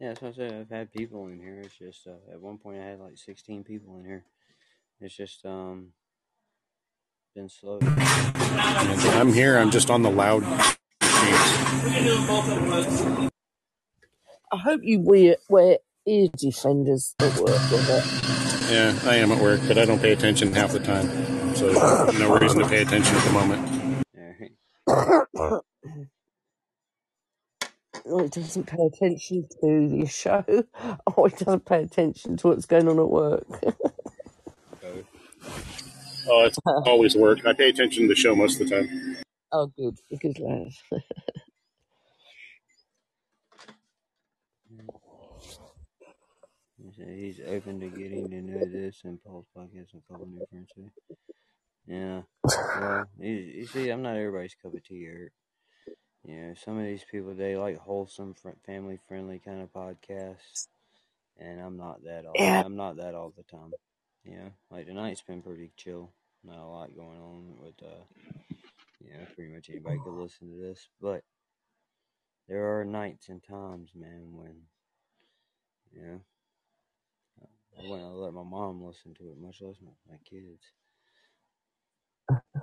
Yeah, that's what I said. I've had people in here. It's just, uh, at one point I had like 16 people in here. It's just, um, been slow. I'm here. I'm just on the loud. I hope you wear, wear ear defenders at work with it. Yeah, I am at work, but I don't pay attention half the time. So no reason to pay attention at the moment. Or oh, it doesn't pay attention to the show, or oh, it doesn't pay attention to what's going on at work. Oh, it's always work. I pay attention to the show most of the time. oh, good. Good lad. He said He's open to getting to know this and Paul's podcast and a couple new friends too. Yeah. Well, you, you see, I'm not everybody's cup of tea, Eric. You know, some of these people they like wholesome, fr- family-friendly kind of podcasts, and I'm not that all. Yeah. I'm not that all the time. Know, like tonight's been pretty chill. Not a lot going on with, uh, know, pretty much anybody could listen to this, but there are nights and times, man, when you know I wouldn't let my mom listen to it, much less my kids.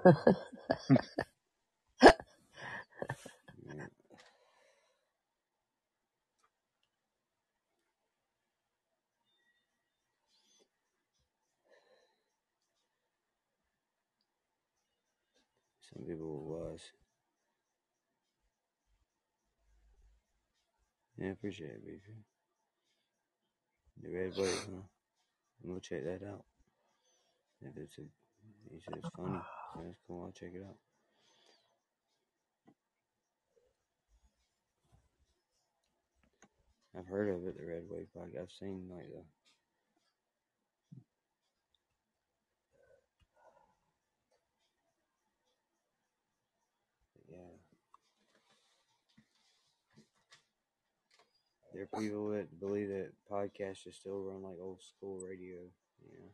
Some people was. Yeah, appreciate it, baby. The red wave, huh? I'm gonna check that out. If it's a, he said it's funny. So that's cool. I'll check it out. I've heard of it, the red wave podcast. I've seen like the yeah. There are people that believe that podcasts should still run like old school radio. Yeah.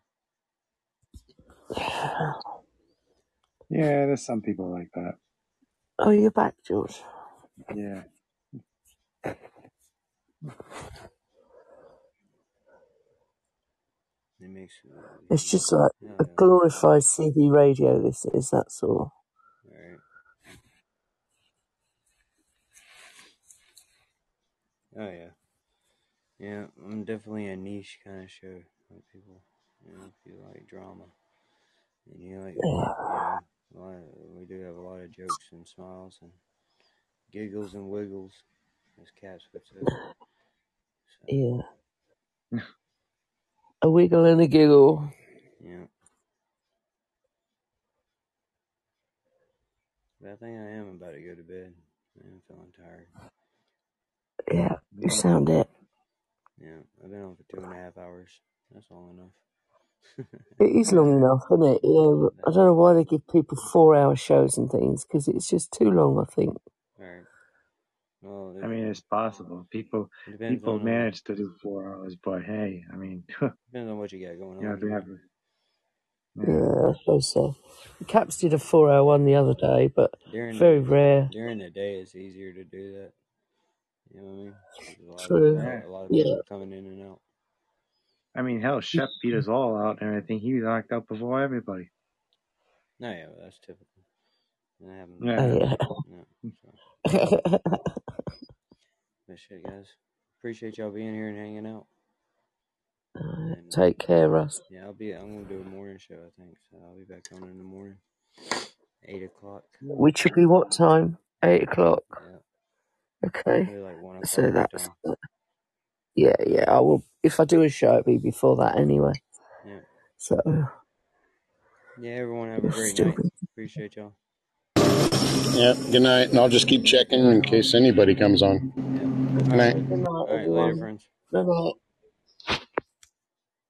Yeah, there's some people like that. oh, you're back, George. Yeah. It makes uh, It's just like yeah, a glorified CB radio. This is. That's all. right. Oh yeah. Yeah, I'm definitely a niche kind of show. Like people, you know, if you like drama, and you like, you know, of, we do have a lot of jokes and smiles and giggles and wiggles, as cats would say. So, Yeah. A wiggle and a giggle. yeah. But I think I am about to go to bed. I'm feeling tired. Yeah, you sound it. Yeah, I've been on for two and a half hours. That's long enough. It is long enough, isn't it? Yeah, I don't know why they give people four-hour shows and things because it's just too long. I think. Right. Well, I mean, it's possible. People people on uh, manage to do four hours, but hey, I mean, depends on what you got going you on. they have, yeah. Yeah, I suppose so. Caps did a four-hour one the other day, but During very the rare. during the day, it's easier to do that. You know what I mean? There's a lot True. of a lot of Yeah. people coming in and out. I mean, hell, Shep beat us all out and everything. He locked up before everybody. No, yeah, but that's typical. That happens. Yeah. Oh, Yeah. So, yeah. but shit, guys. Appreciate y'all being here and hanging out. Alright, And Take care, Russ. yeah, I'll be. I'm gonna do a morning show. I think so. I'll be back on in the morning, eight o'clock. Which will be what time? Eight o'clock. Yeah, Okay. maybe like one o'clock So that's time. yeah, yeah. I will. If I do a show, it'll be before that anyway. Yeah. So Yeah. Everyone have a great still night. Appreciate y'all. Yeah. Good night, and I'll just keep checking in case anybody comes on. Good night. Good night, All right, later, everyone. friends. Good night.